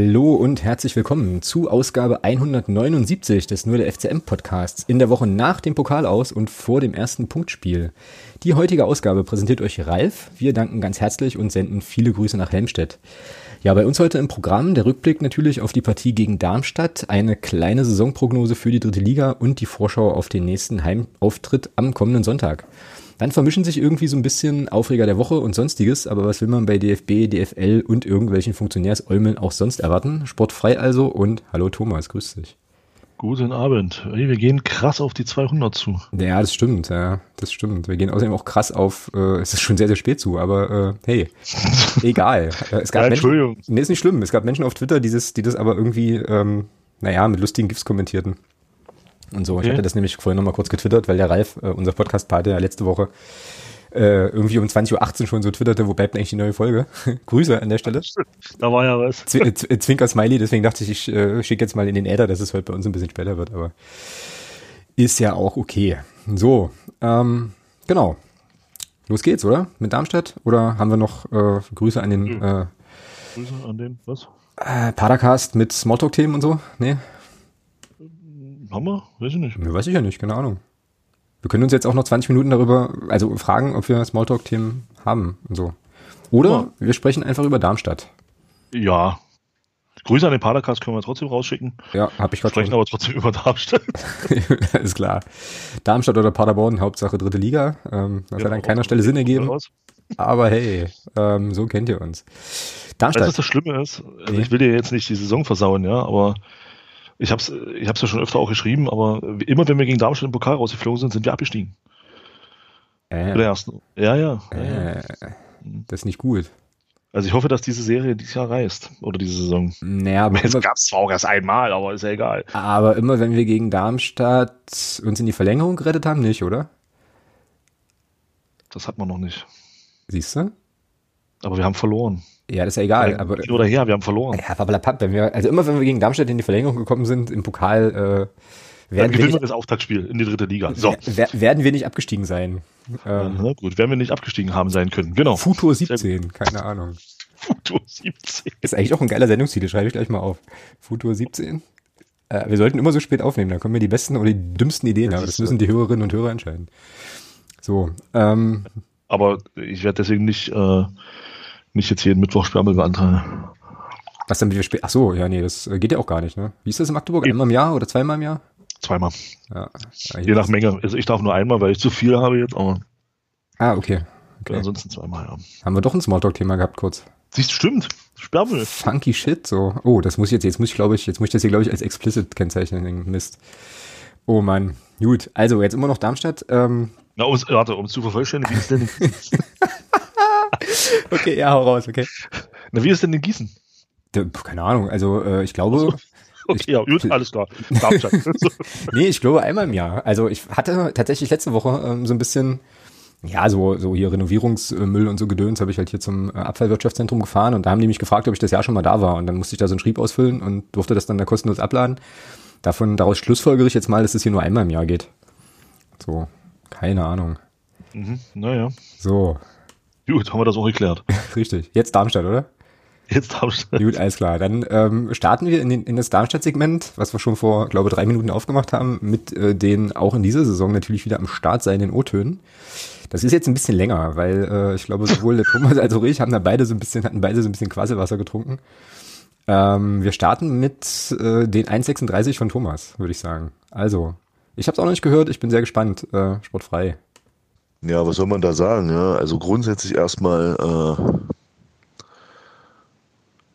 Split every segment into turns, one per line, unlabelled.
Hallo und herzlich willkommen zu Ausgabe 179 des Nur der FCM Podcasts in der Woche nach dem Pokal aus und vor dem ersten Punktspiel. Die heutige Ausgabe präsentiert euch Ralf. Wir danken ganz herzlich und senden viele Grüße nach Helmstedt. Ja, bei uns heute im Programm der Rückblick natürlich auf die Partie gegen Darmstadt, eine kleine Saisonprognose für die dritte Liga und die Vorschau auf den nächsten Heimauftritt am kommenden Sonntag. Dann vermischen sich irgendwie so ein bisschen Aufreger der Woche und sonstiges, aber was will man bei DFB, DFL und irgendwelchen Funktionärsäumeln auch sonst erwarten? Sportfrei also und hallo Thomas, grüß dich.
Guten Abend. Wir gehen krass auf die 200 zu.
Ja, das stimmt, ja, das stimmt. Wir gehen außerdem auch krass auf, äh, es ist schon sehr, sehr spät zu, aber äh, hey, egal. Äh, es gab
ja,
Entschuldigung. Menschen, nee, ist nicht schlimm. Es gab Menschen auf Twitter, die das, die das aber irgendwie, ähm, naja, mit lustigen GIFs kommentierten. Und so. Okay. Ich hatte das nämlich vorhin nochmal kurz getwittert, weil der Ralf, äh, unser Podcast-Pate, ja letzte Woche äh, irgendwie um 20.18 Uhr schon so twitterte, wo bleibt denn eigentlich die neue Folge? Grüße an der Stelle.
Da war ja was.
Z Z Zwinker-Smiley, deswegen dachte ich, ich äh, schicke jetzt mal in den Äther, dass es heute bei uns ein bisschen später wird, aber ist ja auch okay. So, ähm, genau. Los geht's, oder? Mit Darmstadt? Oder haben wir noch äh, Grüße an den äh,
Grüße an den, was?
Äh, Padercast mit Smalltalk-Themen und so? Nee?
Haben wir? Weiß ich nicht.
Weiß ich ja nicht, keine Ahnung. Wir können uns jetzt auch noch 20 Minuten darüber, also fragen, ob wir Smalltalk-Themen haben und so. Oder ja. wir sprechen einfach über Darmstadt.
Ja. Grüße an den Padercast können wir trotzdem rausschicken.
Ja, habe ich gerade
Sprechen aber trotzdem über Darmstadt.
ist klar. Darmstadt oder Paderborn, Hauptsache dritte Liga. Ähm, das ja, hat an keiner Stelle Sinn ergeben. Aber hey, ähm, so kennt ihr uns.
Darmstadt. Du, was das Schlimme ist? Also nee. Ich will dir jetzt nicht die Saison versauen, ja, aber ich habe es ich hab's ja schon öfter auch geschrieben, aber immer wenn wir gegen Darmstadt im Pokal rausgeflogen sind, sind wir abgestiegen.
Äh.
Der ersten. Ja, ja.
Äh. Das ist nicht gut.
Also ich hoffe, dass diese Serie dieses Jahr reißt. Oder diese Saison.
Naja, aber
es gab es zwar auch erst einmal, aber ist ja egal.
Aber immer wenn wir gegen Darmstadt uns in die Verlängerung gerettet haben, nicht, oder?
Das hat man noch nicht.
Siehst du?
Aber wir haben verloren.
Ja, das ist ja egal. Aber,
oder her, wir haben verloren.
Ja, blablabla, wenn wir, also immer wenn wir gegen Darmstadt in die Verlängerung gekommen sind, im Pokal,
äh, werden Dann gewinnen wir das Auftaktspiel in die dritte Liga. So.
Werden wir nicht abgestiegen sein.
Ähm, Na gut, werden wir nicht abgestiegen haben sein können. Genau.
Futur 17, keine Ahnung.
Futur 17.
Ist eigentlich auch ein geiler Sendungstitel, schreibe ich gleich mal auf. Futur 17. Äh, wir sollten immer so spät aufnehmen, dann kommen wir die besten oder die dümmsten Ideen, aber das müssen die Hörerinnen und Hörer entscheiden. So. Ähm,
aber ich werde deswegen nicht äh, nicht jetzt jeden Mittwoch Sperrmüll beantragen.
Was dann wieder? Ach so, ja, nee, das äh, geht ja auch gar nicht, ne? Wie ist das in Magdeburg? Einmal im Jahr oder zweimal im Jahr?
Zweimal. Ja, Je nach Menge. Also ich darf nur einmal, weil ich zu viel habe jetzt, aber.
Ah, okay.
okay. Ansonsten zweimal, ja.
Haben wir doch ein Smalltalk-Thema gehabt, kurz.
Siehst stimmt. Sperrmüll.
Funky Shit, so. Oh, das muss ich jetzt, jetzt muss ich, glaube ich, jetzt muss ich das hier, glaube ich, als explicit kennzeichnen. Mist. Oh Mann. Gut, also jetzt immer noch Darmstadt. Ähm,
Na, um, warte, um es zu vervollständigen, wie ist denn
okay, ja, hau raus, okay.
Na, wie ist denn in Gießen?
Keine Ahnung, also äh, ich glaube.
Okay,
ich,
ja, gut, alles klar.
nee, ich glaube einmal im Jahr. Also ich hatte tatsächlich letzte Woche ähm, so ein bisschen, ja, so, so hier Renovierungsmüll und so Gedöns habe ich halt hier zum äh, Abfallwirtschaftszentrum gefahren und da haben die mich gefragt, ob ich das Jahr schon mal da war. Und dann musste ich da so einen Schrieb ausfüllen und durfte das dann da kostenlos abladen. Davon, daraus schlussfolgere ich jetzt mal, dass es hier nur einmal im Jahr geht. So, keine Ahnung.
Mhm, naja.
So,
Gut, haben wir das auch geklärt.
Richtig. Jetzt Darmstadt, oder?
Jetzt Darmstadt.
Gut, alles klar. Dann ähm, starten wir in, den, in das Darmstadt-Segment, was wir schon vor, glaube drei Minuten aufgemacht haben, mit äh, den auch in dieser Saison natürlich wieder am Start seinen O-Tönen. Das ist jetzt ein bisschen länger, weil äh, ich glaube, sowohl der Thomas als auch ich haben da beide so ein bisschen, hatten beide so ein bisschen Quasselwasser getrunken. Ähm, wir starten mit äh, den 1,36 von Thomas, würde ich sagen. Also, ich habe es auch noch nicht gehört, ich bin sehr gespannt. Äh, sportfrei.
Ja, was soll man da sagen? Ja, also grundsätzlich erstmal äh,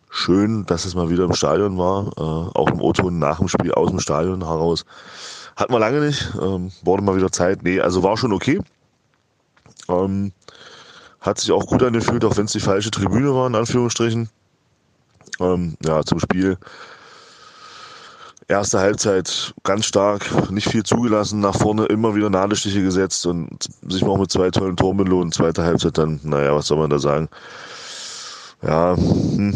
schön, dass es mal wieder im Stadion war, äh, auch im O-Ton nach dem Spiel aus dem Stadion heraus. Hatten wir lange nicht, ähm, wurde mal wieder Zeit. Nee, also war schon okay. Ähm, hat sich auch gut angefühlt, auch wenn es die falsche Tribüne war, in Anführungsstrichen. Ähm, ja, zum Spiel Erste Halbzeit ganz stark, nicht viel zugelassen, nach vorne immer wieder Nadelstiche gesetzt und sich auch mit zwei tollen Toren belohnt. Zweite Halbzeit dann, naja, was soll man da sagen? Ja, hm.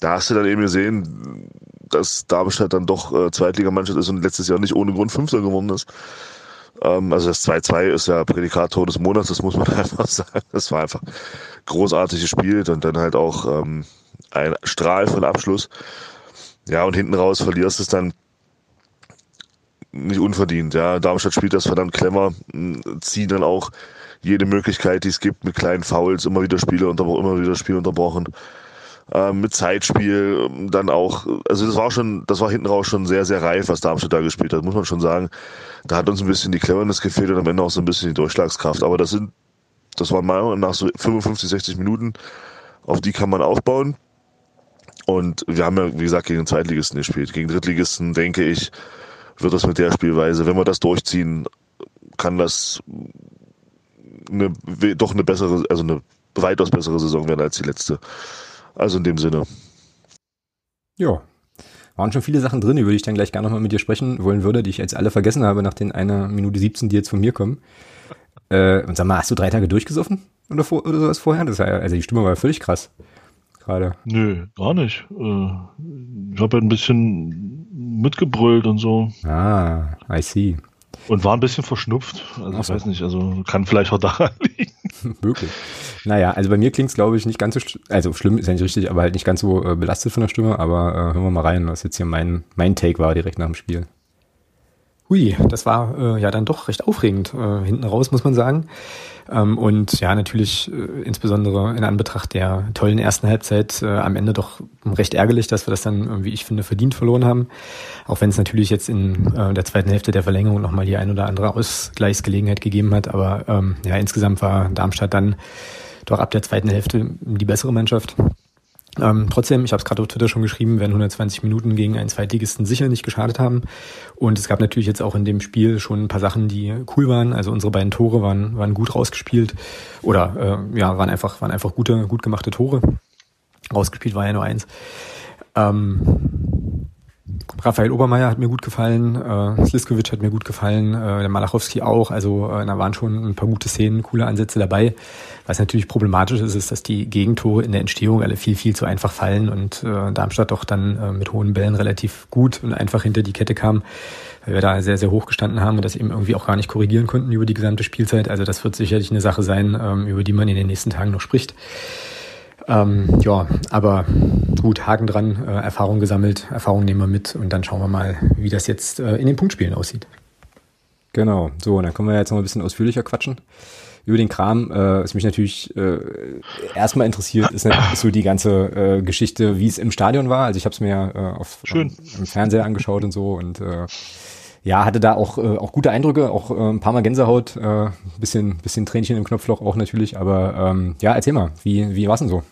da hast du dann eben gesehen, dass Darmstadt dann doch äh, Zweitligamannschaft ist und letztes Jahr nicht ohne Grund Fünfter geworden ist. Ähm, also das 2-2 ist ja Prädikator des Monats, das muss man einfach sagen. Das war einfach großartig gespielt und dann halt auch ähm, ein Strahl von Abschluss. Ja, und hinten raus verlierst es dann nicht unverdient. Ja, Darmstadt spielt das verdammt clever, zieht dann auch jede Möglichkeit, die es gibt, mit kleinen Fouls immer wieder Spiele unterbrochen, immer wieder Spiel unterbrochen. Ähm, mit Zeitspiel dann auch, also das war schon, das war hinten raus schon sehr, sehr reif, was Darmstadt da gespielt hat, muss man schon sagen. Da hat uns ein bisschen die Cleverness gefehlt und am Ende auch so ein bisschen die Durchschlagskraft. Aber das sind, das waren mal nach so 55, 60 Minuten, auf die kann man aufbauen. Und wir haben ja, wie gesagt, gegen Zweitligisten gespielt. Gegen Drittligisten, denke ich, wird das mit der Spielweise, wenn wir das durchziehen, kann das eine, doch eine bessere, also eine weitaus bessere Saison werden als die letzte. Also in dem Sinne.
Ja. Waren schon viele Sachen drin, die ich dann gleich gerne nochmal mit dir sprechen wollen würde, die ich jetzt alle vergessen habe nach den einer Minute 17, die jetzt von mir kommen. Äh, und sag mal, hast du drei Tage durchgesoffen? Oder, vor, oder sowas vorher? Das war also die Stimme war völlig krass. Gerade.
Nö, gar nicht. Äh, ich habe halt ein bisschen mitgebrüllt und so.
Ah, I see.
Und war ein bisschen verschnupft. Also so. ich weiß nicht, also kann vielleicht auch daran liegen.
Möglich. Naja, also bei mir klingt es, glaube ich, nicht ganz so, also schlimm ist ja nicht richtig, aber halt nicht ganz so äh, belastet von der Stimme. Aber äh, hören wir mal rein, was jetzt hier mein, mein Take war direkt nach dem Spiel.
Hui, das war äh, ja dann doch recht aufregend äh, hinten raus, muss man sagen. Ähm, und ja, natürlich äh, insbesondere in Anbetracht der tollen ersten Halbzeit äh, am Ende doch recht ärgerlich, dass wir das dann, wie ich finde, verdient verloren haben. Auch wenn es natürlich jetzt in äh, der zweiten Hälfte der Verlängerung nochmal die ein oder andere Ausgleichsgelegenheit gegeben hat. Aber ähm, ja, insgesamt war Darmstadt dann doch ab der zweiten Hälfte die bessere Mannschaft. Ähm, trotzdem, ich habe es gerade auf Twitter schon geschrieben, werden 120 Minuten gegen einen Zweitligisten sicher nicht geschadet haben. Und es gab natürlich jetzt auch in dem Spiel schon ein paar Sachen, die cool waren. Also unsere beiden Tore waren, waren gut rausgespielt oder äh, ja, waren einfach, waren einfach gute, gut gemachte Tore. Rausgespielt war ja nur eins. Ähm, Raphael Obermeier hat mir gut gefallen, äh, Sliskovic hat mir gut gefallen, äh, der Malachowski auch. Also äh, da waren schon ein paar gute Szenen, coole Ansätze dabei. Was natürlich problematisch ist, ist, dass die Gegentore in der Entstehung alle viel, viel zu einfach fallen und äh, Darmstadt doch dann äh, mit hohen Bällen relativ gut und einfach hinter die Kette kam, weil wir da sehr, sehr hoch gestanden haben und das eben irgendwie auch gar nicht korrigieren konnten über die gesamte Spielzeit. Also das wird sicherlich eine Sache sein, ähm, über die man in den nächsten Tagen noch spricht. Ähm, ja, aber gut, Haken dran, äh, Erfahrung gesammelt, Erfahrung nehmen wir mit und dann schauen wir mal, wie das jetzt äh, in den Punktspielen aussieht.
Genau, so, und dann können wir jetzt noch ein bisschen ausführlicher quatschen. Über den Kram, äh, was mich natürlich äh, erstmal interessiert, ist, ist so die ganze äh, Geschichte, wie es im Stadion war. Also ich habe es mir äh, auf, Schön. im Fernseher angeschaut und so und äh, ja, hatte da auch, äh, auch gute Eindrücke, auch äh, ein paar Mal Gänsehaut, äh, bisschen, bisschen Tränchen im Knopfloch auch natürlich, aber ähm, ja, erzähl mal, wie, wie war's denn so?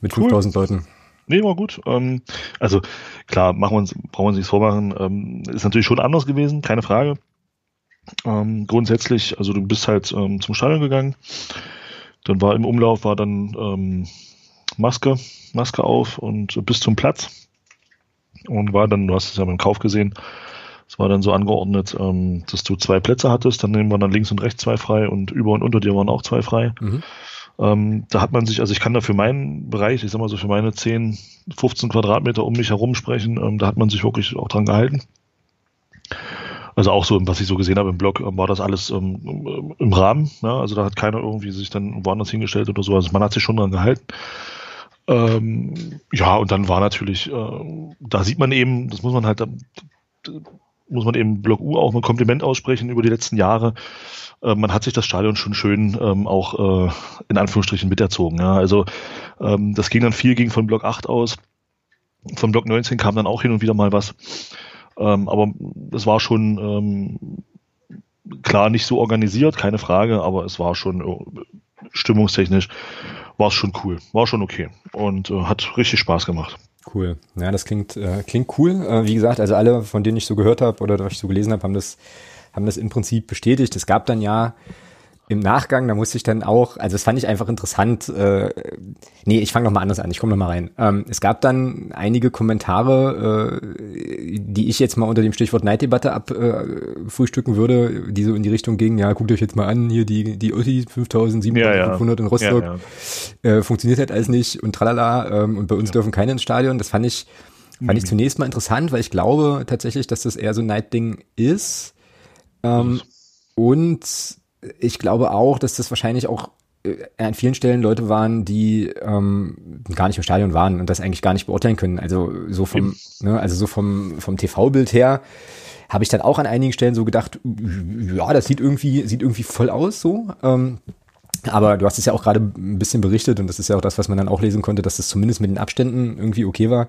Mit cool. 5000 Leuten.
Nee, war gut. Ähm, also klar, machen wir uns, brauchen wir uns nichts vormachen. Ähm, ist natürlich schon anders gewesen, keine Frage. Ähm, grundsätzlich, also du bist halt ähm, zum Stadion gegangen. Dann war im Umlauf war dann ähm, Maske, Maske auf und bis zum Platz. Und war dann, du hast es ja beim Kauf gesehen, es war dann so angeordnet, ähm, dass du zwei Plätze hattest. Dann nehmen wir dann links und rechts zwei frei und über und unter dir waren auch zwei frei. Mhm. Ähm, da hat man sich, also ich kann da für meinen Bereich, ich sag mal so für meine 10, 15 Quadratmeter um mich herum sprechen, ähm, da hat man sich wirklich auch dran gehalten. Also auch so, was ich so gesehen habe im Blog, ähm, war das alles ähm, im Rahmen. Ja? Also da hat keiner irgendwie sich dann woanders hingestellt oder so. Also man hat sich schon dran gehalten. Ähm, ja, und dann war natürlich, äh, da sieht man eben, das muss man halt, muss man eben Block U auch ein Kompliment aussprechen über die letzten Jahre. Äh, man hat sich das Stadion schon schön ähm, auch äh, in Anführungsstrichen miterzogen. Ja. Also ähm, das ging dann viel, ging von Block 8 aus. Von Block 19 kam dann auch hin und wieder mal was. Ähm, aber es war schon ähm, klar nicht so organisiert, keine Frage, aber es war schon äh, stimmungstechnisch war es schon cool, war schon okay und äh, hat richtig Spaß gemacht.
Cool. Ja, das klingt, äh, klingt cool. Äh, wie gesagt, also alle, von denen ich so gehört habe oder was ich so gelesen habe, haben das haben das im Prinzip bestätigt. Es gab dann ja im Nachgang, da musste ich dann auch, also das fand ich einfach interessant. Äh, nee, ich fange noch mal anders an, ich komme noch mal rein. Ähm, es gab dann einige Kommentare, äh, die ich jetzt mal unter dem Stichwort Neiddebatte abfrühstücken äh, würde, die so in die Richtung gingen, ja, guckt euch jetzt mal an, hier die, die Ossi 5700 ja, ja. in Rostock, ja. Äh, funktioniert halt alles nicht und tralala ähm, und bei uns dürfen keine ins Stadion. Das fand ich, fand mhm. ich zunächst mal interessant, weil ich glaube tatsächlich, dass das eher so ein Neidding ist ähm, und ich glaube auch, dass das wahrscheinlich auch äh, an vielen Stellen Leute waren, die ähm, gar nicht im Stadion waren und das eigentlich gar nicht beurteilen können. Also so vom, ne, also so vom, vom TV-Bild her habe ich dann auch an einigen Stellen so gedacht, ja, das sieht irgendwie, sieht irgendwie voll aus so. Ähm, aber du hast es ja auch gerade ein bisschen berichtet und das ist ja auch das, was man dann auch lesen konnte, dass es zumindest mit den Abständen irgendwie okay war.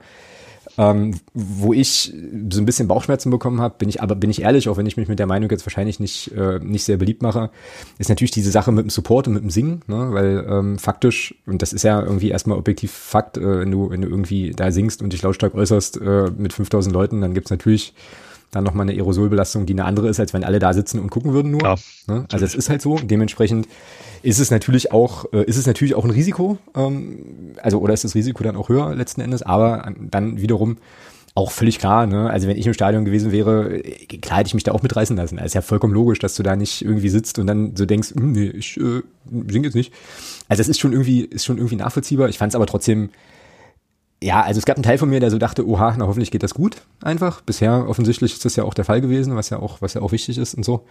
Ähm, wo ich so ein bisschen Bauchschmerzen bekommen habe, bin ich aber bin ich ehrlich, auch wenn ich mich mit der Meinung jetzt wahrscheinlich nicht äh, nicht sehr beliebt mache, ist natürlich diese Sache mit dem Support und mit dem Singen, ne? weil ähm, faktisch und das ist ja irgendwie erstmal objektiv Fakt, äh, wenn du wenn du irgendwie da singst und dich lautstark äußerst äh, mit 5000 Leuten, dann gibt's natürlich dann nochmal eine Aerosolbelastung, die eine andere ist, als wenn alle da sitzen und gucken würden nur. Klar, ne? Also es ist halt so. Dementsprechend ist es natürlich auch, äh, ist es natürlich auch ein Risiko. Ähm, also oder ist das Risiko dann auch höher letzten Endes, aber dann wiederum auch völlig klar, ne? Also wenn ich im Stadion gewesen wäre, äh, klar hätte ich mich da auch mitreißen lassen. Es ist ja vollkommen logisch, dass du da nicht irgendwie sitzt und dann so denkst, hm, nee, ich äh, sing jetzt nicht. Also das ist schon irgendwie, ist schon irgendwie nachvollziehbar. Ich fand es aber trotzdem ja, also es gab einen Teil von mir, der so dachte, oha, na hoffentlich geht das gut einfach. Bisher offensichtlich ist das ja auch der Fall gewesen, was ja auch, was ja auch wichtig ist und so.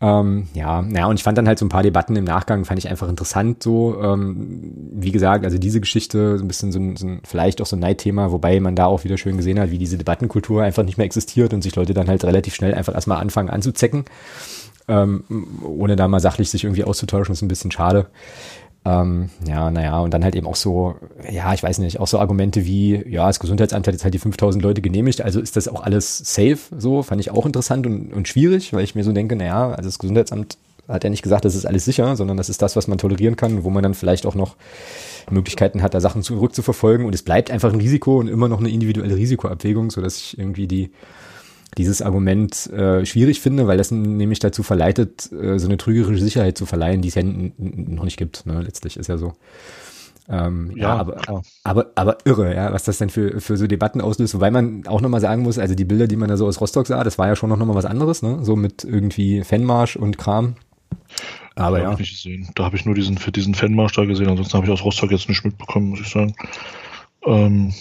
Ähm, ja, naja, und ich fand dann halt so ein paar Debatten im Nachgang, fand ich einfach interessant so. Ähm, wie gesagt, also diese Geschichte, so ein bisschen so ein, so ein, vielleicht auch so ein Neidthema, wobei man da auch wieder schön gesehen hat, wie diese Debattenkultur einfach nicht mehr existiert und sich Leute dann halt relativ schnell einfach erstmal anfangen anzuzecken. Ähm, ohne da mal sachlich sich irgendwie auszutauschen, ist ein bisschen schade. Ähm, ja, naja, und dann halt eben auch so, ja, ich weiß nicht, auch so Argumente wie, ja, das Gesundheitsamt hat jetzt halt die 5000 Leute genehmigt, also ist das auch alles safe, so, fand ich auch interessant und, und schwierig, weil ich mir so denke, naja, also das Gesundheitsamt hat ja nicht gesagt, das ist alles sicher, sondern das ist das, was man tolerieren kann, wo man dann vielleicht auch noch Möglichkeiten hat, da Sachen zurückzuverfolgen und es bleibt einfach ein Risiko und immer noch eine individuelle Risikoabwägung, so dass ich irgendwie die dieses Argument äh, schwierig finde, weil das nämlich dazu verleitet, äh, so eine trügerische Sicherheit zu verleihen, die es ja noch nicht gibt. Ne? Letztlich ist ja so. Ähm, ja, ja, aber, klar. aber, aber irre, ja, was das denn für, für so Debatten auslöst. Wobei man auch nochmal sagen muss, also die Bilder, die man da so aus Rostock sah, das war ja schon noch mal was anderes, ne? So mit irgendwie Fanmarsch und Kram.
Aber ja. Hab ich. Da habe ich nur diesen, für diesen Fanmarsch da gesehen, ansonsten habe ich aus Rostock jetzt nicht mitbekommen, muss ich sagen. Ähm,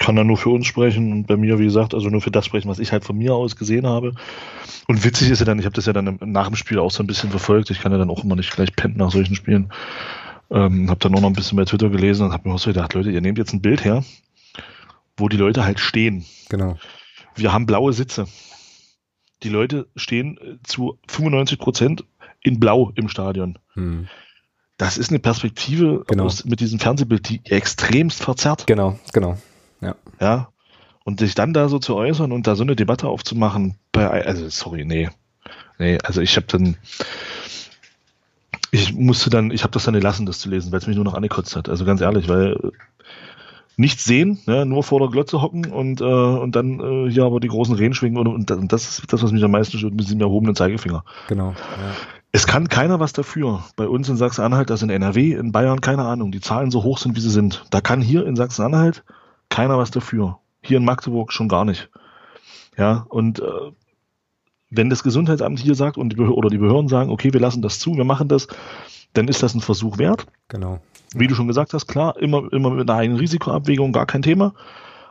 kann da nur für uns sprechen und bei mir, wie gesagt, also nur für das sprechen, was ich halt von mir aus gesehen habe. Und witzig ist ja dann, ich habe das ja dann nach dem Spiel auch so ein bisschen verfolgt. Ich kann ja dann auch immer nicht gleich pennen nach solchen Spielen. Ähm, habe dann auch noch ein bisschen bei Twitter gelesen und habe mir auch so gedacht, Leute, ihr nehmt jetzt ein Bild her, wo die Leute halt stehen.
Genau.
Wir haben blaue Sitze. Die Leute stehen äh, zu 95 Prozent in Blau im Stadion. Hm. Das ist eine Perspektive
genau.
mit diesem Fernsehbild, die extremst verzerrt.
Genau, genau. Ja.
Ja. Und sich dann da so zu äußern und da so eine Debatte aufzumachen, bei, also sorry, nee. Nee, also ich habe dann, ich musste dann, ich habe das dann gelassen, das zu lesen, weil es mich nur noch angekotzt hat. Also ganz ehrlich, weil äh, nichts sehen, ne, nur vor der Glotze hocken und, äh, und dann äh, hier aber die großen Rehen schwingen und, und, und das ist das, was mich am meisten stört, mit diesem erhobenen Zeigefinger.
Genau. Ja.
Es kann keiner was dafür. Bei uns in Sachsen-Anhalt, das in NRW, in Bayern, keine Ahnung, die Zahlen so hoch sind, wie sie sind. Da kann hier in Sachsen-Anhalt keiner was dafür. Hier in Magdeburg schon gar nicht. Ja, und äh, wenn das Gesundheitsamt hier sagt und die oder die Behörden sagen, okay, wir lassen das zu, wir machen das, dann ist das ein Versuch wert.
Genau.
Wie du schon gesagt hast, klar, immer, immer mit einer eigenen Risikoabwägung, gar kein Thema.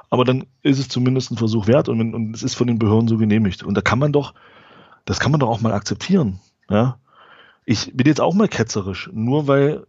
Aber dann ist es zumindest ein Versuch wert und, und es ist von den Behörden so genehmigt. Und da kann man doch, das kann man doch auch mal akzeptieren. Ja. Ich bin jetzt auch mal ketzerisch, nur weil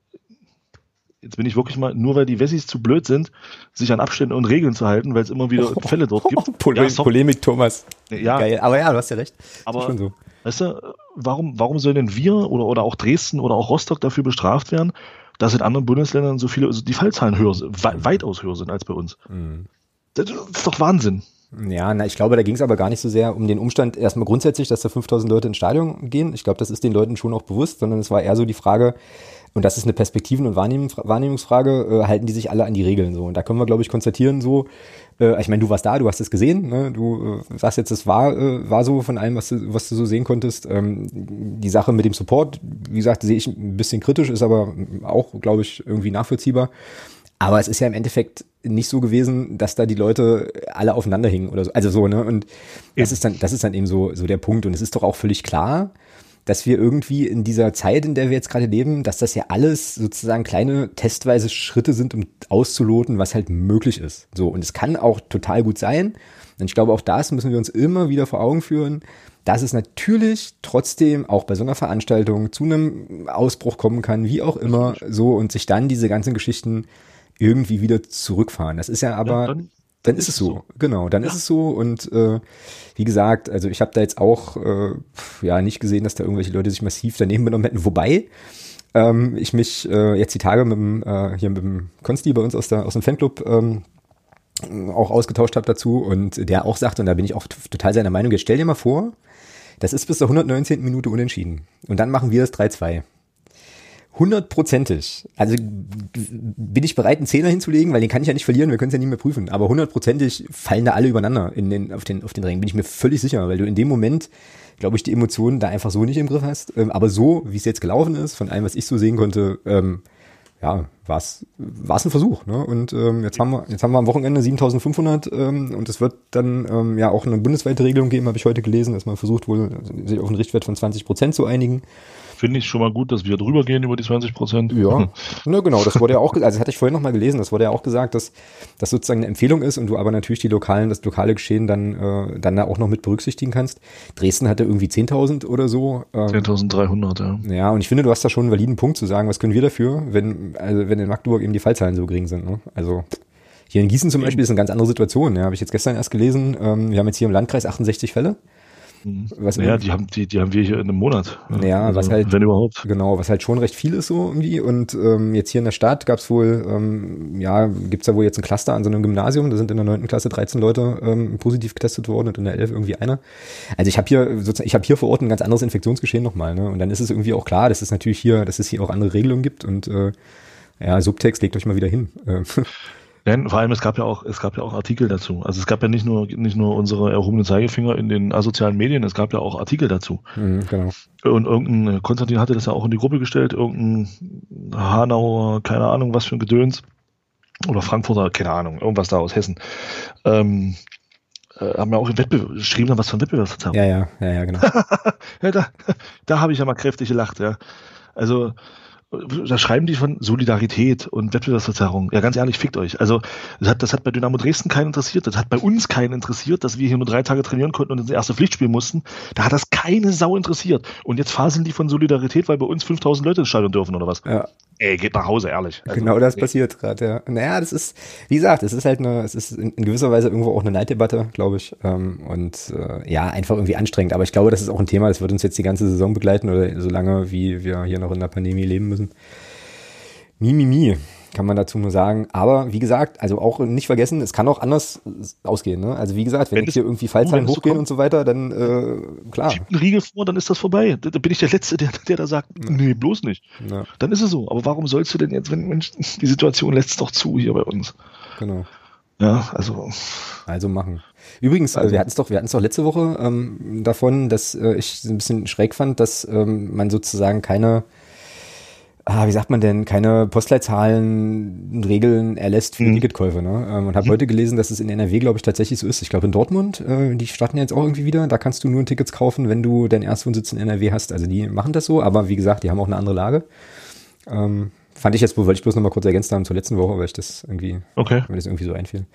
jetzt bin ich wirklich mal, nur weil die Wessis zu blöd sind, sich an Abstände und Regeln zu halten, weil es immer wieder oh, Fälle dort gibt.
Pole ja, Polemik, Thomas.
Ja.
Geil. Aber ja, du hast ja recht.
Aber, so. weißt du, warum, warum sollen denn wir oder, oder auch Dresden oder auch Rostock dafür bestraft werden, dass in anderen Bundesländern so viele, also die Fallzahlen höher sind, weitaus höher sind als bei uns? Mhm. Das ist doch Wahnsinn.
Ja, na, ich glaube, da ging es aber gar nicht so sehr um den Umstand erstmal grundsätzlich, dass da 5000 Leute ins Stadion gehen. Ich glaube, das ist den Leuten schon auch bewusst, sondern es war eher so die Frage, und das ist eine Perspektiven- und Wahrnehmungsfrage, äh, halten die sich alle an die Regeln so. Und da können wir, glaube ich, konstatieren so, äh, ich meine, du warst da, du hast es gesehen, ne? du äh, sagst jetzt, es war, äh, war so von allem, was du, was du so sehen konntest. Ähm, die Sache mit dem Support, wie gesagt, sehe ich ein bisschen kritisch, ist aber auch, glaube ich, irgendwie nachvollziehbar. Aber es ist ja im Endeffekt nicht so gewesen, dass da die Leute alle aufeinander hingen oder so. Also so, ne? Und das ist dann, das ist dann eben so, so der Punkt. Und es ist doch auch völlig klar, dass wir irgendwie in dieser Zeit, in der wir jetzt gerade leben, dass das ja alles sozusagen kleine testweise Schritte sind, um auszuloten, was halt möglich ist. So, und es kann auch total gut sein. Und ich glaube, auch das müssen wir uns immer wieder vor Augen führen, dass es natürlich trotzdem auch bei so einer Veranstaltung zu einem Ausbruch kommen kann, wie auch immer, so und sich dann diese ganzen Geschichten irgendwie wieder zurückfahren. Das ist ja aber, ja, dann, dann, ist es so, genau, dann ja. ist es so und äh, wie gesagt, also ich habe da jetzt auch äh, ja nicht gesehen, dass da irgendwelche Leute sich massiv daneben benommen hätten, wobei ähm, ich mich äh, jetzt die Tage mit dem, äh, hier mit dem Konsti bei uns aus, der, aus dem Fanclub ähm, auch ausgetauscht habe dazu und der auch sagt, und da bin ich auch total seiner Meinung, jetzt stell dir mal vor, das ist bis zur 119. Minute unentschieden. Und dann machen wir das 3-2. Hundertprozentig. Also bin ich bereit, einen Zehner hinzulegen, weil den kann ich ja nicht verlieren, wir können es ja nicht mehr prüfen. Aber hundertprozentig fallen da alle übereinander in den, auf, den, auf den Rängen, bin ich mir völlig sicher, weil du in dem Moment, glaube ich, die Emotionen da einfach so nicht im Griff hast. Ähm, aber so, wie es jetzt gelaufen ist, von allem, was ich so sehen konnte, ähm, ja, war es ein Versuch. Ne? Und ähm, jetzt, haben wir, jetzt haben wir am Wochenende 7500 ähm, und es wird dann ähm, ja auch eine bundesweite Regelung geben, habe ich heute gelesen, dass man versucht wohl sich auf einen Richtwert von 20 Prozent zu einigen
finde ich schon mal gut, dass wir drüber gehen über die 20 Prozent.
Ja, ne, genau, das wurde ja auch, also das hatte ich vorhin noch mal gelesen, das wurde ja auch gesagt, dass das sozusagen eine Empfehlung ist und du aber natürlich die lokalen, das lokale Geschehen dann, äh, dann da auch noch mit berücksichtigen kannst. Dresden hatte irgendwie 10.000 oder so.
Ähm, 10.300, ja.
Ja, und ich finde, du hast da schon einen validen Punkt zu sagen, was können wir dafür, wenn, also wenn in Magdeburg eben die Fallzahlen so gering sind. Ne? Also hier in Gießen zum Beispiel ist eine ganz andere Situation. Ja, habe ich jetzt gestern erst gelesen. Ähm, wir haben jetzt hier im Landkreis 68 Fälle.
Mhm. Was ja, die haben, die, die haben wir hier in einem Monat.
Ja, also, was halt,
wenn überhaupt.
Genau, was halt schon recht viel ist so irgendwie. Und ähm, jetzt hier in der Stadt gab es wohl, ähm, ja, gibt's da wohl jetzt ein Cluster an so einem Gymnasium. Da sind in der neunten Klasse 13 Leute ähm, positiv getestet worden und in der 11 irgendwie einer. Also ich habe hier sozusagen, ich habe hier vor Ort ein ganz anderes Infektionsgeschehen nochmal. Ne? Und dann ist es irgendwie auch klar, dass es natürlich hier, dass es hier auch andere Regelungen gibt und äh, ja, Subtext legt euch mal wieder hin.
Denn vor allem, es gab ja auch, es gab ja auch Artikel dazu. Also es gab ja nicht nur, nicht nur unsere erhobenen Zeigefinger in den asozialen Medien, es gab ja auch Artikel dazu. Mhm, genau. Und irgendein, Konstantin hatte das ja auch in die Gruppe gestellt, irgendein Hanauer, keine Ahnung, was für ein Gedöns. Oder Frankfurter, keine Ahnung, irgendwas da aus Hessen. Ähm, äh, haben ja auch im Wettbewerb geschrieben, was von Wettbewerbsverzerrung.
Ja, ja, ja, ja, genau.
ja, da da habe ich ja mal kräftig gelacht, ja. Also, da schreiben die von Solidarität und Wettbewerbsverzerrung. Ja, ganz ehrlich, fickt euch. Also, das hat, das hat bei Dynamo Dresden keinen interessiert. Das hat bei uns keinen interessiert, dass wir hier nur drei Tage trainieren konnten und ins erste Pflicht spielen mussten. Da hat das keine Sau interessiert. Und jetzt faseln die von Solidarität, weil bei uns 5000 Leute ins Stadion dürfen oder was?
Ja.
Ey, geht nach Hause, ehrlich.
Also, genau das ey. passiert gerade, ja. Naja, das ist, wie gesagt, es ist halt eine, es ist in gewisser Weise irgendwo auch eine Neiddebatte, glaube ich. Ähm, und äh, ja, einfach irgendwie anstrengend. Aber ich glaube, das ist auch ein Thema, das wird uns jetzt die ganze Saison begleiten oder so lange, wie wir hier noch in der Pandemie leben müssen. Mimimi, kann man dazu nur sagen. Aber wie gesagt, also auch nicht vergessen, es kann auch anders ausgehen. Ne? Also wie gesagt, wenn, wenn jetzt hier irgendwie Fallzahlen oh, hochgehen und so weiter, dann äh, klar.
Schiebt einen Riegel vor, dann ist das vorbei. Da, bin ich der Letzte, der, der da sagt, ja. nee, bloß nicht. Ja. Dann ist es so. Aber warum sollst du denn jetzt, wenn Mensch, die Situation lässt doch zu hier bei uns.
Genau.
Ja, also.
Also machen. Übrigens, also, wir hatten es doch, wir hatten es doch letzte Woche ähm, davon, dass äh, ich ein bisschen schräg fand, dass ähm, man sozusagen keine ah, wie sagt man denn, keine Postleitzahlen, Regeln erlässt für mhm. Ticketkäufe. Ne? Ähm, und habe mhm. heute gelesen, dass es in NRW, glaube ich, tatsächlich so ist. Ich glaube in Dortmund, äh, die starten jetzt auch irgendwie wieder, da kannst du nur Tickets kaufen, wenn du deinen Erstwohnsitz in NRW hast. Also die machen das so, aber wie gesagt, die haben auch eine andere Lage. Ähm, fand ich jetzt, wollte ich bloß noch mal kurz ergänzt haben zur letzten Woche, weil ich das irgendwie,
okay.
weil das irgendwie so einfiel.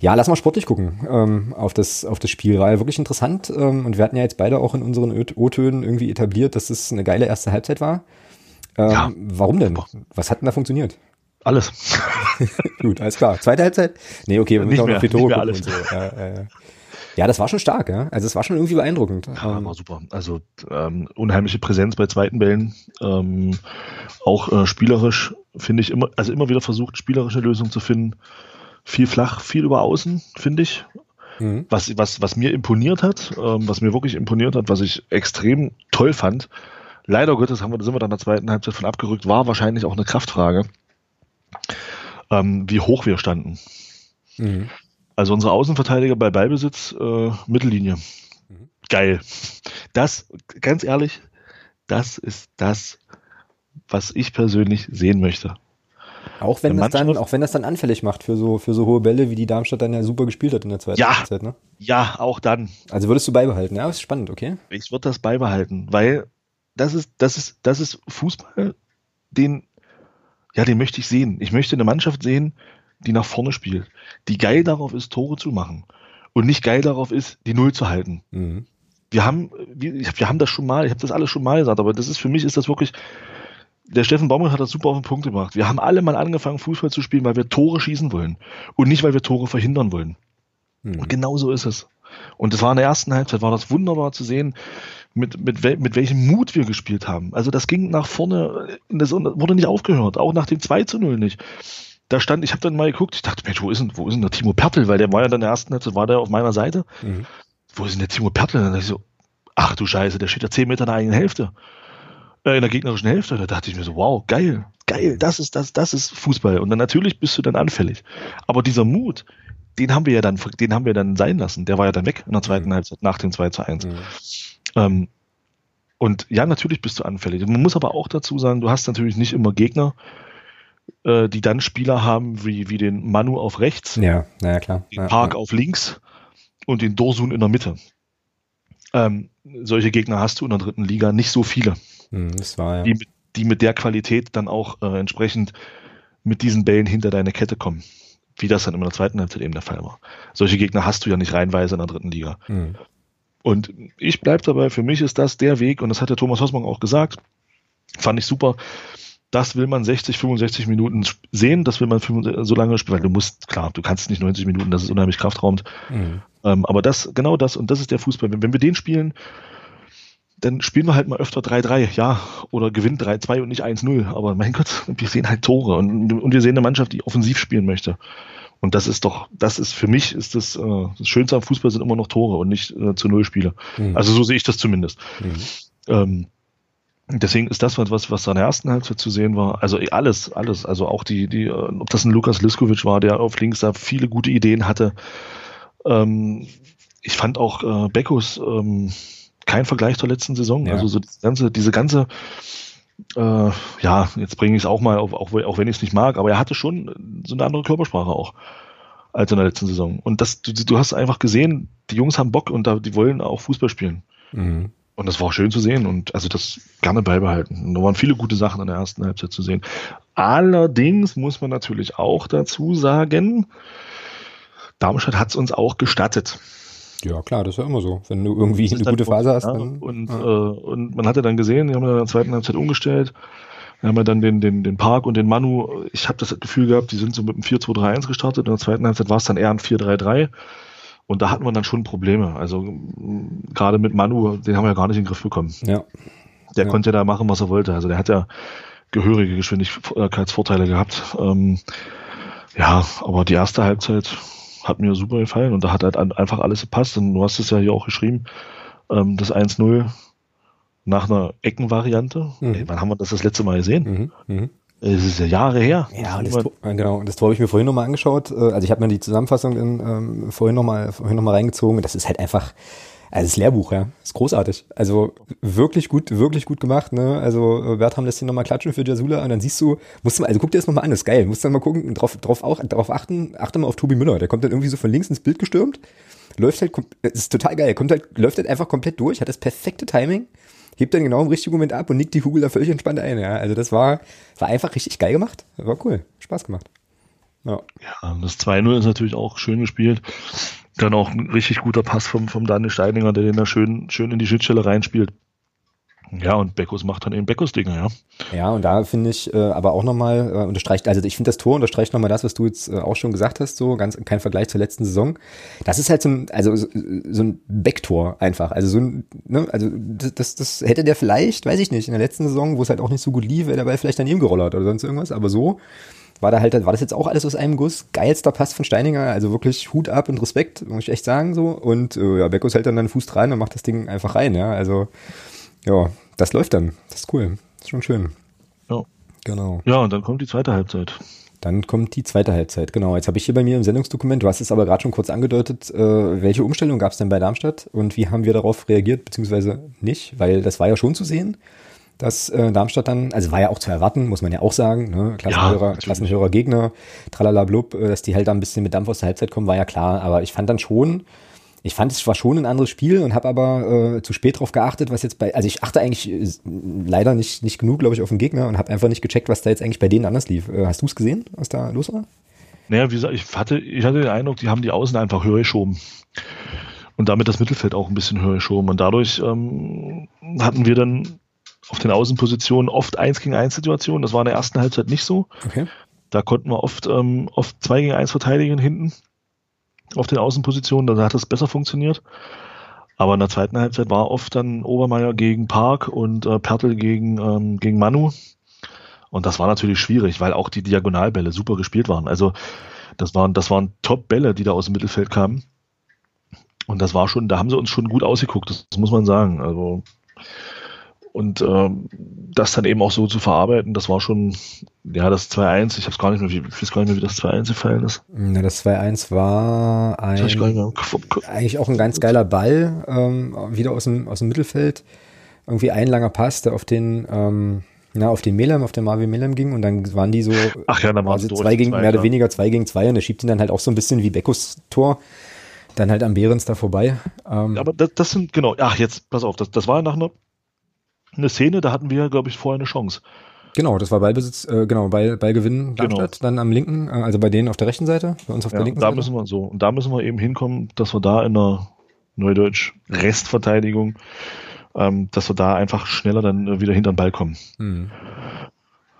Ja, lass mal sportlich gucken ähm, auf das auf das Spiel, weil wirklich interessant ähm, und wir hatten ja jetzt beide auch in unseren O-Tönen irgendwie etabliert, dass es eine geile erste Halbzeit war. Ähm, ja. Warum denn? Was hat denn da funktioniert?
Alles.
Gut, alles klar. Zweite Halbzeit? Nee, okay, wir müssen auch noch viel Tore alles. So. Ja, äh, ja, das war schon stark, ja. Also es war schon irgendwie beeindruckend.
Ja, war super. Also ähm, unheimliche Präsenz bei zweiten Bällen. Ähm, auch äh, spielerisch finde ich immer, also immer wieder versucht, spielerische Lösungen zu finden. Viel flach, viel über außen, finde ich. Mhm. Was, was, was mir imponiert hat, ähm, was mir wirklich imponiert hat, was ich extrem toll fand, leider Gottes haben wir, sind wir dann in der zweiten Halbzeit von abgerückt, war wahrscheinlich auch eine Kraftfrage, ähm, wie hoch wir standen. Mhm. Also unsere Außenverteidiger bei Ballbesitz, äh, Mittellinie. Mhm. Geil. Das, ganz ehrlich, das ist das, was ich persönlich sehen möchte.
Auch wenn, das dann, auch wenn das dann anfällig macht für so, für so hohe Bälle, wie die Darmstadt dann ja super gespielt hat in der zweiten
ja, Halbzeit, ne? Ja, auch dann.
Also würdest du beibehalten, ja? Das ist spannend, okay?
Ich würde das beibehalten, weil das ist, das ist, das ist Fußball, den, ja, den möchte ich sehen. Ich möchte eine Mannschaft sehen, die nach vorne spielt, die geil darauf ist, Tore zu machen und nicht geil darauf ist, die Null zu halten. Mhm. wir haben, wir, wir haben das schon mal, ich habe das alles schon mal gesagt, aber das ist für mich ist das wirklich, der Steffen Baumgart hat das super auf den Punkt gebracht. Wir haben alle mal angefangen, Fußball zu spielen, weil wir Tore schießen wollen und nicht, weil wir Tore verhindern wollen. Mhm. Und genau so ist es. Und das war in der ersten Halbzeit, war das wunderbar zu sehen, mit, mit, wel, mit welchem Mut wir gespielt haben. Also das ging nach vorne, das wurde nicht aufgehört, auch nach dem 2 zu 0 nicht. Da stand, ich habe dann mal geguckt, ich dachte, Mensch, wo ist denn, wo ist denn der Timo Pertl? Weil der war ja dann in der ersten Halbzeit, war der auf meiner Seite. Mhm. Wo ist denn der Timo Pertl? Und dann dachte ich so, ach du Scheiße, der steht ja 10 Meter in der eigenen Hälfte. Äh, in der gegnerischen Hälfte. Da dachte ich mir so, wow, geil, geil, das ist, das, das ist Fußball. Und dann natürlich bist du dann anfällig. Aber dieser Mut, den haben wir ja dann, den haben wir dann sein lassen. Der war ja dann weg in der zweiten mhm. Halbzeit nach dem 2 zu 1. Mhm. Ähm, und ja, natürlich bist du anfällig. Man muss aber auch dazu sagen, du hast natürlich nicht immer Gegner, äh, die dann Spieler haben wie, wie den Manu auf rechts,
ja, naja, klar.
den
ja,
Park
ja.
auf links und den Dorsun in der Mitte. Ähm, solche Gegner hast du in der dritten Liga nicht so viele,
das war, ja.
die, die mit der Qualität dann auch äh, entsprechend mit diesen Bällen hinter deine Kette kommen wie das dann in der zweiten Halbzeit eben der Fall war. Solche Gegner hast du ja nicht reinweise in der dritten Liga. Mhm. Und ich bleibe dabei, für mich ist das der Weg, und das hat der Thomas Hossmann auch gesagt, fand ich super. Das will man 60, 65 Minuten sehen, das will man so lange spielen, weil du musst, klar, du kannst nicht 90 Minuten, das ist unheimlich kraftraumend. Mhm. Ähm, aber das, genau das, und das ist der Fußball. Wenn, wenn wir den spielen, dann spielen wir halt mal öfter 3-3, ja, oder gewinnen 3-2 und nicht 1-0. Aber mein Gott, wir sehen halt Tore und, und, wir sehen eine Mannschaft, die offensiv spielen möchte. Und das ist doch, das ist für mich ist das, äh, das Schönste am Fußball sind immer noch Tore und nicht äh, zu Null Spiele. Mhm. Also so sehe ich das zumindest. Mhm. Ähm, deswegen ist das was, was da in der ersten Halbzeit zu sehen war. Also alles, alles. Also auch die, die, äh, ob das ein Lukas Liskovic war, der auf links da viele gute Ideen hatte. Ähm, ich fand auch äh, Beckus ähm, kein Vergleich zur letzten Saison. Ja. Also so diese ganze, diese ganze, äh, ja, jetzt bringe ich es auch mal, auf, auch, auch wenn ich es nicht mag, aber er hatte schon so eine andere Körpersprache auch als in der letzten Saison. Und das, du, du hast einfach gesehen, die Jungs haben Bock und da, die wollen auch Fußball spielen. Mhm. Und das war auch schön zu sehen und also das gerne beibehalten. Und da waren viele gute Sachen in der ersten Halbzeit zu sehen. Allerdings muss man natürlich auch dazu sagen, Darmstadt hat es uns auch gestattet.
Ja, klar, das ist ja immer so. Wenn du irgendwie eine gute Phase hast, ja, dann.
Und, ja. äh, und man hatte dann gesehen, die haben in der zweiten Halbzeit umgestellt. Wir haben ja dann den, den, den Park und den Manu, ich habe das Gefühl gehabt, die sind so mit einem 4-2-3-1 gestartet. In der zweiten Halbzeit war es dann eher ein 4-3-3. Und da hatten wir dann schon Probleme. Also gerade mit Manu, den haben wir ja gar nicht in den Griff bekommen.
Ja.
Der ja. konnte ja da machen, was er wollte. Also der hat ja gehörige Geschwindigkeitsvorteile gehabt. Ähm, ja, aber die erste Halbzeit hat mir super gefallen und da hat halt einfach alles gepasst. Und du hast es ja hier auch geschrieben, ähm, das 1-0 nach einer Eckenvariante. Mhm. Ey, wann haben wir das das letzte Mal gesehen? Mhm. Mhm. Es ist ja Jahre her.
Ja, und das, genau. Das Tor habe ich mir vorhin nochmal angeschaut. Äh, also ich habe mir die Zusammenfassung in, ähm, vorhin nochmal vorhin noch mal reingezogen. Das ist halt einfach, also das Lehrbuch, ja, ist großartig. Also wirklich gut, wirklich gut gemacht. Ne? Also Bertram lässt ihn nochmal klatschen für Jasula und dann siehst du, musst du mal, also guck dir das nochmal an, das ist geil. Musst dann mal gucken, drauf, drauf, auch, drauf achten, achte mal auf Tobi Müller. Der kommt dann irgendwie so von links ins Bild gestürmt, läuft halt, ist total geil, kommt halt, läuft halt einfach komplett durch, hat das perfekte Timing, hebt dann genau im richtigen Moment ab und nickt die Kugel da völlig entspannt ein. Ja? Also das war, war einfach richtig geil gemacht. War cool, Spaß gemacht.
Ja, ja das 2-0 ist natürlich auch schön gespielt. Dann auch ein richtig guter Pass vom, vom Daniel Steininger, der den da schön, schön in die Schnittstelle reinspielt. Ja, und Beckus macht dann eben Beckus-Dinger, ja.
Ja, und da finde ich äh, aber auch nochmal, äh, unterstreicht, also ich finde das Tor unterstreicht nochmal das, was du jetzt äh, auch schon gesagt hast, so ganz kein Vergleich zur letzten Saison. Das ist halt so ein, also so, ein Backtor einfach. Also so ein, ne, also das, das, das hätte der vielleicht, weiß ich nicht, in der letzten Saison, wo es halt auch nicht so gut lief, wäre Ball vielleicht daneben gerollert oder sonst irgendwas, aber so war da halt, war das jetzt auch alles aus einem Guss. Geilster Pass von Steininger, also wirklich Hut ab und Respekt, muss ich echt sagen so. Und äh, ja, Beckos hält dann den Fuß dran und macht das Ding einfach rein, ja. Also, ja, das läuft dann. Das ist cool. Das ist schon schön.
Ja. Genau. Ja, und dann kommt die zweite Halbzeit.
Dann kommt die zweite Halbzeit, genau. Jetzt habe ich hier bei mir im Sendungsdokument, du hast es aber gerade schon kurz angedeutet, äh, welche Umstellung gab es denn bei Darmstadt und wie haben wir darauf reagiert, beziehungsweise nicht, weil das war ja schon zu sehen dass äh, Darmstadt dann, also war ja auch zu erwarten, muss man ja auch sagen, ne? Klassenhörer, ja, Klassenhörer Gegner, tralala blub, äh, dass die halt da ein bisschen mit Dampf aus der Halbzeit kommen, war ja klar. Aber ich fand dann schon, ich fand es war schon ein anderes Spiel und habe aber äh, zu spät drauf geachtet, was jetzt bei, also ich achte eigentlich äh, leider nicht nicht genug, glaube ich, auf den Gegner und habe einfach nicht gecheckt, was da jetzt eigentlich bei denen anders lief. Äh, hast du es gesehen, was da los war?
Naja, wie gesagt, ich hatte, ich hatte den Eindruck, die haben die Außen einfach höher geschoben. und damit das Mittelfeld auch ein bisschen höher geschoben. Und dadurch ähm, hatten wir dann auf den Außenpositionen oft 1 gegen 1 Situationen. Das war in der ersten Halbzeit nicht so.
Okay.
Da konnten wir oft, ähm, oft 2 gegen 1 verteidigen hinten auf den Außenpositionen. Da hat es besser funktioniert. Aber in der zweiten Halbzeit war oft dann Obermeier gegen Park und äh, Pertl gegen, ähm, gegen Manu. Und das war natürlich schwierig, weil auch die Diagonalbälle super gespielt waren. Also das waren, das waren Top-Bälle, die da aus dem Mittelfeld kamen. Und das war schon, da haben sie uns schon gut ausgeguckt, das, das muss man sagen. Also und ähm, das dann eben auch so zu verarbeiten, das war schon, ja, das 2-1, ich habe es gar nicht mehr, ich weiß gar nicht mehr, wie das 2-1 gefallen ist.
Na, das 2-1 war ein, eigentlich auch ein ganz geiler Ball, ähm, wieder aus dem, aus dem Mittelfeld. Irgendwie ein langer Pass, der auf den, ähm, na, auf den Melem, auf den Marvin Melem ging und dann waren die so,
Ach ja, dann waren
also zwei gegen, mehr oder weniger zwei gegen zwei und der schiebt ihn dann halt auch so ein bisschen wie Beckos Tor dann halt am Behrens da vorbei.
Ähm, aber das, das, sind, genau, ach jetzt, pass auf, das, das war nach einer eine Szene, da hatten wir, glaube ich, vorher eine Chance.
Genau, das war Ballbesitz, äh, genau, Ball, Ballgewinn. Darmstadt, genau. dann am linken, äh, also bei denen auf der rechten Seite, bei uns auf ja, der linken
da
Seite.
Da müssen wir so, und da müssen wir eben hinkommen, dass wir da in der Neudeutsch Restverteidigung, ähm, dass wir da einfach schneller dann wieder hinter den Ball kommen. Mhm.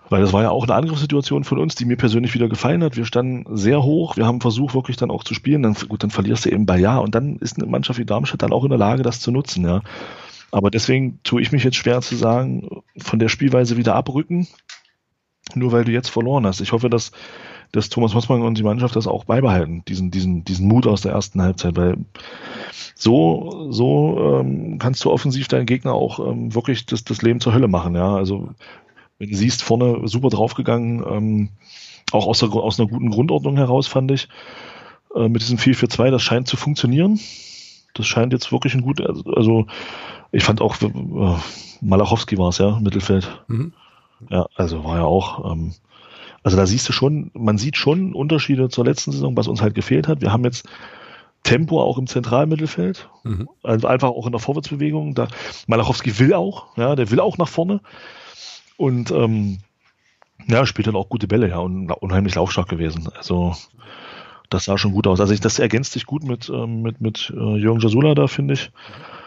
Weil das war ja auch eine Angriffssituation von uns, die mir persönlich wieder gefallen hat. Wir standen sehr hoch, wir haben versucht, wirklich dann auch zu spielen. Dann, gut, dann verlierst du eben bei Ja und dann ist eine Mannschaft wie Darmstadt dann auch in der Lage, das zu nutzen, ja. Aber deswegen tue ich mich jetzt schwer zu sagen, von der Spielweise wieder abrücken, nur weil du jetzt verloren hast. Ich hoffe, dass, dass Thomas Mossmann und die Mannschaft das auch beibehalten, diesen, diesen, diesen Mut aus der ersten Halbzeit, weil so, so ähm, kannst du offensiv deinen Gegner auch ähm, wirklich das, das Leben zur Hölle machen. Ja, also wenn du siehst, vorne super draufgegangen, ähm, auch aus, der, aus einer guten Grundordnung heraus, fand ich, äh, mit diesem 4-4-2, das scheint zu funktionieren. Das scheint jetzt wirklich ein gut, also, also ich fand auch, äh, Malachowski war es ja, Mittelfeld. Mhm. Ja, also war ja auch, ähm, also da siehst du schon, man sieht schon Unterschiede zur letzten Saison, was uns halt gefehlt hat. Wir haben jetzt Tempo auch im Zentralmittelfeld, mhm. also einfach auch in der Vorwärtsbewegung. Da, Malachowski will auch, ja, der will auch nach vorne und ähm, ja, spielt dann auch gute Bälle, ja, und unheimlich laufstark gewesen. Also das sah schon gut aus. Also ich, das ergänzt sich gut mit, ähm, mit, mit äh, Jürgen Jasula da, finde ich. Ähm,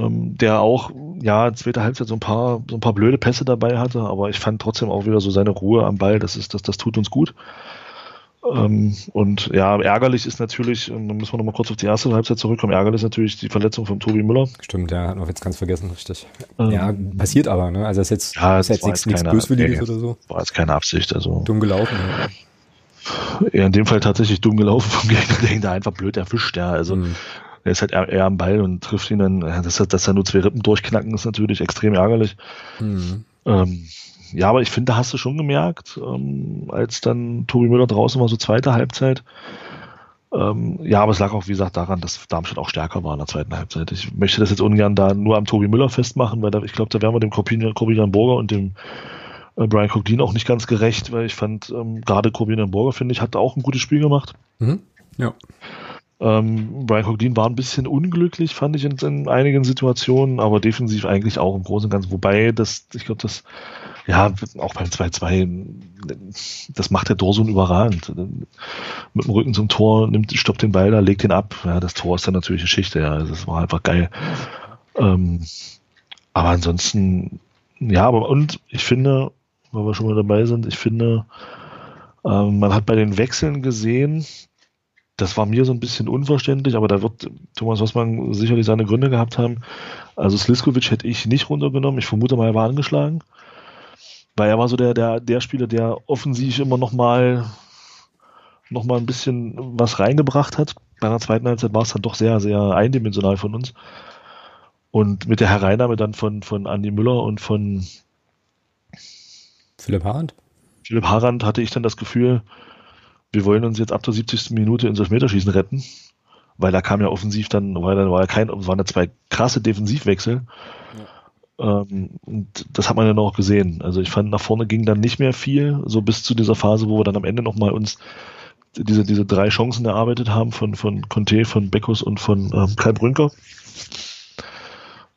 der auch, ja, zweite Halbzeit so ein paar, so ein paar blöde Pässe dabei hatte, aber ich fand trotzdem auch wieder so seine Ruhe am Ball, das ist, das, das tut uns gut. Ähm, und ja, ärgerlich ist natürlich, ähm, da müssen wir nochmal kurz auf die erste Halbzeit zurückkommen, ärgerlich ist natürlich die Verletzung von Tobi Müller.
Stimmt, ja, hat man jetzt ganz vergessen, richtig. Ähm, ja, passiert aber, ne? Also ist jetzt,
ja,
ist jetzt nichts, nichts Böswilliges oder so.
War jetzt keine Absicht, also.
Dumm gelaufen,
ja ja, in dem Fall tatsächlich dumm gelaufen vom Gegner, der ihn da einfach blöd erwischt, ja. Also mhm. Er ist halt eher, am Ball und trifft ihn dann, dass, dass er nur zwei Rippen durchknacken, ist natürlich extrem ärgerlich. Mhm. Ähm, ja, aber ich finde, da hast du schon gemerkt, ähm, als dann Tobi Müller draußen war, so zweite Halbzeit. Ähm, ja, aber es lag auch, wie gesagt, daran, dass Darmstadt auch stärker war in der zweiten Halbzeit. Ich möchte das jetzt ungern da nur am Tobi Müller festmachen, weil da, ich glaube, da wären wir dem Corbinian Burger und dem äh, Brian Coglin auch nicht ganz gerecht, weil ich fand, ähm, gerade Corbin Burger, finde ich, hat auch ein gutes Spiel gemacht. Mhm.
Ja.
Ähm, Brian Coglin war ein bisschen unglücklich, fand ich in, in, einigen Situationen, aber defensiv eigentlich auch im Großen und Ganzen. Wobei, das, ich glaube, das, ja, auch beim 2-2, das macht der Dorsun überragend. Mit dem Rücken zum Tor, nimmt, stoppt den Ball da, legt ihn ab. Ja, das Tor ist dann natürlich eine Geschichte, ja. Das war einfach geil. Ähm, aber ansonsten, ja, aber und ich finde, weil wir schon mal dabei sind. Ich finde, ähm, man hat bei den Wechseln gesehen, das war mir so ein bisschen unverständlich, aber da wird Thomas Rossmann sicherlich seine Gründe gehabt haben. Also Sliskovic hätte ich nicht runtergenommen. Ich vermute mal, er war angeschlagen. Weil er war so der, der, der Spieler, der offensiv immer noch mal, noch mal ein bisschen was reingebracht hat. Bei der zweiten Halbzeit war es dann doch sehr, sehr eindimensional von uns. Und mit der Hereinnahme dann von, von Andy Müller und von
Philipp Harand?
Philipp Harand hatte ich dann das Gefühl, wir wollen uns jetzt ab der 70. Minute ins Elfmeterschießen retten, weil da kam ja offensiv dann, weil da war ja kein, waren ja zwei krasse Defensivwechsel. Ja. Ähm, und das hat man ja noch gesehen. Also ich fand, nach vorne ging dann nicht mehr viel, so bis zu dieser Phase, wo wir dann am Ende nochmal uns diese, diese drei Chancen erarbeitet haben von, von Conte, von Beckus und von ähm, Kai Brünker.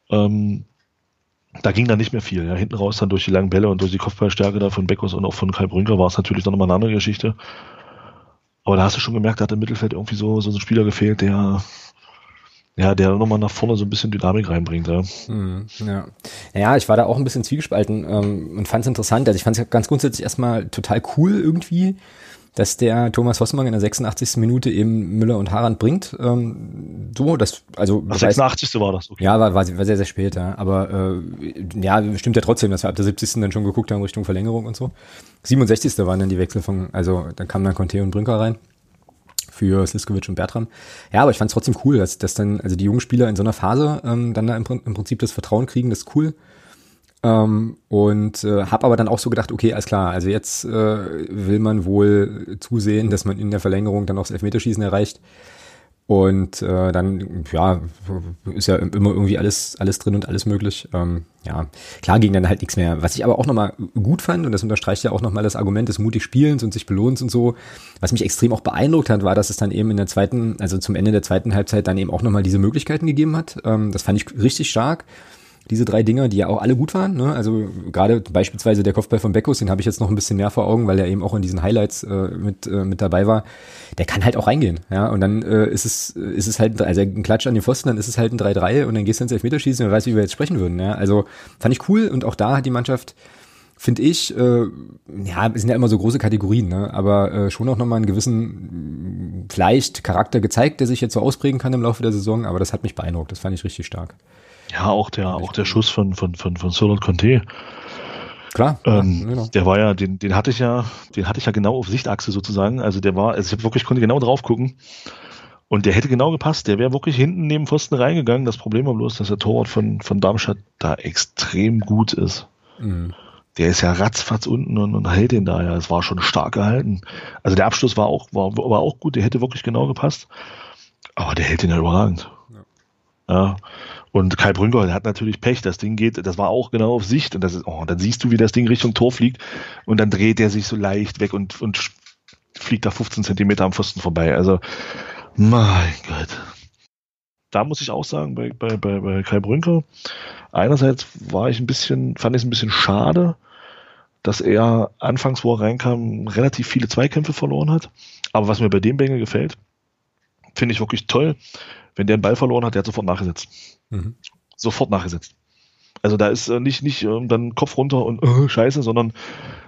Ähm, da ging dann nicht mehr viel. Ja. Hinten raus dann durch die langen Bälle und durch die Kopfballstärke da von Beckos und auch von Kai Brünker war es natürlich dann nochmal eine andere Geschichte. Aber da hast du schon gemerkt, da hat im Mittelfeld irgendwie so, so ein Spieler gefehlt, der, ja, der nochmal nach vorne so ein bisschen Dynamik reinbringt. Ja.
Hm, ja. Naja, ich war da auch ein bisschen zwiegespalten ähm, und fand es interessant. Also ich fand es ganz grundsätzlich erstmal total cool irgendwie, dass der Thomas Hossmann in der 86. Minute eben Müller und Harand bringt. Ähm, so, das, also.
Ach, 86. war das,
okay. Ja, war, war, war sehr, sehr spät, ja. Aber äh, ja, stimmt ja trotzdem, dass wir ab der 70. dann schon geguckt haben Richtung Verlängerung und so. 67. waren dann die Wechsel von, also dann kamen dann Conte und Brünker rein für Sliskovic und Bertram. Ja, aber ich fand es trotzdem cool, dass, dass dann, also die jungen Spieler in so einer Phase ähm, dann da im, im Prinzip das Vertrauen kriegen, das ist cool. Ähm, und äh, habe aber dann auch so gedacht, okay, alles klar, also jetzt äh, will man wohl zusehen, dass man in der Verlängerung dann auch das Elfmeterschießen erreicht. Und äh, dann, ja, ist ja immer irgendwie alles, alles drin und alles möglich. Ähm, ja, klar ging dann halt nichts mehr. Was ich aber auch nochmal gut fand, und das unterstreicht ja auch nochmal das Argument des mutig Spielens und sich belohnt und so, was mich extrem auch beeindruckt hat, war, dass es dann eben in der zweiten, also zum Ende der zweiten Halbzeit dann eben auch nochmal diese Möglichkeiten gegeben hat. Ähm, das fand ich richtig stark diese drei Dinger, die ja auch alle gut waren. Ne? Also gerade beispielsweise der Kopfball von Beckus, den habe ich jetzt noch ein bisschen mehr vor Augen, weil er eben auch in diesen Highlights äh, mit, äh, mit dabei war. Der kann halt auch reingehen. Ja? Und dann äh, ist es ist es halt, also ein Klatsch an den Pfosten, dann ist es halt ein 3-3 und dann gehst du ins Elfmeterschießen und weißt, wie wir jetzt sprechen würden. Ja? Also fand ich cool und auch da hat die Mannschaft finde ich, äh, ja, sind ja immer so große Kategorien, ne? aber äh, schon auch nochmal einen gewissen, vielleicht Charakter gezeigt, der sich jetzt so ausprägen kann im Laufe der Saison, aber das hat mich beeindruckt, das fand ich richtig stark.
Ja, auch der, auch der Schuss von, von, von, von Solon Conte.
Klar.
Ähm, ja, genau. Der war ja, den, den hatte ich ja, den hatte ich ja genau auf Sichtachse sozusagen. Also der war, also ich hab wirklich konnte genau drauf gucken. Und der hätte genau gepasst. Der wäre wirklich hinten neben Pfosten reingegangen. Das Problem war bloß, dass der Torwart von, von Darmstadt da extrem gut ist. Mhm. Der ist ja ratzfatz unten und, und hält den da ja. Es war schon stark gehalten. Also der Abschluss war auch, war, war auch gut. Der hätte wirklich genau gepasst. Aber der hält den ja überragend. Ja. ja. Und Kai Brünker hat natürlich Pech. Das Ding geht, das war auch genau auf Sicht. Und das ist, oh, dann siehst du, wie das Ding Richtung Tor fliegt. Und dann dreht er sich so leicht weg und, und fliegt da 15 Zentimeter am Pfosten vorbei. Also, mein Gott. Da muss ich auch sagen, bei, bei, bei, bei Kai Brünker, einerseits war ich ein bisschen, fand ich es ein bisschen schade, dass er anfangs, wo er reinkam, relativ viele Zweikämpfe verloren hat. Aber was mir bei dem Bengel gefällt, finde ich wirklich toll. Wenn der einen Ball verloren hat, der hat sofort nachgesetzt. Mhm. Sofort nachgesetzt. Also da ist äh, nicht, nicht äh, dann Kopf runter und äh, Scheiße, sondern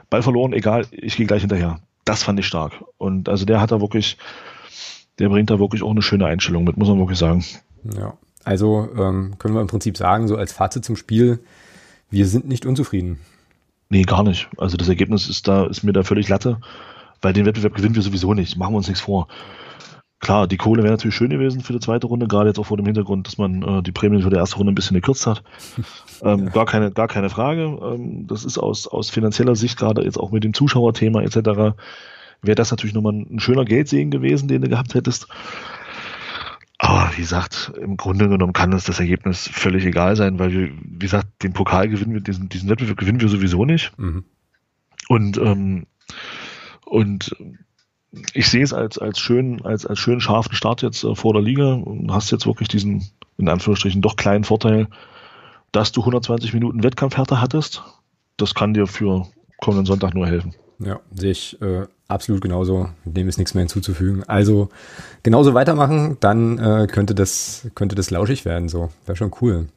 Ball verloren, egal, ich gehe gleich hinterher. Das fand ich stark. Und also der hat da wirklich, der bringt da wirklich auch eine schöne Einstellung mit, muss man wirklich sagen.
Ja, also ähm, können wir im Prinzip sagen, so als Fazit zum Spiel, wir sind nicht unzufrieden.
Nee, gar nicht. Also das Ergebnis ist da, ist mir da völlig Latte, weil den Wettbewerb gewinnen wir sowieso nicht. Machen wir uns nichts vor. Klar, die Kohle wäre natürlich schön gewesen für die zweite Runde, gerade jetzt auch vor dem Hintergrund, dass man äh, die Prämien für die erste Runde ein bisschen gekürzt hat. Ähm, ja. gar, keine, gar keine Frage. Ähm, das ist aus, aus finanzieller Sicht, gerade jetzt auch mit dem Zuschauerthema etc., wäre das natürlich nochmal ein schöner Geldsegen gewesen, den du gehabt hättest. Aber wie gesagt, im Grunde genommen kann uns das Ergebnis völlig egal sein, weil wir, wie gesagt, den Pokal gewinnen wir, diesen, diesen Wettbewerb gewinnen wir sowieso nicht. Mhm. Und, ähm, und ich sehe es als, als schön, als, als schön scharfen Start jetzt äh, vor der Liga und hast jetzt wirklich diesen, in Anführungsstrichen, doch kleinen Vorteil, dass du 120 Minuten Wettkampfhärte hattest. Das kann dir für kommenden Sonntag nur helfen.
Ja, sehe ich äh, absolut genauso. Dem ist nichts mehr hinzuzufügen. Also genauso weitermachen, dann äh, könnte das könnte das lauschig werden. So wäre schon cool.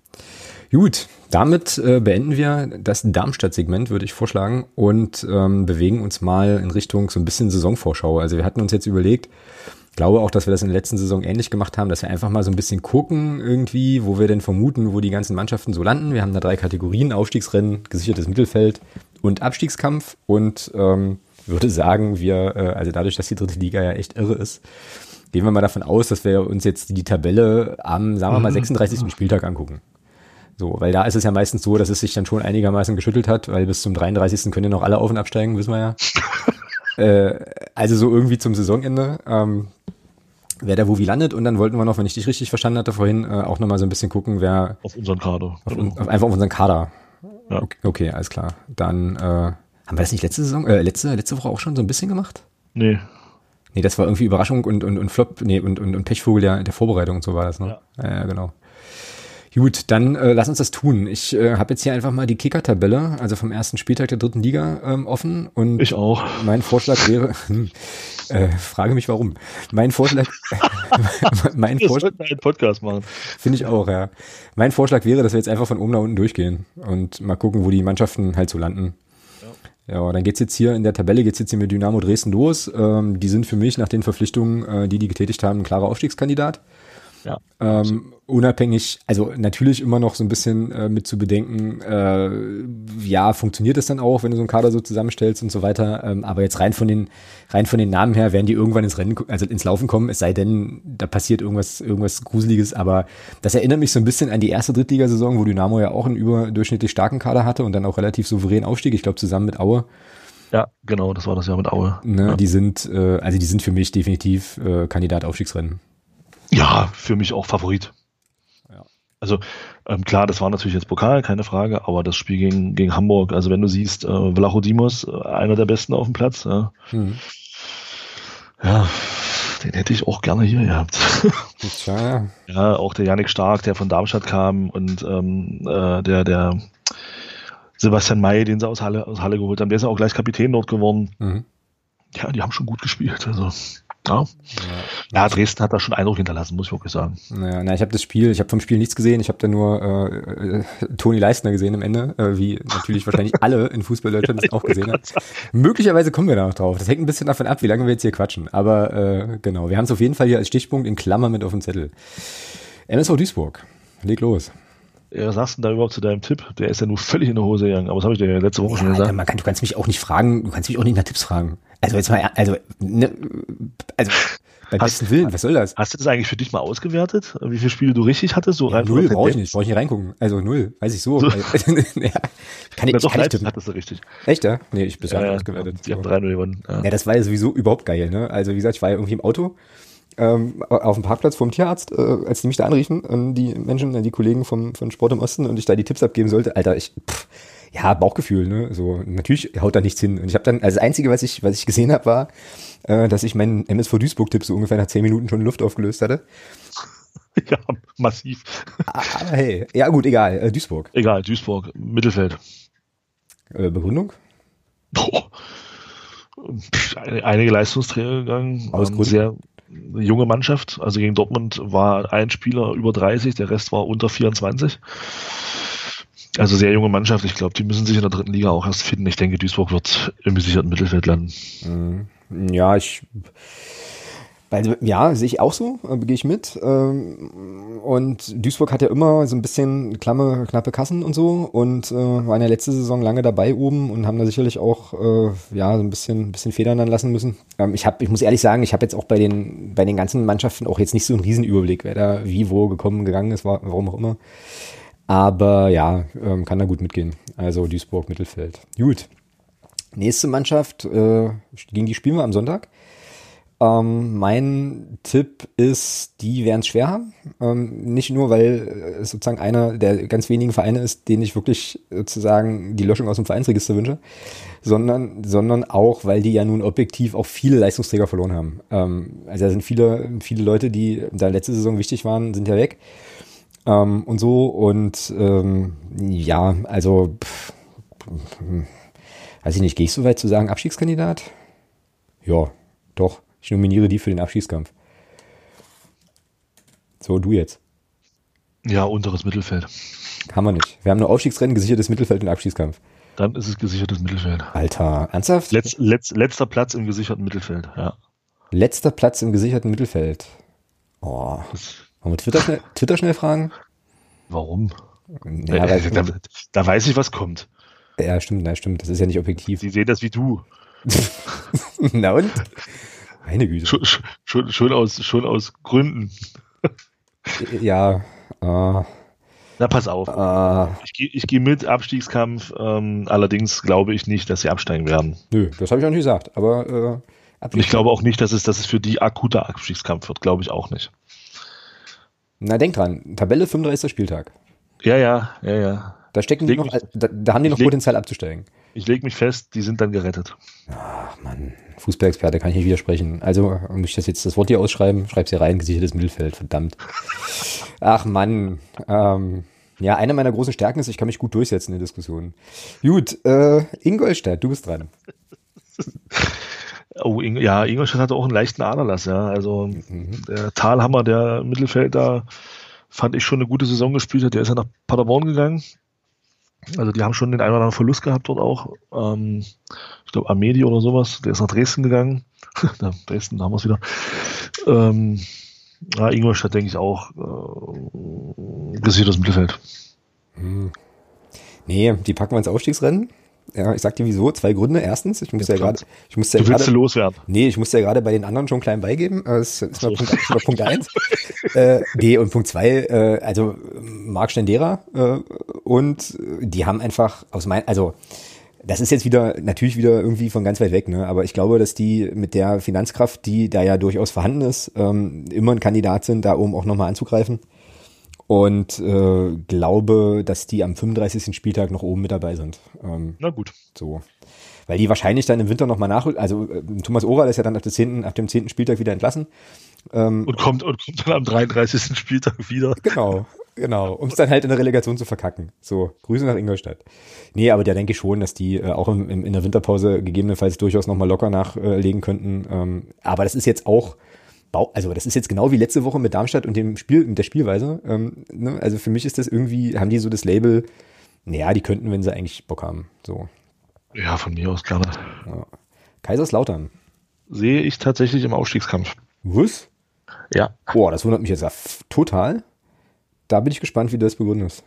Gut, damit äh, beenden wir das Darmstadt-Segment, würde ich vorschlagen, und ähm, bewegen uns mal in Richtung so ein bisschen Saisonvorschau. Also wir hatten uns jetzt überlegt, glaube auch, dass wir das in der letzten Saison ähnlich gemacht haben, dass wir einfach mal so ein bisschen gucken irgendwie, wo wir denn vermuten, wo die ganzen Mannschaften so landen. Wir haben da drei Kategorien, Aufstiegsrennen, gesichertes Mittelfeld und Abstiegskampf und ähm, würde sagen, wir, äh, also dadurch, dass die dritte Liga ja echt irre ist, gehen wir mal davon aus, dass wir uns jetzt die Tabelle am, sagen wir mal, 36. Mhm. Spieltag angucken. So, weil da ist es ja meistens so, dass es sich dann schon einigermaßen geschüttelt hat, weil bis zum 33. können ja noch alle auf und absteigen, wissen wir ja. äh, also so irgendwie zum Saisonende, ähm, wer da wo wie landet und dann wollten wir noch, wenn ich dich richtig verstanden hatte vorhin, äh, auch nochmal so ein bisschen gucken, wer
auf unseren Kader.
Auf, auf, einfach auf unseren Kader. Ja. Okay, okay, alles klar. Dann äh, haben wir das nicht letzte Saison, äh, letzte, letzte Woche auch schon so ein bisschen gemacht?
Nee.
Nee, das war irgendwie Überraschung und, und, und Flop, nee, und, und, und Pechvogel der, der Vorbereitung und so war das, ne? Ja, ja genau. Gut, dann äh, lass uns das tun. Ich äh, habe jetzt hier einfach mal die Kicker-Tabelle, also vom ersten Spieltag der dritten Liga ähm, offen. Und
ich auch.
Mein Vorschlag wäre, äh, frage mich warum. Mein Vorschlag, mein
Wir
Vorschlag,
einen Podcast machen.
finde ich auch, ja. Mein Vorschlag wäre, dass wir jetzt einfach von oben nach unten durchgehen und mal gucken, wo die Mannschaften halt so landen. Ja, dann geht's jetzt hier in der Tabelle geht's jetzt hier mit Dynamo Dresden los. Ähm, die sind für mich nach den Verpflichtungen, äh, die die getätigt haben, ein klarer Aufstiegskandidat.
Ja.
Ähm, unabhängig, also natürlich immer noch so ein bisschen äh, mit zu bedenken, äh, ja, funktioniert das dann auch, wenn du so einen Kader so zusammenstellst und so weiter. Ähm, aber jetzt rein von den, rein von den Namen her werden die irgendwann ins Rennen, also ins Laufen kommen, es sei denn, da passiert irgendwas, irgendwas Gruseliges. Aber das erinnert mich so ein bisschen an die erste Drittligasaison, wo Dynamo ja auch einen überdurchschnittlich starken Kader hatte und dann auch relativ souverän aufstieg. Ich glaube, zusammen mit Aue.
Ja, genau, das war das Jahr mit Aue.
Ne,
Ja.
Die sind, äh, also die sind für mich definitiv äh, Kandidat Aufstiegsrennen.
Ja, für mich auch Favorit.
Ja.
Also ähm, klar, das war natürlich jetzt Pokal, keine Frage, aber das Spiel gegen, gegen Hamburg, also wenn du siehst, äh, Vlachodimos, äh, einer der besten auf dem Platz, ja,
Hm.
ja, den hätte ich auch gerne hier gehabt.
Tja,
ja, auch der Yannick Stark, der von Darmstadt kam und ähm, äh, der, der Sebastian May, den sie aus Halle, aus Halle geholt haben, der ist ja auch gleich Kapitän dort geworden.
mhm.
Ja, die haben schon gut gespielt. Also, ja. ja, Dresden hat da schon Eindruck hinterlassen, muss ich wirklich sagen.
Naja, na, ich habe das Spiel, ich habe vom Spiel nichts gesehen, ich habe da nur äh, äh, Toni Leistner gesehen am Ende, äh, wie natürlich wahrscheinlich alle in Fußball Deutschland das auch gesehen haben. Möglicherweise kommen wir da noch drauf. Das hängt ein bisschen davon ab, wie lange wir jetzt hier quatschen. Aber äh, genau, wir haben es auf jeden Fall hier als Stichpunkt in Klammer mit auf dem Zettel. MSV Duisburg, leg los.
Ja, was sagst du denn da überhaupt zu deinem Tipp? Der ist ja nur völlig in der Hose gegangen, aber das habe ich dir ja letzte Woche schon
Ja, Alter,
gesagt.
man kann, du kannst mich auch nicht fragen, du kannst mich auch nicht nach Tipps fragen. Also jetzt mal, also, ne, also beim
Hast-
besten Willen, was soll das?
Hast du das eigentlich für dich mal ausgewertet, wie viele Spiele du richtig hattest? So
Ja,
rein
null, brauche ich nicht, brauche ich nicht reingucken. Also null, weiß ich so.
So.
Also, ja, kann ich, ich
doch,
kann tippen.
hattest du richtig.
Echt, ja? Nee, ich bisher
Ja,
ja, ausgewertet.
haben
So.
3-0 gewonnen. Ja.
Ja, das war ja sowieso überhaupt geil, ne? Also wie gesagt, ich war ja irgendwie im Auto ähm, auf dem Parkplatz vom Tierarzt, äh, als die mich da anriefen, äh, die Menschen, äh, die Kollegen vom, von Sport im Osten und ich da die Tipps abgeben sollte. Alter, ich, pff, ja, Bauchgefühl, ne? So, natürlich haut da nichts hin. Und ich habe dann, also das Einzige, was ich, was ich gesehen habe, war, äh, dass ich meinen MSV Duisburg-Tipp so ungefähr nach zehn Minuten schon in Luft aufgelöst hatte.
ja, massiv.
Aber hey, ja gut, egal, äh, Duisburg.
Egal, Duisburg, Mittelfeld.
Äh, Begründung?
Boah. Einige Leistungsträger gegangen.
Aus
ähm, sehr junge Mannschaft. Also gegen Dortmund war ein Spieler über 30, der Rest war unter 24. Also sehr junge Mannschaft. Ich glaube, die müssen sich in der dritten Liga auch erst finden. Ich denke, Duisburg wird im gesicherten Mittelfeld landen.
Mhm. Ja, ich. Also, ja, sehe ich auch so, äh, gehe ich mit. Ähm, und Duisburg hat ja immer so ein bisschen klamme, knappe Kassen und so und äh, waren ja letzte Saison lange dabei oben und haben da sicherlich auch äh, ja so ein bisschen, ein bisschen Federn dann lassen müssen. Ähm, ich habe, ich muss ehrlich sagen, ich habe jetzt auch bei den bei den ganzen Mannschaften auch jetzt nicht so einen Riesenüberblick, wer da wie wo gekommen gegangen ist, war, warum auch immer. Aber ja, ähm, kann da gut mitgehen. Also Duisburg Mittelfeld. Gut. Nächste Mannschaft, äh, gegen die spielen wir am Sonntag. Ähm, mein Tipp ist, die werden es schwer haben. Ähm, nicht nur, weil es sozusagen einer der ganz wenigen Vereine ist, denen ich wirklich sozusagen die Löschung aus dem Vereinsregister wünsche, sondern, sondern auch, weil die ja nun objektiv auch viele Leistungsträger verloren haben. Ähm, also da sind viele, viele Leute, die da letzte Saison wichtig waren, sind ja weg. Ähm, und so und ähm, ja, also pff, weiß ich nicht, gehe ich so weit zu sagen, Abstiegskandidat? Ja, doch. Ich nominiere die für den Abstiegskampf. So, du jetzt.
Ja, unteres Mittelfeld.
Haben wir nicht. Wir haben nur Aufstiegsrennen, gesichertes Mittelfeld und Abstiegskampf.
Dann ist es gesichertes Mittelfeld.
Alter, ernsthaft?
Letz, letz, letzter Platz im gesicherten Mittelfeld, ja.
Letzter Platz im gesicherten Mittelfeld. Oh.
Das,
Wollen wir Twitter schnell, Twitter schnell fragen?
warum?
Ja,
Äh, da,
weil,
da weiß ich, was kommt.
ja, stimmt, na, stimmt. Das ist ja nicht objektiv.
Sie sehen das wie du.
Na und? Meine Güte.
Schon, schon, schon, aus, schon aus Gründen.
Ja, äh,
Na, pass auf.
äh,
Ich gehe ich geh mit, Abstiegskampf. Ähm, allerdings glaube ich nicht, dass sie absteigen werden.
nö, das habe ich auch nicht gesagt. Aber äh,
Und ich glaube auch nicht, dass es, dass es für die akuter Abstiegskampf wird. Glaube ich auch nicht.
Na, denk dran, Tabelle 35. Spieltag.
Ja, ja, ja, ja.
Da stecken die noch,
mich-
da, da haben die noch
leg-
Potenzial abzusteigen.
Ich lege mich fest, die sind dann gerettet.
Ach Mann, Fußballexperte kann ich nicht widersprechen. Also muss ich das jetzt das Wort hier ausschreiben? Schreib's hier rein, gesichertes Mittelfeld, verdammt. Ach Mann, ähm, ja, eine meiner großen Stärken ist, ich kann mich gut durchsetzen in Diskussionen. Gut, äh, Ingolstadt, du bist dran.
Oh, Ing ja, Ingolstadt hatte auch einen leichten Aderlass, ja. Also mhm. der Talhammer, der im Mittelfeld da, fand ich schon eine gute Saison gespielt hat. Der ist ja nach Paderborn gegangen. Also die haben schon den einen oder anderen Verlust gehabt dort auch. Ähm, ich glaube Amedi oder sowas, der ist nach Dresden gegangen. Dresden, da haben wir es wieder. Ähm, ja, Ingolstadt denke ich auch äh, gesichertes Mittelfeld.
Hm. Nee, die packen wir ins Aufstiegsrennen. Ja, ich sag dir wieso. Zwei Gründe. Erstens, ich muss ja gerade, ich muss ja
du willst
grade,
loswerden.
Nee, ich muss ja gerade bei den anderen schon klein beigeben. Das ist mal Punkt, ist mal Punkt eins. äh, nee, und Punkt zwei, äh, also Marc Stendera äh, und die haben einfach aus mein, also das ist jetzt wieder natürlich wieder irgendwie von ganz weit weg, ne? Aber ich glaube, dass die mit der Finanzkraft, die da ja durchaus vorhanden ist, ähm, immer ein Kandidat sind, da oben auch nochmal anzugreifen und äh, glaube, dass die am 35. Spieltag noch oben mit dabei sind.
Ähm, Na gut.
So. Weil die wahrscheinlich dann im Winter nochmal nachholen. Also äh, Thomas Oral ist ja dann ab, 10., ab dem 10. Spieltag wieder entlassen.
Ähm, und, kommt, und kommt dann am 33. Spieltag wieder.
Genau, genau. Um es dann halt in der Relegation zu verkacken. So, Grüße nach Ingolstadt. Nee, aber da denke ich schon, dass die äh, auch im, im, in der Winterpause gegebenenfalls durchaus nochmal locker nachlegen könnten. Ähm, aber das ist jetzt auch also das ist jetzt genau wie letzte Woche mit Darmstadt und dem Spiel, mit der Spielweise. Ähm, ne? Also für mich ist das irgendwie, haben die so das Label, naja, die könnten, wenn sie eigentlich Bock haben. So.
Ja, von mir aus gerne.
Ja. Kaiserslautern.
Sehe ich tatsächlich im Aufstiegskampf.
Was?
Ja.
Boah, das wundert mich jetzt total. Da bin ich gespannt, wie du das begründest.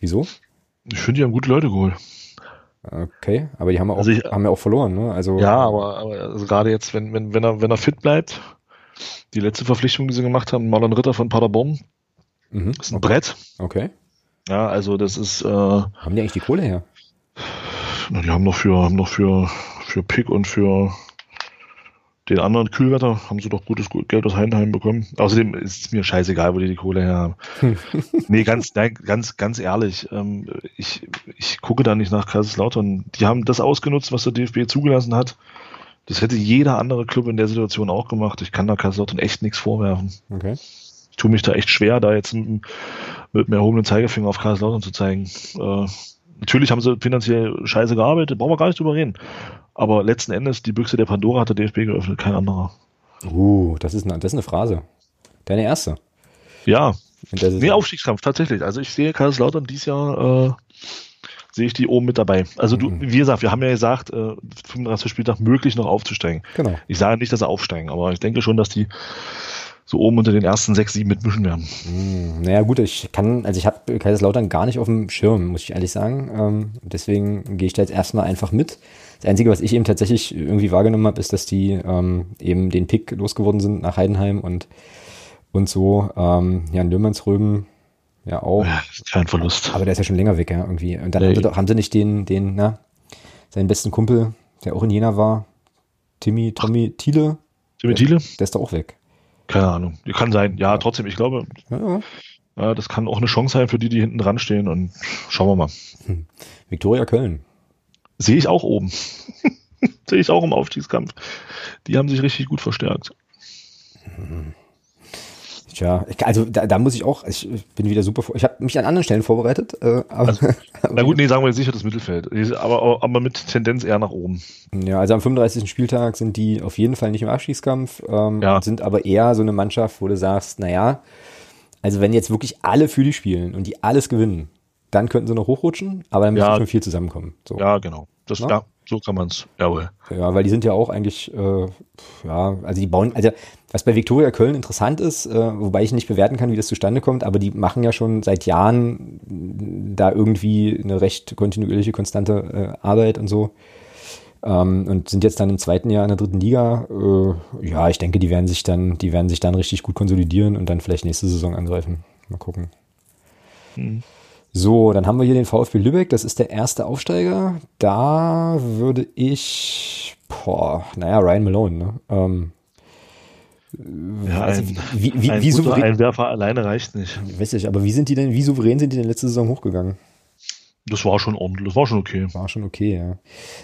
Wieso?
Ich finde, die haben gute Leute geholt.
Okay, aber die haben, auch, also ich, haben ja auch verloren, ne? Also,
ja, aber, aber also gerade jetzt, wenn, wenn, wenn, er, wenn er fit bleibt, die letzte Verpflichtung, die sie gemacht haben, Marlon Ritter von Paderborn, mhm, ist ein
okay.
Brett.
Okay.
Ja, also das ist. Äh,
haben die eigentlich die Kohle her?
Na, die haben noch für, haben noch für, für Pick und für den anderen Kühlwetter haben sie doch gutes Geld aus Heidenheim bekommen. Außerdem ist es mir scheißegal, wo die die Kohle her haben. nee, ganz, nein, ganz, ganz ehrlich. Ähm, ich, ich gucke da nicht nach Kaiserslautern. Die haben das ausgenutzt, was der DFB zugelassen hat. Das hätte jeder andere Club in der Situation auch gemacht. Ich kann da Kaiserslautern echt nichts vorwerfen.
Okay.
Ich tue mich da echt schwer, da jetzt mit, mit mehr erhobenen Zeigefinger auf Kaiserslautern zu zeigen. Äh, natürlich haben sie finanziell scheiße gearbeitet, brauchen wir gar nicht drüber reden. Aber letzten Endes, die Büchse der Pandora hat der DFB geöffnet, kein anderer.
Uh, das ist eine, das ist eine Phrase. Deine erste.
Ja. Nee, Aufstiegskampf, tatsächlich. Also ich sehe Kaiserslautern dieses Jahr äh, sehe ich die oben mit dabei. Also du, mhm. wie gesagt, wir haben ja gesagt, äh, 35 Spieltag möglich noch aufzusteigen.
Genau.
Ich sage nicht, dass sie aufsteigen, aber ich denke schon, dass die so oben unter den ersten sechs, sieben mitmischen werden.
Mhm. Naja gut, ich kann, also ich habe Kaiserslautern gar nicht auf dem Schirm, muss ich ehrlich sagen. Ähm, deswegen gehe ich da jetzt erstmal einfach mit. Das Einzige, was ich eben tatsächlich irgendwie wahrgenommen habe, ist, dass die ähm, eben den Pick losgeworden sind nach Heidenheim und, und so. Ähm, Jan Löhmannsröben ja auch. Ja,
kein Verlust.
Aber der ist ja schon länger weg, ja, irgendwie. Und dann nee. haben, sie doch, haben sie nicht den, den, na, seinen besten Kumpel, der auch in Jena war, Timmy, Tommy Thiele.
Timmy Thiele?
Der ist doch auch weg.
Keine Ahnung. Kann sein. Ja, trotzdem, ich glaube, ja. ja. das kann auch eine Chance sein für die, die hinten dran stehen und schauen wir mal.
Hm. Viktoria Köln.
Sehe ich auch oben. Sehe ich auch im Aufstiegskampf. Die haben sich richtig gut verstärkt.
Hm. Tja, also da, da muss ich auch, ich bin wieder super, ich habe mich an anderen Stellen vorbereitet. Äh, aber,
also, na gut, nee, sagen wir sicher das Mittelfeld, aber, aber mit Tendenz eher nach oben.
Ja, also am 35. Spieltag sind die auf jeden Fall nicht im Abschießkampf, ähm, ja. sind aber eher so eine Mannschaft, wo du sagst, naja, also wenn jetzt wirklich alle für die spielen und die alles gewinnen, dann könnten sie noch hochrutschen, aber dann müsste ja. schon viel zusammenkommen. So.
Ja, genau. Das, ja? ja so kann man es, jawohl.
Ja, weil die sind ja auch eigentlich, äh, ja, also die bauen, also was bei Viktoria Köln interessant ist, äh, wobei ich nicht bewerten kann, wie das zustande kommt, aber die machen ja schon seit Jahren da irgendwie eine recht kontinuierliche, konstante äh, Arbeit und so. Ähm, und sind jetzt dann im zweiten Jahr in der dritten Liga. Äh, ja, ich denke, die werden sich dann, die werden sich dann richtig gut konsolidieren und dann vielleicht nächste Saison angreifen. Mal gucken. Mhm. So, dann haben wir hier den VfB Lübeck, das ist der erste Aufsteiger. Da würde ich, boah, naja, Ryan Malone, ne? Ähm,
ja, also, ein, wie, wie, ein wie souverän, Einwerfer alleine reicht nicht.
Weiß ich, aber wie sind die denn, wie souverän sind die denn letzte Saison hochgegangen?
Das war schon ordentlich, das war schon okay.
War schon okay, ja.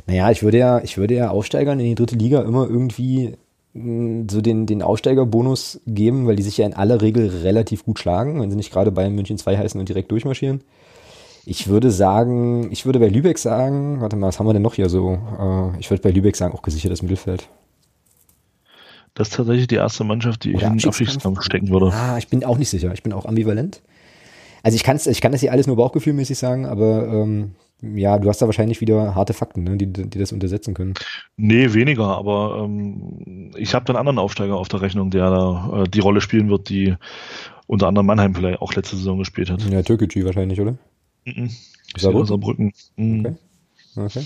Naja, ich würde ja, ich würde ja Aufsteigern in die dritte Liga immer irgendwie mm, so den, den Aufsteigerbonus geben, weil die sich ja in aller Regel relativ gut schlagen, wenn sie nicht gerade Bayern München 2 heißen und direkt durchmarschieren. Ich würde sagen, ich würde bei Lübeck sagen, warte mal, was haben wir denn noch hier so? Äh, ich würde bei Lübeck sagen, auch gesichertes Mittelfeld.
Das ist tatsächlich die erste Mannschaft, die ich
Oder
in den?
Abstiegskampf
stecken würde.
Ah, ich bin auch nicht sicher. Ich bin auch ambivalent. Also ich, kann's, ich kann das hier alles nur bauchgefühlmäßig sagen, aber ähm, ja, du hast da wahrscheinlich wieder harte Fakten, ne, die, die das untersetzen können.
Nee, weniger, aber ähm, ich habe einen anderen Aufsteiger auf der Rechnung, der da äh, die Rolle spielen wird, die unter anderem Mannheim vielleicht auch letzte Saison gespielt hat.
Ja, Türkgücü wahrscheinlich, oder?
Mhm. Ich
Saarbrücken?
Saarbrücken. Mhm.
Okay. Okay.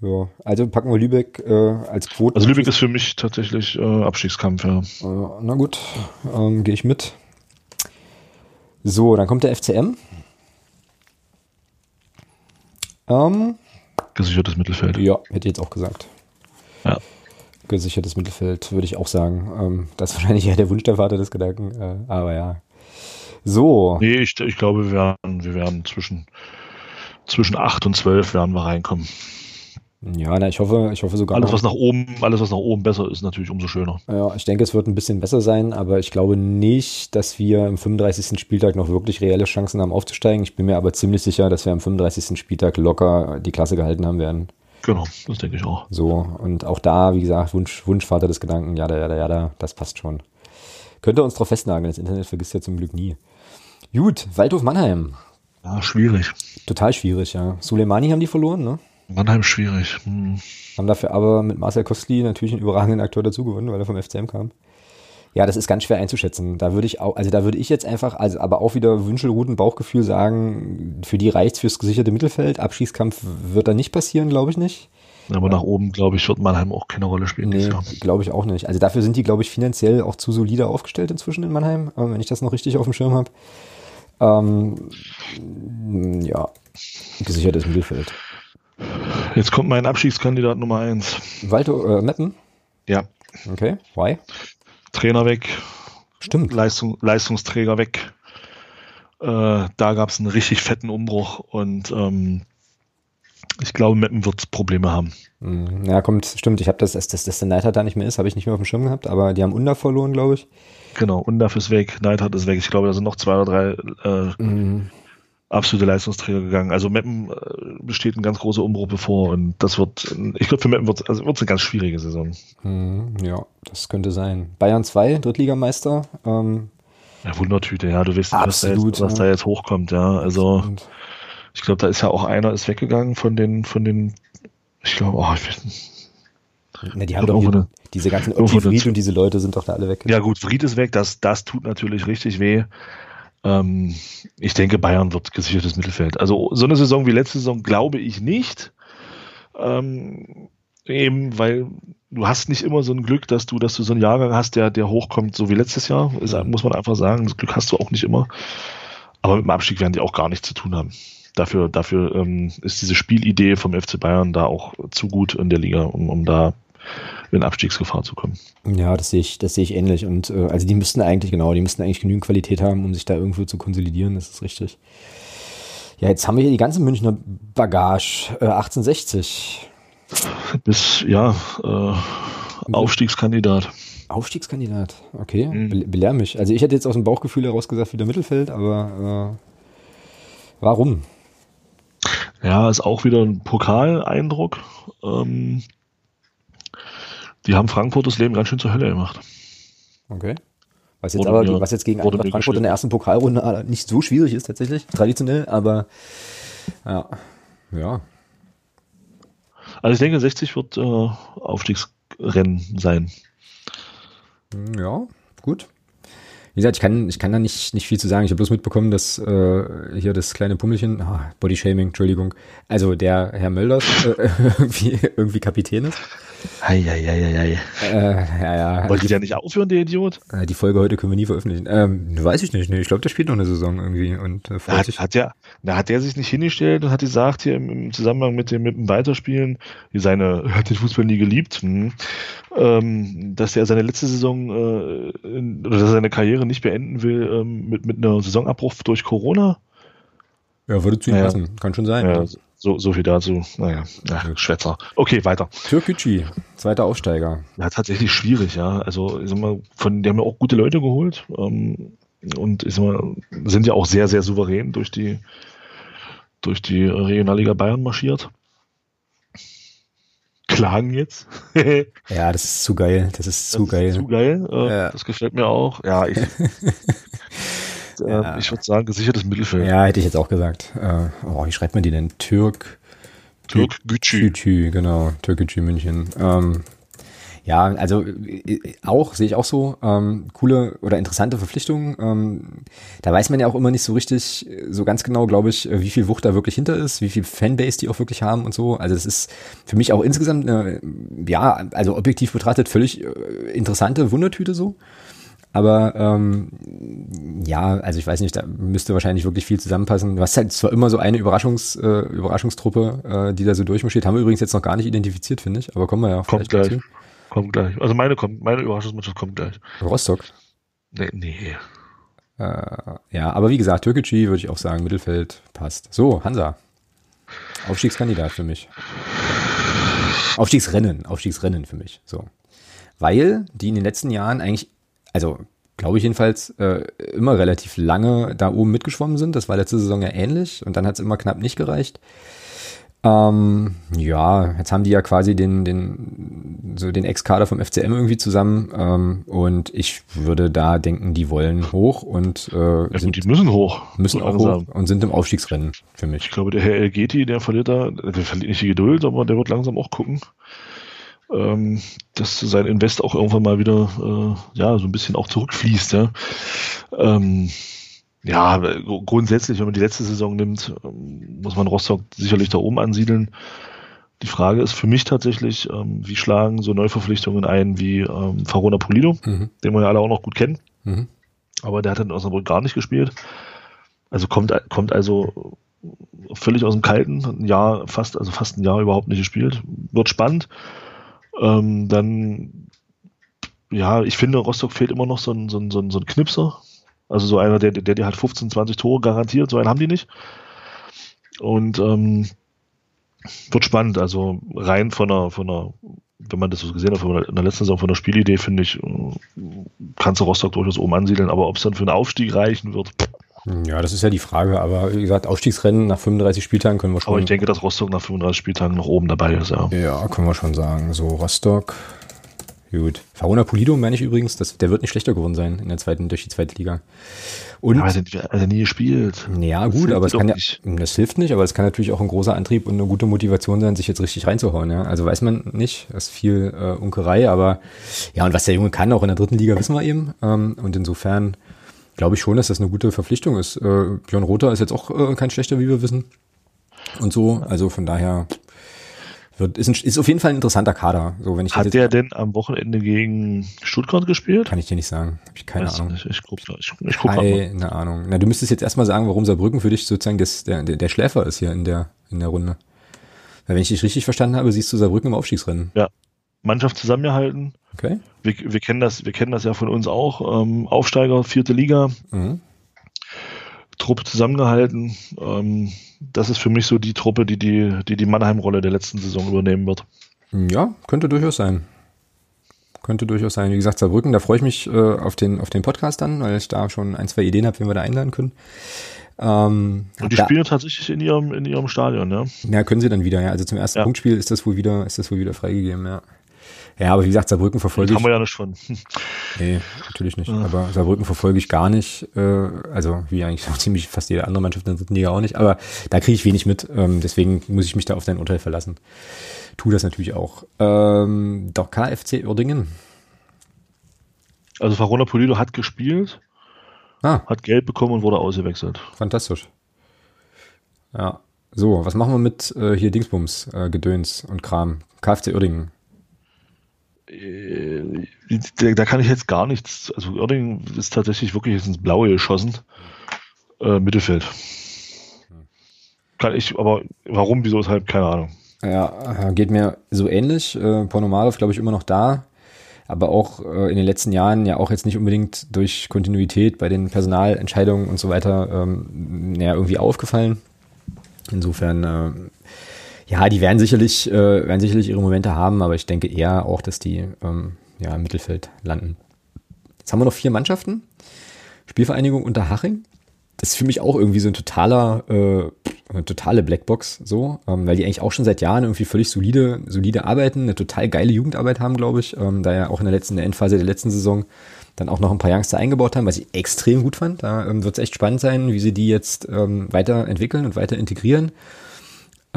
Ja, also packen wir Lübeck äh, als Quote.
Also Lübeck ist für mich tatsächlich äh, Abstiegskampf, ja.
Äh, na gut, ähm, gehe ich mit. So, dann kommt der FCM. Ähm,
Gesichertes Mittelfeld.
ja, hätte ich jetzt auch gesagt.
Ja.
Gesichertes Mittelfeld, würde ich auch sagen. Ähm, das ist wahrscheinlich eher der Wunsch der Vater des Gedanken, äh, aber ja. So,
Nee, ich, ich glaube, wir werden, wir werden zwischen, zwischen 8 und 12 werden wir reinkommen.
ja, na, ich hoffe, ich hoffe sogar.
Alles,
noch-
was nach oben, alles, was nach oben besser ist, natürlich umso schöner.
Ja, ich denke, es wird ein bisschen besser sein, aber ich glaube nicht, dass wir im 35. Spieltag noch wirklich reelle Chancen haben aufzusteigen. Ich bin mir aber ziemlich sicher, dass wir am 35. Spieltag locker die Klasse gehalten haben werden.
Genau, das denke ich auch.
So, und auch da, wie gesagt, Wunsch, Wunschvater des Gedanken, ja, ja, ja, ja, das passt schon. Könnt ihr uns drauf festnageln, das Internet vergisst ja zum Glück nie. Gut, Waldhof Mannheim.
Ja, schwierig.
Total schwierig, ja. Suleimani haben die verloren, ne?
Mannheim schwierig. Hm.
Haben dafür aber mit Marcel Kostli natürlich einen überragenden Akteur dazu gewonnen, weil er vom FCM kam. Ja, das ist ganz schwer einzuschätzen. Da würde ich auch, also da würde ich jetzt einfach, also aber auch wieder Wünschelruten, Bauchgefühl sagen, für die reicht's fürs gesicherte Mittelfeld. Abschießkampf wird da nicht passieren, glaube ich nicht.
Aber nach oben, glaube ich, wird Mannheim auch keine Rolle spielen.
Nee, glaube ich auch nicht. Also dafür sind die, glaube ich, finanziell auch zu solide aufgestellt inzwischen in Mannheim, äh, wenn ich das noch richtig auf dem Schirm habe. Ähm, ja, gesichertes Mittelfeld.
Jetzt kommt mein Abstiegskandidat Nummer 1.
Walter, äh, Meppen?
Ja,
Okay, why?
Trainer weg,
Stimmt.
Leistung, Leistungsträger weg. Äh, da gab es einen richtig fetten Umbruch und ähm, ich glaube, Meppen wird Probleme haben.
Hm, Ja, kommt, stimmt. Ich habe das, dass, dass, dass der Neidhardt da nicht mehr ist, habe ich nicht mehr auf dem Schirm gehabt, aber die haben Under verloren, glaube ich.
Genau, Undaf ist weg, Neidhardt ist weg. Ich glaube, da sind noch zwei oder drei äh,
Mhm.
Absolute Leistungsträger gegangen. Also Meppen äh, besteht ein ganz großer Umbruch bevor und das wird, ich glaube, für Meppen wird also wird's eine ganz schwierige Saison.
Hm, ja, das könnte sein. Bayern 2, Drittligameister. Ähm,
Ja, Wundertüte, ja, du weißt nicht, was, da
Absolut,
jetzt, was da jetzt hochkommt, ja. Also
und,
ich glaube, da ist ja auch einer ist weggegangen von den, von den, ich glaube, oh, ich weiß nicht.
ne, die haben doch hier, diese ganzen Optivried und diese Leute sind doch da alle weg.
Ja gut, Fried ist weg, das, das tut natürlich richtig weh. Ähm, ich denke, Bayern wird gesichertes Mittelfeld. Also so eine Saison wie letzte Saison glaube ich nicht. Ähm, eben, weil du hast nicht immer so ein Glück, dass du, dass du so einen Jahrgang hast, der, der hochkommt, so wie letztes Jahr. Ist, muss man einfach sagen. Das Glück hast du auch nicht immer. Aber mit dem Abstieg werden die auch gar nichts zu tun haben. Dafür, dafür ähm, ist diese Spielidee vom FC Bayern da auch zu gut in der Liga, um, um da in Abstiegsgefahr zu kommen.
Ja, das sehe ich, das sehe ich ähnlich. Und äh, also die müssten eigentlich, genau, die müssten eigentlich genügend Qualität haben, um sich da irgendwo zu konsolidieren, das ist richtig. Ja, jetzt haben wir hier die ganze Münchner Bagage. Äh, 1860.
Bis, ja, äh, Aufstiegskandidat.
Aufstiegskandidat, okay.
Mhm.
Be belehr mich. Also ich hätte jetzt aus dem Bauchgefühl heraus gesagt, wieder Mittelfeld, aber äh, warum?
Ja, ist auch wieder ein Pokaleindruck. Ähm, die haben Frankfurt das Leben ganz schön zur Hölle gemacht.
Okay. Was jetzt
Wurde
aber,
mir-
was jetzt gegen Eintracht Frankfurt in der ersten Pokalrunde äh, nicht so schwierig ist tatsächlich, traditionell, aber ja, ja,
Also ich denke, 60 wird äh, Aufstiegsrennen sein.
Hm, Ja, gut. Wie gesagt, ich kann, ich kann da nicht, nicht viel zu sagen. Ich habe bloß mitbekommen, dass äh, hier das kleine Pummelchen, ah, Bodyshaming, Entschuldigung, also der Herr Mölders äh, irgendwie, irgendwie Kapitän ist.
Eieieiei.
Äh, ja, ja. Also
Wollte der nicht aufhören, der Idiot?
äh, die Folge heute können wir nie veröffentlichen. Ähm, weiß ich nicht. Nee, ich glaube, der spielt noch eine Saison irgendwie und äh, freut
Hat,
sich.
hat, der, na, hat der sich nicht hingestellt und hat gesagt, hier im, im Zusammenhang mit dem, mit dem Weiterspielen, seine, er hat den Fußball nie geliebt, hm, ähm, dass er seine letzte Saison äh, in, oder er seine Karriere nicht beenden will ähm, mit, mit einer Saisonabbruch durch Corona?
Ja, würde zu ihm
Ja.
passen. Kann schon sein.
Ja,
Ja.
so, so viel dazu. Naja, ach, Schwätzer. Okay, weiter.
Türkgücü, zweiter Aufsteiger.
Ja, tatsächlich schwierig, ja. Also, ich sag mal, von, die haben ja auch gute Leute geholt. Ähm, und ich sag mal, sind ja auch sehr, sehr souverän durch die, durch die Regionalliga Bayern marschiert. Schlagen jetzt.
ja, das ist zu geil. Das ist zu
das
geil.
Ist zu geil. Äh,
Ja.
Das gefällt mir auch. Ja, ich,
Ja.
äh, ich würde sagen, gesichertes Mittelfeld.
Ja, hätte ich jetzt auch gesagt. Äh, oh, wie schreibt man die denn? Türk.
Türk Gücü.
Gücü, genau. Türkgücü München. Ähm, ja, also äh, auch, sehe ich auch so, ähm, coole oder interessante Verpflichtungen. Ähm, da weiß man ja auch immer nicht so richtig, äh, so ganz genau, glaube ich, äh, wie viel Wucht da wirklich hinter ist, wie viel Fanbase die auch wirklich haben und so. Also das ist für mich auch insgesamt eine, ja, also objektiv betrachtet völlig äh, interessante Wundertüte so. Aber ähm, ja, also ich weiß nicht, da müsste wahrscheinlich wirklich viel zusammenpassen. Du hast halt zwar immer so eine Überraschungs, äh, Überraschungstruppe, äh, die da so durchmarschiert. Haben wir übrigens jetzt noch gar nicht identifiziert, finde ich. Aber kommen wir ja
Kommt
vielleicht
gleich. Kommt gleich. Also meine kommt, meine Überraschungsmannschaft kommt gleich.
Rostock.
Nee, nee.
Äh, ja, aber wie gesagt, Türkgücü würde ich auch sagen, Mittelfeld passt. So, Hansa. Aufstiegskandidat für mich. Aufstiegsrennen, Aufstiegsrennen für mich. So. Weil die in den letzten Jahren eigentlich, also glaube ich jedenfalls, äh, immer relativ lange da oben mitgeschwommen sind. Das war letzte Saison ja ähnlich und dann hat es immer knapp nicht gereicht. Ähm, ja, jetzt haben die ja quasi den, den, so den Ex-Kader vom FCM irgendwie zusammen ähm, und ich würde da denken, die wollen hoch und äh,
Ja, gut,
sind,
die müssen hoch.
müssen
So
auch
langsam.
hoch und sind im Aufstiegsrennen für
Ich
mich.
glaube, der Herr Elgeti, der verliert da, der verliert nicht die Geduld, aber der wird langsam auch gucken, ähm, dass sein Invest auch irgendwann mal wieder, äh, ja, so ein bisschen auch zurückfließt, ja. Ähm, ja, gr- grundsätzlich, wenn man die letzte Saison nimmt, ähm, muss man Rostock sicherlich da oben ansiedeln. Die Frage ist für mich tatsächlich, ähm, wie schlagen so Neuverpflichtungen ein wie ähm, Farona Polido,
Mhm.
den wir ja alle auch noch gut kennen,
Mhm.
aber der hat in Osnabrück gar nicht gespielt. Also kommt, kommt also völlig aus dem Kalten, ein Jahr, fast, also fast ein Jahr überhaupt nicht gespielt. Wird spannend. Ähm, dann, ja, ich finde, Rostock fehlt immer noch so ein, so ein, so ein, so ein Knipser. Also so einer, der, der dir halt 15, 20 Tore garantiert, so einen haben die nicht. Und ähm, wird spannend. Also rein von einer, von einer, wenn man das so gesehen hat, von der, in der letzten Saison von der Spielidee, finde ich, äh, kannst du Rostock durchaus oben ansiedeln, aber ob es dann für einen Aufstieg reichen wird,
Ja, das ist ja die Frage, aber wie gesagt, Aufstiegsrennen nach 35 Spieltagen können wir schon.
aber ich denke, dass Rostock nach 35 Spieltagen noch oben dabei ist, ja.
Ja, können wir schon sagen. So, Rostock. Gut. Farona Polido meine ich übrigens, das, der wird nicht schlechter geworden sein in der zweiten, durch die zweite Liga. Und,
Aber er hat, er hat nie gespielt.
ja,
Das
gut, aber es kann ja,
nicht.
das hilft nicht, aber es kann natürlich auch ein großer Antrieb und eine gute Motivation sein, sich jetzt richtig reinzuhauen, ja. Also weiß man nicht, das ist viel äh, Unkerei, aber ja, und was der Junge kann, auch in der dritten Liga, wissen wir eben. Ähm, und insofern glaube ich schon, dass das eine gute Verpflichtung ist. Äh, Björn Rother ist jetzt auch äh, kein schlechter, wie wir wissen. Und so, also von daher wird, ist, ein, ist auf jeden Fall ein interessanter Kader. So, wenn ich
Hat der denn am Wochenende gegen Stuttgart gespielt?
kann ich dir nicht sagen. Hab ich keine
Weiß
Ahnung.
Nicht. Ich guck, ich, ich guck.
Keine Ahnung. Na, du müsstest jetzt erstmal sagen, warum Saarbrücken für dich sozusagen das, der, der, Schläfer ist hier in der, in der Runde. Weil wenn ich dich richtig verstanden habe, siehst du Saarbrücken im Aufstiegsrennen.
Mannschaft zusammengehalten.
Okay?
Wir, wir kennen das, wir kennen das ja von uns auch. Ähm, Aufsteiger, vierte Liga,
Mhm.
Truppe zusammengehalten. Ähm, das ist für mich so die Truppe, die die, die, die Mannheim-Rolle der letzten Saison übernehmen wird.
Ja, könnte durchaus sein. Könnte durchaus sein. Wie gesagt, Saarbrücken, da freue ich mich äh, auf, den, auf den Podcast dann, weil ich da schon ein, zwei Ideen habe, wen wir da einladen können. Ähm,
Und die
da,
spielen tatsächlich in ihrem, in ihrem Stadion, ja.
Ja, können sie dann wieder, ja. Also zum ersten
Ja.
Punktspiel ist das wohl wieder, ist das wohl wieder freigegeben, ja. Ja, aber wie gesagt, Saarbrücken verfolge
Das
ich.
haben wir ja nicht von.
Nee, natürlich nicht. Aber Saarbrücken verfolge ich gar nicht. Äh, also wie eigentlich auch ziemlich fast jede andere Mannschaft in der dritten Liga auch nicht. Aber da kriege ich wenig mit. Ähm, deswegen muss ich mich da auf dein Urteil verlassen. Tu das natürlich auch. Ähm, doch KFC Uerdingen.
Also Farona Polido hat gespielt,
Ah,
hat Geld bekommen und wurde ausgewechselt.
fantastisch. Ja. So, was machen wir mit äh, hier Dingsbums, äh, Gedöns und Kram? KFC Uerdingen.
Äh, da, kann ich jetzt gar nichts. Also Oerding ist tatsächlich wirklich ins Blaue geschossen. Äh, Mittelfeld. Kann ich, aber warum, wieso, weshalb, keine Ahnung.
Ja, geht mir so ähnlich. Äh, Ponomarov, glaube ich, immer noch da. Aber auch äh, in den letzten Jahren ja auch jetzt nicht unbedingt durch Kontinuität bei den Personalentscheidungen und so weiter ähm, ja, irgendwie aufgefallen. Insofern, äh, ja, die werden sicherlich, äh, werden sicherlich ihre Momente haben, aber ich denke eher auch, dass die ähm, ja, im Mittelfeld landen. Jetzt haben wir noch vier Mannschaften. Spielvereinigung Unterhaching. Das ist für mich auch irgendwie so ein totaler, äh, eine totale Blackbox so, ähm, weil die eigentlich auch schon seit Jahren irgendwie völlig solide, solide arbeiten, eine total geile Jugendarbeit haben, glaube ich, ähm, da ja auch in der letzten, in der Endphase der letzten Saison dann auch noch ein paar Youngster eingebaut haben, was ich extrem gut fand. Da ähm, wird es echt spannend sein, wie sie die jetzt ähm, weiterentwickeln und weiter integrieren.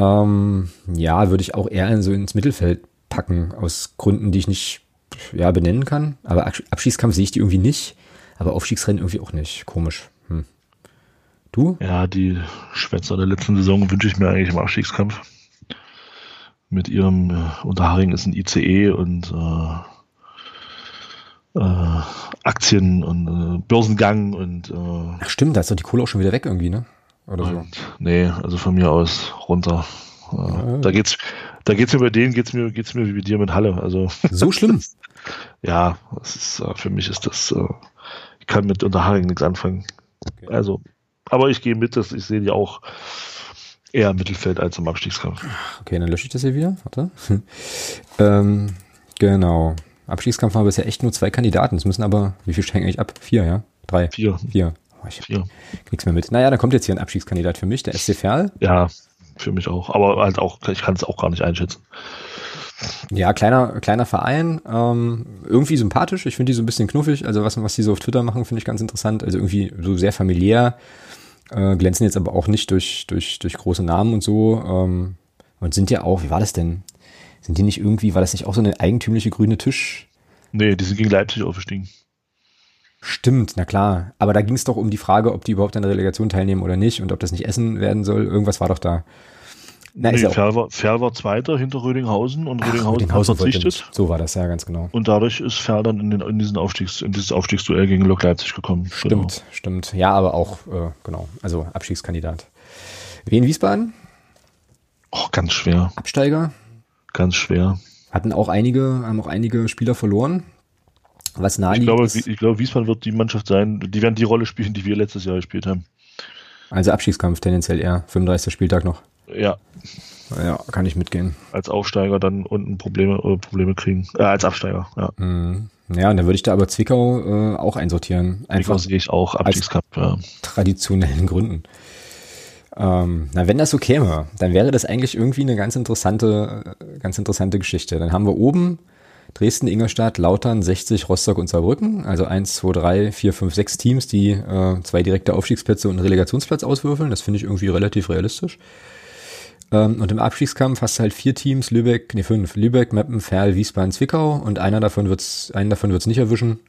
Ähm, ja, würde ich auch eher in so ins Mittelfeld packen, aus Gründen, die ich nicht ja, benennen kann. Aber Abschießkampf sehe ich die irgendwie nicht, aber Aufstiegsrennen irgendwie auch nicht. Komisch. Hm. Du?
Ja, die Schwätzer der letzten Saison wünsche ich mir eigentlich im Abstiegskampf. Mit ihrem äh, Unterharing ist ein ICE und äh, äh, Aktien und äh, Börsengang und äh,
Ach stimmt, da ist doch die Kohle auch schon wieder weg irgendwie, ne?
Oder so. Nee, also von mir aus runter. Ja. Da geht's, da geht's mir bei denen, geht's mir, geht's mir wie bei dir mit Halle. Also
so schlimm.
ja, das ist, äh, für mich ist das, äh, ich kann mit Unterharing nichts anfangen. Okay. Also, aber ich gehe mit, dass ich sehe die auch eher im Mittelfeld als im Abstiegskampf.
Okay, dann lösche ich das hier wieder. Warte. ähm, genau. Abstiegskampf haben wir bisher echt nur zwei Kandidaten. Es müssen aber, wie viel steigen eigentlich ab? Vier, ja? Drei?
Vier.
Vier. Oh, ich Vier. Nichts mehr mit. Naja, dann kommt jetzt hier ein Abstiegskandidat für mich, der SC Verl.
Ja, für mich auch. Aber halt auch, ich kann es auch gar nicht einschätzen.
Ja, kleiner, kleiner Verein, ähm, irgendwie sympathisch. Ich finde die so ein bisschen knuffig. Also was, was die so auf Twitter machen, finde ich ganz interessant. Also irgendwie so sehr familiär, äh, glänzen jetzt aber auch nicht durch, durch, durch große Namen und so. Ähm, und sind ja auch, wie war das denn? Sind die nicht irgendwie, war das nicht auch so eine eigentümliche grüne Tisch?
Nee, die sind gegen Leipzig aufgestiegen.
Stimmt, na klar. Aber da ging es doch um die Frage, ob die überhaupt an der Relegation teilnehmen oder nicht und ob das nicht Essen werden soll. Irgendwas war doch da.
Na, nee, Ferl, war, Ferl war Zweiter hinter Rödinghausen und Ach, Rödinghausen,
Rödinghausen hat verzichtet. So war das, ja, ganz genau.
Und dadurch ist Ferl dann in, den, in, diesen Aufstiegs, in dieses Aufstiegsduell gegen Lok Leipzig gekommen.
Stimmt, genau. stimmt. Ja, aber auch, äh, genau, also Abstiegskandidat. Wien Wiesbaden?
Oh, ganz schwer.
Absteiger?
Ganz schwer.
Hatten auch einige, haben auch einige Spieler verloren. Was
ich glaube, ist, ich glaube, Wiesbaden wird die Mannschaft sein, die werden die Rolle spielen, die wir letztes Jahr gespielt haben.
Also Abstiegskampf tendenziell eher, 35. Spieltag noch.
Ja.
Ja, kann ich mitgehen.
Als Aufsteiger dann unten Probleme oder Probleme kriegen. Äh, als Absteiger, ja.
Mhm. Ja, und dann würde ich da aber Zwickau äh, auch einsortieren.
Einfach Zwickau sehe ich auch Abstiegskampf, ja.
Traditionellen Gründen. Ähm, na, wenn das so käme, dann wäre das eigentlich irgendwie eine ganz interessante, ganz interessante Geschichte. Dann haben wir oben Dresden, Ingolstadt, Lautern, 60, Rostock und Saarbrücken. Also 1, 2, 3, 4, 5, 6 Teams, die äh, zwei direkte Aufstiegsplätze und einen Relegationsplatz auswürfeln. Das finde ich irgendwie relativ realistisch. Ähm, und im Abstiegskampf hast du halt vier Teams, Lübeck, nee, fünf, Lübeck, Meppen, Ferl, Wiesbaden, Zwickau und einer davon wird's, einen davon wird's nicht erwischen.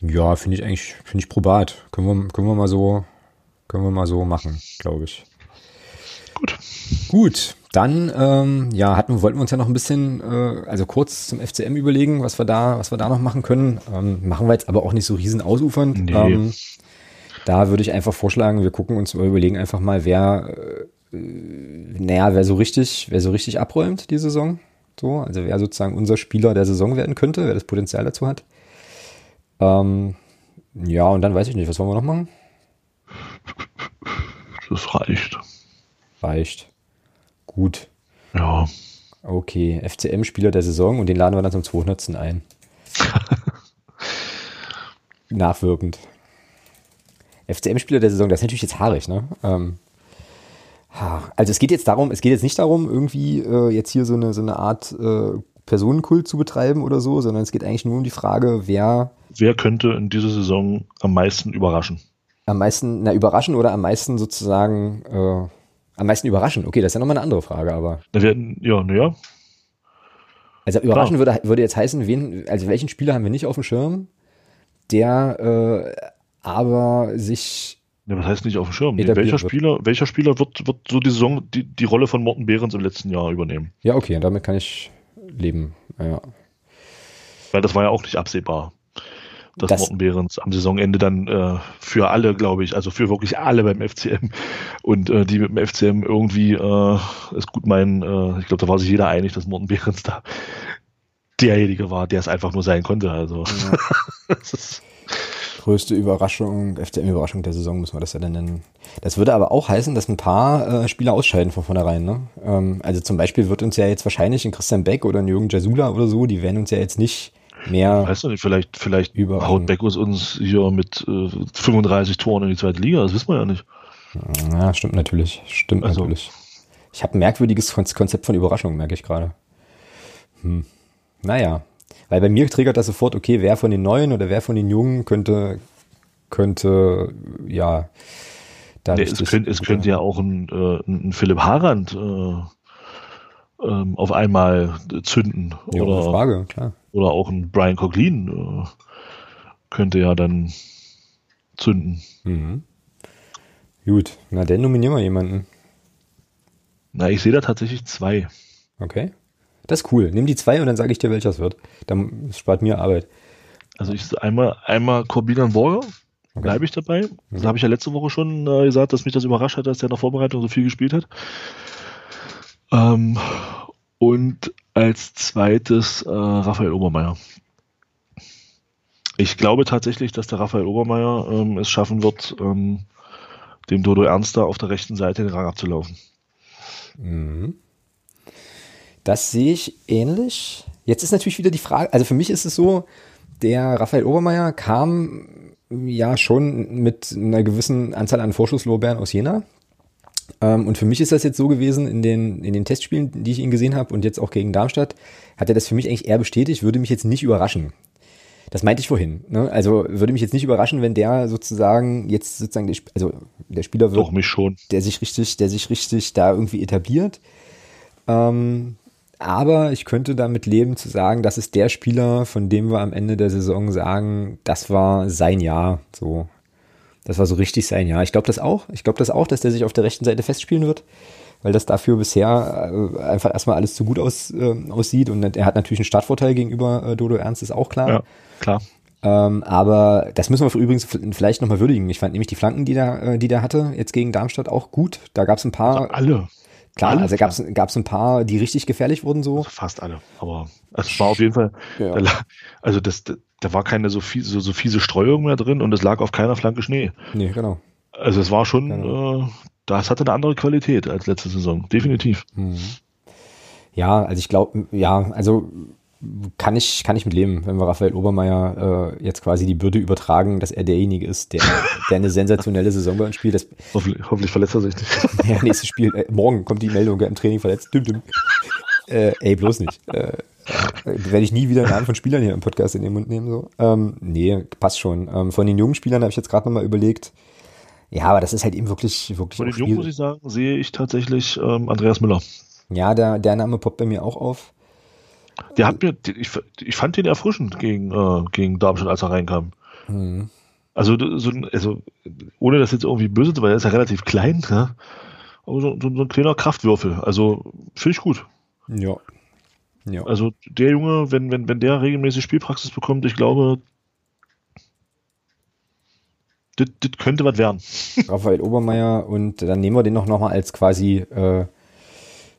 Ja, finde ich eigentlich, finde ich probat. Können wir, können wir mal so, können wir mal so machen, glaube ich.
Gut.
Gut, dann ähm, ja, hatten, wollten wir uns ja noch ein bisschen, äh, also kurz zum FCM überlegen, was wir da, was wir da noch machen können. Ähm, machen wir jetzt aber auch nicht so riesen ausufernd. Nee. Ähm, da würde ich einfach vorschlagen, wir gucken uns, überlegen einfach mal, wer, äh, naja, wer so richtig, wer so richtig abräumt die Saison. So, also wer sozusagen unser Spieler der Saison werden könnte, wer das Potenzial dazu hat. Ähm, ja, und dann weiß ich nicht, was wollen wir noch machen?
Das reicht.
Reicht. Gut.
Ja.
Okay, FCM-Spieler der Saison und den laden wir dann zum 200. ein. Nachwirkend. FCM-Spieler der Saison, das ist natürlich jetzt haarig, ne? Ähm, also es geht jetzt darum, es geht jetzt nicht darum, irgendwie äh, jetzt hier so eine, so eine Art äh, Personenkult zu betreiben oder so, sondern es geht eigentlich nur um die Frage, wer.
Wer könnte in dieser Saison am meisten überraschen?
Am meisten, na, überraschen oder am meisten sozusagen äh, am meisten überraschen? Okay, das ist ja nochmal eine andere Frage, aber.
Da werden, ja, naja.
Also überraschen würde, würde jetzt heißen, wen, also welchen Spieler haben wir nicht auf dem Schirm, der äh, aber sich.
Ja, was heißt nicht auf dem Schirm? Welcher Spieler, welcher Spieler wird, wird so die Saison die, die Rolle von Morten Behrens im letzten Jahr übernehmen?
Ja, okay, damit kann ich leben. Ja.
Weil das war ja auch nicht absehbar dass das, Morten Behrens am Saisonende dann äh, für alle, glaube ich, also für wirklich alle beim FCM und äh, die mit dem FCM irgendwie äh, es gut meinen, äh, ich glaube, da war sich jeder einig, dass Morten Behrens da derjenige war, der es einfach nur sein konnte. Also ja.
größte Überraschung, FCM-Überraschung der Saison, müssen wir das ja dann nennen. Das würde aber auch heißen, dass ein paar äh, Spieler ausscheiden von vornherein. Ne? Ähm, also zum Beispiel wird uns ja jetzt wahrscheinlich ein Christian Beck oder ein Jürgen Jasula oder so, die werden uns ja jetzt nicht mehr.
Weißt du nicht, vielleicht, vielleicht haut Beckus uns hier mit äh, 35 Toren in die zweite Liga, das wissen wir ja nicht.
Ja, stimmt natürlich. Stimmt
Also-
natürlich. Ich habe ein merkwürdiges Kon- Konzept von Überraschung, merke ich gerade. Hm. Naja. Weil bei mir triggert das sofort, okay, wer von den Neuen oder wer von den Jungen könnte, könnte, ja,
Nee, es, könnte, es könnte ja auch ein, äh, ein Philipp Harand äh, ähm, auf einmal zünden.
ja,
oder,
Frage, klar.
oder auch ein Brian Coughlin äh, könnte ja dann zünden.
Mhm. Gut, na dann nominieren wir jemanden.
Na, ich sehe da tatsächlich zwei.
Okay. Das ist cool. Nimm die zwei und dann sage ich dir, welcher es wird. Dann spart mir Arbeit.
Also ich einmal, einmal Corbinian Warrior, bleibe ich dabei. Das habe ich ja letzte Woche schon äh, gesagt, dass mich das überrascht hat, dass der in der Vorbereitung so viel gespielt hat. Ähm, und als zweites äh, Raphael Obermeier. Ich glaube tatsächlich, dass der Raphael Obermeier ähm, es schaffen wird, ähm, dem Dodo Ernster auf der rechten Seite den Rang abzulaufen.
Mhm. Das sehe ich ähnlich. Jetzt ist natürlich wieder die Frage, also für mich ist es so, der Raphael Obermeier kam ja schon mit einer gewissen Anzahl an Vorschusslorbeeren aus Jena. Ähm, und für mich ist das jetzt so gewesen in den, in den Testspielen, die ich ihn gesehen habe und jetzt auch gegen Darmstadt, hat er das für mich eigentlich eher bestätigt, würde mich jetzt nicht überraschen. Das meinte ich vorhin. Ne? Also würde mich jetzt nicht überraschen, wenn der sozusagen jetzt sozusagen, der, also der Spieler wird
Doch mich schon.
der sich richtig, der sich richtig da irgendwie etabliert. Ähm, aber ich könnte damit leben zu sagen, das ist der Spieler, von dem wir am Ende der Saison sagen, das war sein Jahr. So, das war so richtig sein Jahr. Ich glaube das auch. Ich glaube das auch, dass der sich auf der rechten Seite festspielen wird, weil das dafür bisher äh, einfach erstmal alles zu gut aus, äh, aussieht. Und er hat natürlich einen Startvorteil gegenüber äh, Dodo Ernst, ist auch klar.
Ja, klar.
Ähm, aber das müssen wir übrigens vielleicht nochmal würdigen. Ich fand nämlich die Flanken, die der, äh, die der hatte, jetzt gegen Darmstadt auch gut. Da gab es ein paar,
Alle.
Klar,
alle
also gab es gab's ein paar, die richtig gefährlich wurden so.
Also fast alle. Aber es war auf jeden Fall,
Ja.
da, also das, da war keine so, fiese, so, so fiese Streuung mehr drin und es lag auf keiner Flanke Schnee.
Nee, genau.
Also es war schon,
Genau.
äh, das hatte eine andere Qualität als letzte Saison. Definitiv.
Ja, also ich glaube, ja, also kann ich, kann ich mit leben, wenn wir Raphael Obermeier äh, jetzt quasi die Bürde übertragen, dass er derjenige ist, der, der eine sensationelle Saison bei uns spielt. Das,
Hoffentlich, hoffentlich verletzt er sich nicht.
ja, nächstes Spiel, äh, morgen kommt die Meldung, im Training verletzt. Düm, düm. Äh, ey, bloß nicht. Äh, äh, werde ich nie wieder einen Namen von Spielern hier im Podcast in den Mund nehmen. So. Ähm, nee, passt schon. Ähm, von den jungen Spielern habe ich jetzt gerade nochmal überlegt. Ja, aber das ist halt eben wirklich, wirklich
Von den Jungen, muss ich sagen, sehe ich tatsächlich ähm, Andreas Müller.
Ja, der, der Name poppt bei mir auch auf.
Der hat mir, ich, ich fand den erfrischend gegen, äh, gegen Darmstadt, als er reinkam.
Hm.
Also, so, also, ohne das jetzt irgendwie böse zu, weil er ist ja relativ klein, ja? aber so, so, so ein kleiner Kraftwürfel. Also, finde ich gut.
Ja. Ja.
Also, der Junge, wenn, wenn, wenn der regelmäßig Spielpraxis bekommt, ich glaube, das das könnte was werden.
Raphael Obermeier und dann nehmen wir den noch, noch mal als quasi äh,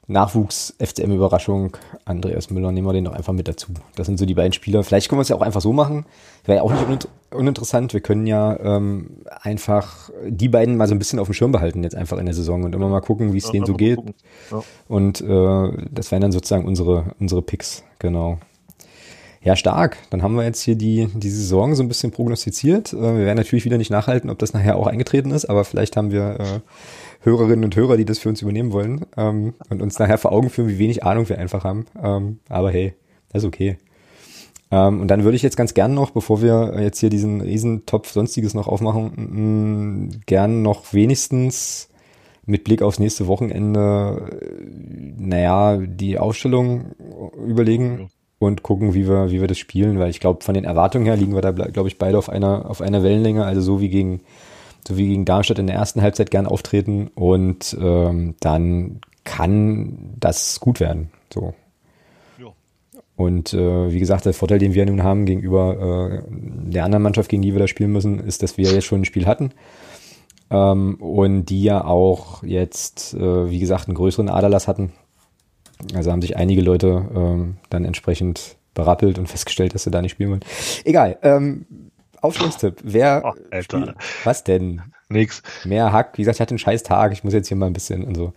Nachwuchs-FCM-Überraschung. Andreas Müller nehmen wir den doch einfach mit dazu. Das sind so die beiden Spieler. Vielleicht können wir es ja auch einfach so machen. Wäre ja auch nicht uninter uninteressant. Wir können ja ähm, einfach die beiden mal so ein bisschen auf dem Schirm behalten jetzt einfach in der Saison und immer mal gucken, wie es
Ja,
denen so geht.
Ja.
Und äh, das wären dann sozusagen unsere, unsere Picks, genau. Ja, stark. Dann haben wir jetzt hier die, die Saison so ein bisschen prognostiziert. Äh, wir werden natürlich wieder nicht nachhalten, ob das nachher auch eingetreten ist, aber vielleicht haben wir äh, Hörerinnen und Hörer, die das für uns übernehmen wollen ähm, und uns nachher vor Augen führen, wie wenig Ahnung wir einfach haben. Ähm, aber hey, das ist okay. Ähm, und dann würde ich jetzt ganz gern noch, bevor wir jetzt hier diesen Riesentopf Sonstiges noch aufmachen, mh, gern noch wenigstens mit Blick aufs nächste Wochenende, äh, naja, die Ausstellung überlegen
Ja.
und gucken, wie wir, wie wir das spielen, weil ich glaube, von den Erwartungen her liegen wir da, glaube ich, beide auf einer, auf einer Wellenlänge, also so wie gegen, so wie gegen Darmstadt in der ersten Halbzeit gern auftreten und ähm, dann kann das gut werden. So.
Ja.
Und äh, wie gesagt, der Vorteil, den wir nun haben gegenüber äh, der anderen Mannschaft, gegen die wir da spielen müssen, ist, dass wir jetzt schon ein Spiel hatten. Ähm, und die ja auch jetzt, äh, wie gesagt, einen größeren Aderlass hatten. Also haben sich einige Leute ähm, dann entsprechend berappelt und festgestellt, dass sie da nicht spielen wollen. Egal. Ähm, Aufschlusstipp. Wer
Ach, Alter.
was denn?
Nix.
Mehr Hack. Wie gesagt, ich hatte einen scheiß Tag. Ich muss jetzt hier mal ein bisschen und so.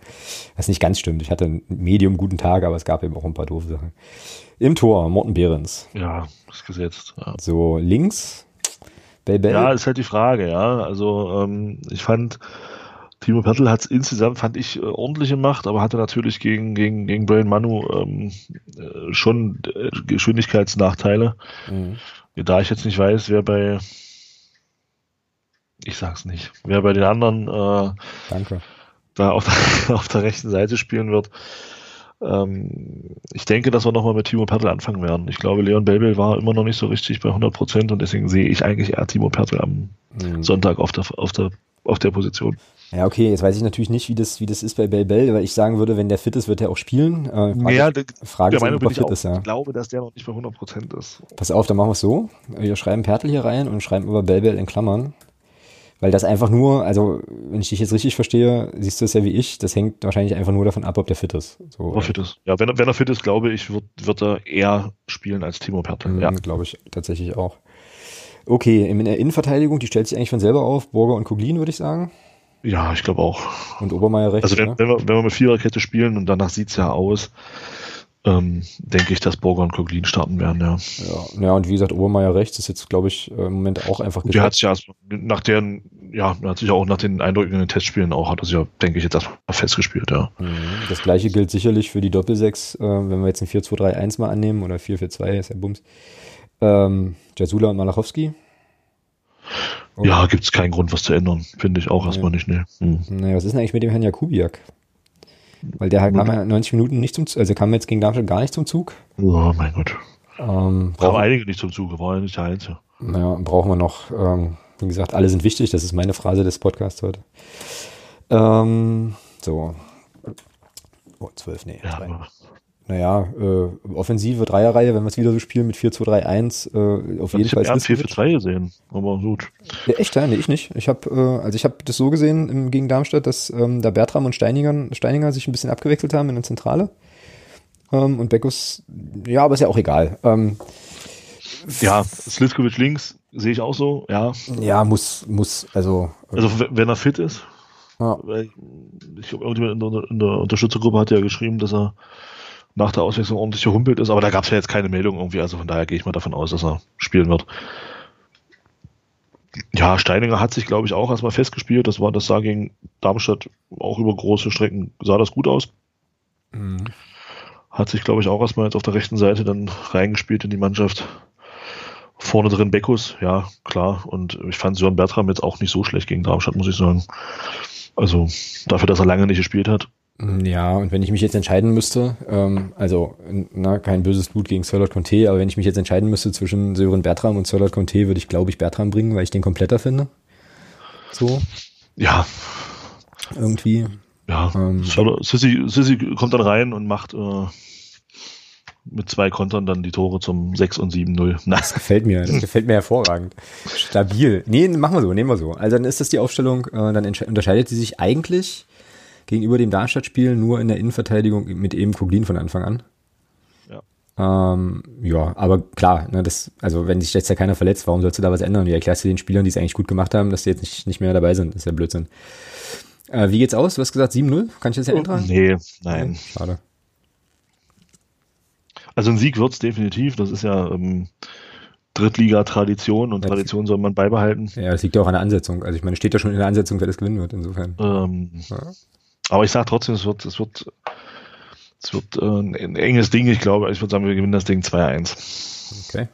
Was nicht ganz stimmt. Ich hatte einen medium guten Tag, aber es gab eben auch ein paar doofe Sachen. Im Tor, Morten Behrens.
Ja, ist gesetzt. Ja.
So links, Bell Bell.
Ja, ist halt die Frage, ja. Also ähm, ich fand Timo Pertl hat es insgesamt, fand ich, äh, ordentlich gemacht, aber hatte natürlich gegen, gegen, gegen Brian Manu ähm, äh, schon äh, Geschwindigkeitsnachteile. Mhm. Da ich jetzt nicht weiß, wer bei, ich sag's nicht, wer bei den anderen äh,
Danke.
da auf der, auf der rechten Seite spielen wird. Ähm, ich denke, dass wir nochmal mit Timo Pertl anfangen werden. Ich glaube, Leon Belbel war immer noch nicht so richtig bei 100 Prozent und deswegen sehe ich eigentlich eher Timo Pertl am mhm. Sonntag auf der, auf der, auf der Position.
Ja, okay, jetzt weiß ich natürlich nicht, wie das, wie das ist bei Bell Bell, weil ich sagen würde, wenn der fit ist, wird er auch spielen.
Äh, Frage, ja, der,
Frage der
ist, ob er fit ist, ja. Ich glaube, dass der noch nicht bei 100% ist.
Pass auf, dann machen wir es so. Wir schreiben Pertl hier rein und schreiben über Bell Bell in Klammern. Weil das einfach nur, also wenn ich dich jetzt richtig verstehe, siehst du es ja wie ich, das hängt wahrscheinlich einfach nur davon ab, ob der fit ist.
So, ob er fit ist. Ja, wenn er, wenn er fit ist, glaube ich, wird, wird er eher spielen als Timo Pertl. Mhm,
ja. Glaube ich tatsächlich auch. Okay, in der Innenverteidigung, die stellt sich eigentlich von selber auf, Burger und Kuglin, würde ich sagen.
Ja, ich glaube auch.
Und Obermeier rechts.
Also wenn, ne? wenn, wir, wenn wir mit Viererkette spielen und danach sieht's ja aus, ähm, denke ich, dass Borger und Koglin starten werden, ja.
Ja, ja und wie gesagt, Obermeier rechts ist jetzt, glaube ich, im Moment auch einfach
Der hat sich ja nach deren, ja, hat sich auch nach den Eindrücken in den Testspielen auch, hat er sich ja, denke ich, jetzt erstmal festgespielt, ja. Mhm.
Das gleiche gilt sicherlich für die Doppelsechs, äh, wenn wir jetzt ein 4-2-3-1 mal annehmen oder 4-4-2, ist ja Bums. Ähm, Jasula und Malachowski.
Okay. Ja, gibt es keinen Grund, was zu ändern. Finde ich auch nee. erstmal nicht, ne.
Hm. Naja, was ist denn eigentlich mit dem Herrn Jakubiak? Weil der halt kam ja 90 Minuten nicht zum Zug, also kam jetzt gegen Darmstadt gar nicht zum Zug.
Ja, mein Gott. Ähm, brauchen einige nicht zum Zug, war ja nicht der Einzige.
Naja, brauchen wir noch, ähm, wie gesagt, alle sind wichtig, das ist meine Phrase des Podcasts heute. Ähm, so. Oh, 12, nee. Ja, naja, äh, offensive Dreierreihe, wenn wir es wieder so spielen mit 4-2-3-1, äh, auf jeden Fall. Ich
habe 4-4-3 gesehen, aber gut.
Ja, echt, ja, nee, ich nicht. Ich habe, äh, also ich habe das so gesehen im, gegen Darmstadt, dass ähm, da Bertram und Steininger, Steininger sich ein bisschen abgewechselt haben in der Zentrale. Ähm, und Beckus, ja, aber ist ja auch egal. Ähm,
ja, Slitkovic links sehe ich auch so, ja.
Ja, muss, muss, also.
Also wenn er fit ist. Ja. Ich glaube, irgendjemand in der, in der Unterstützergruppe hat ja geschrieben, dass er nach der Auswechslung ordentlich gehumpelt ist, aber da gab es ja jetzt keine Meldung irgendwie, also von daher gehe ich mal davon aus, dass er spielen wird. Ja, Steininger hat sich, glaube ich, auch erstmal festgespielt. Das war, das sah gegen Darmstadt auch über große Strecken, sah das gut aus. Mhm. Hat sich, glaube ich, auch erstmal jetzt auf der rechten Seite dann reingespielt in die Mannschaft. Vorne drin Beckus, ja, klar. Und ich fand Sören Bertram jetzt auch nicht so schlecht gegen Darmstadt, muss ich sagen. Also dafür, dass er lange nicht gespielt hat,
ja, und wenn ich mich jetzt entscheiden müsste, ähm, also na, kein böses Blut gegen Sirlot Conte, aber wenn ich mich jetzt entscheiden müsste zwischen Sören Bertram und Sirlot Conte, würde ich, glaube ich, Bertram bringen, weil ich den kompletter finde. So.
Ja.
Irgendwie.
Ja. Ähm, Sissi, Sissi kommt dann rein und macht äh, mit zwei Kontern dann die Tore zum 6 und 7-0.
Das gefällt mir, das gefällt mir hervorragend. Stabil. Nee, machen wir so, nehmen wir so. Also dann ist das die Aufstellung, äh, dann unterscheidet sie sich eigentlich gegenüber dem Darmstadt-Spiel nur in der Innenverteidigung mit eben Kuglin von Anfang an. Ja. Ähm, ja, aber klar, ne, das, also wenn sich jetzt ja keiner verletzt, warum sollst du da was ändern? Wie erklärst du den Spielern, die es eigentlich gut gemacht haben, dass die jetzt nicht, nicht mehr dabei sind? Das ist ja Blödsinn. Äh, wie geht's aus? Du hast gesagt 7-0? Kann ich das ja ändern?
Nee, nein. Schade. Also ein Sieg wird's definitiv. Das ist ja ähm, Drittliga-Tradition und Tradition soll man beibehalten.
Ja, das liegt ja auch an der Ansetzung. Also ich meine, steht ja schon in der Ansetzung, wer das gewinnen wird, insofern. Ähm,
ja. Aber ich sage trotzdem, es wird, es wird, es wird äh, ein enges Ding. Ich glaube, ich würde sagen, wir gewinnen das Ding 2-1.
Okay.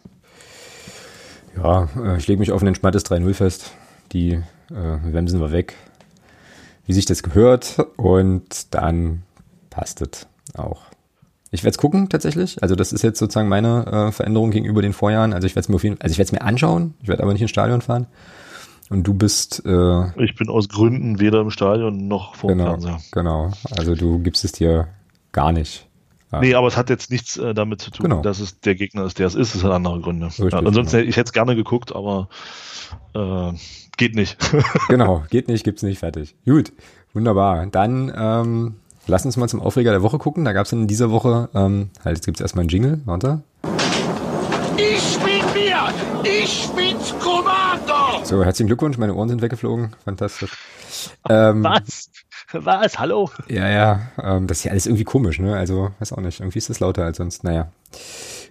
Ja, äh, ich lege mich auf ein entspanntes 3-0 fest. Die äh, Wemsen wir weg. Wie sich das gehört. Und dann passt es auch. Ich werde es gucken tatsächlich. Also das ist jetzt sozusagen meine äh, Veränderung gegenüber den Vorjahren. Also ich werde es mir also ich werde es mir anschauen. Ich werde aber nicht ins Stadion fahren. Und du bist. Äh,
ich bin aus Gründen weder im Stadion noch vor
genau,
dem Fernseher.
Genau. Also du gibst es dir gar nicht.
Ja. Nee, aber es hat jetzt nichts äh, damit zu tun, genau. dass es der Gegner ist, der es ist. Es hat andere Gründe. Richtig, ja, ansonsten, genau. ich hätte es gerne geguckt, aber äh, geht nicht.
genau, geht nicht, gibt's nicht, fertig. Gut, wunderbar. Dann ähm, lass uns mal zum Aufreger der Woche gucken. Da gab es in dieser Woche, ähm, halt, jetzt gibt es erstmal einen Jingle, warte.
Ich bin mir! Ich bin's!
So, herzlichen Glückwunsch, meine Ohren sind weggeflogen. Fantastisch.
Ähm, Was? Was? Hallo?
Ja, ja, ähm, das ist ja alles irgendwie komisch, ne? Also, weiß auch nicht. Irgendwie ist das lauter als sonst. Naja.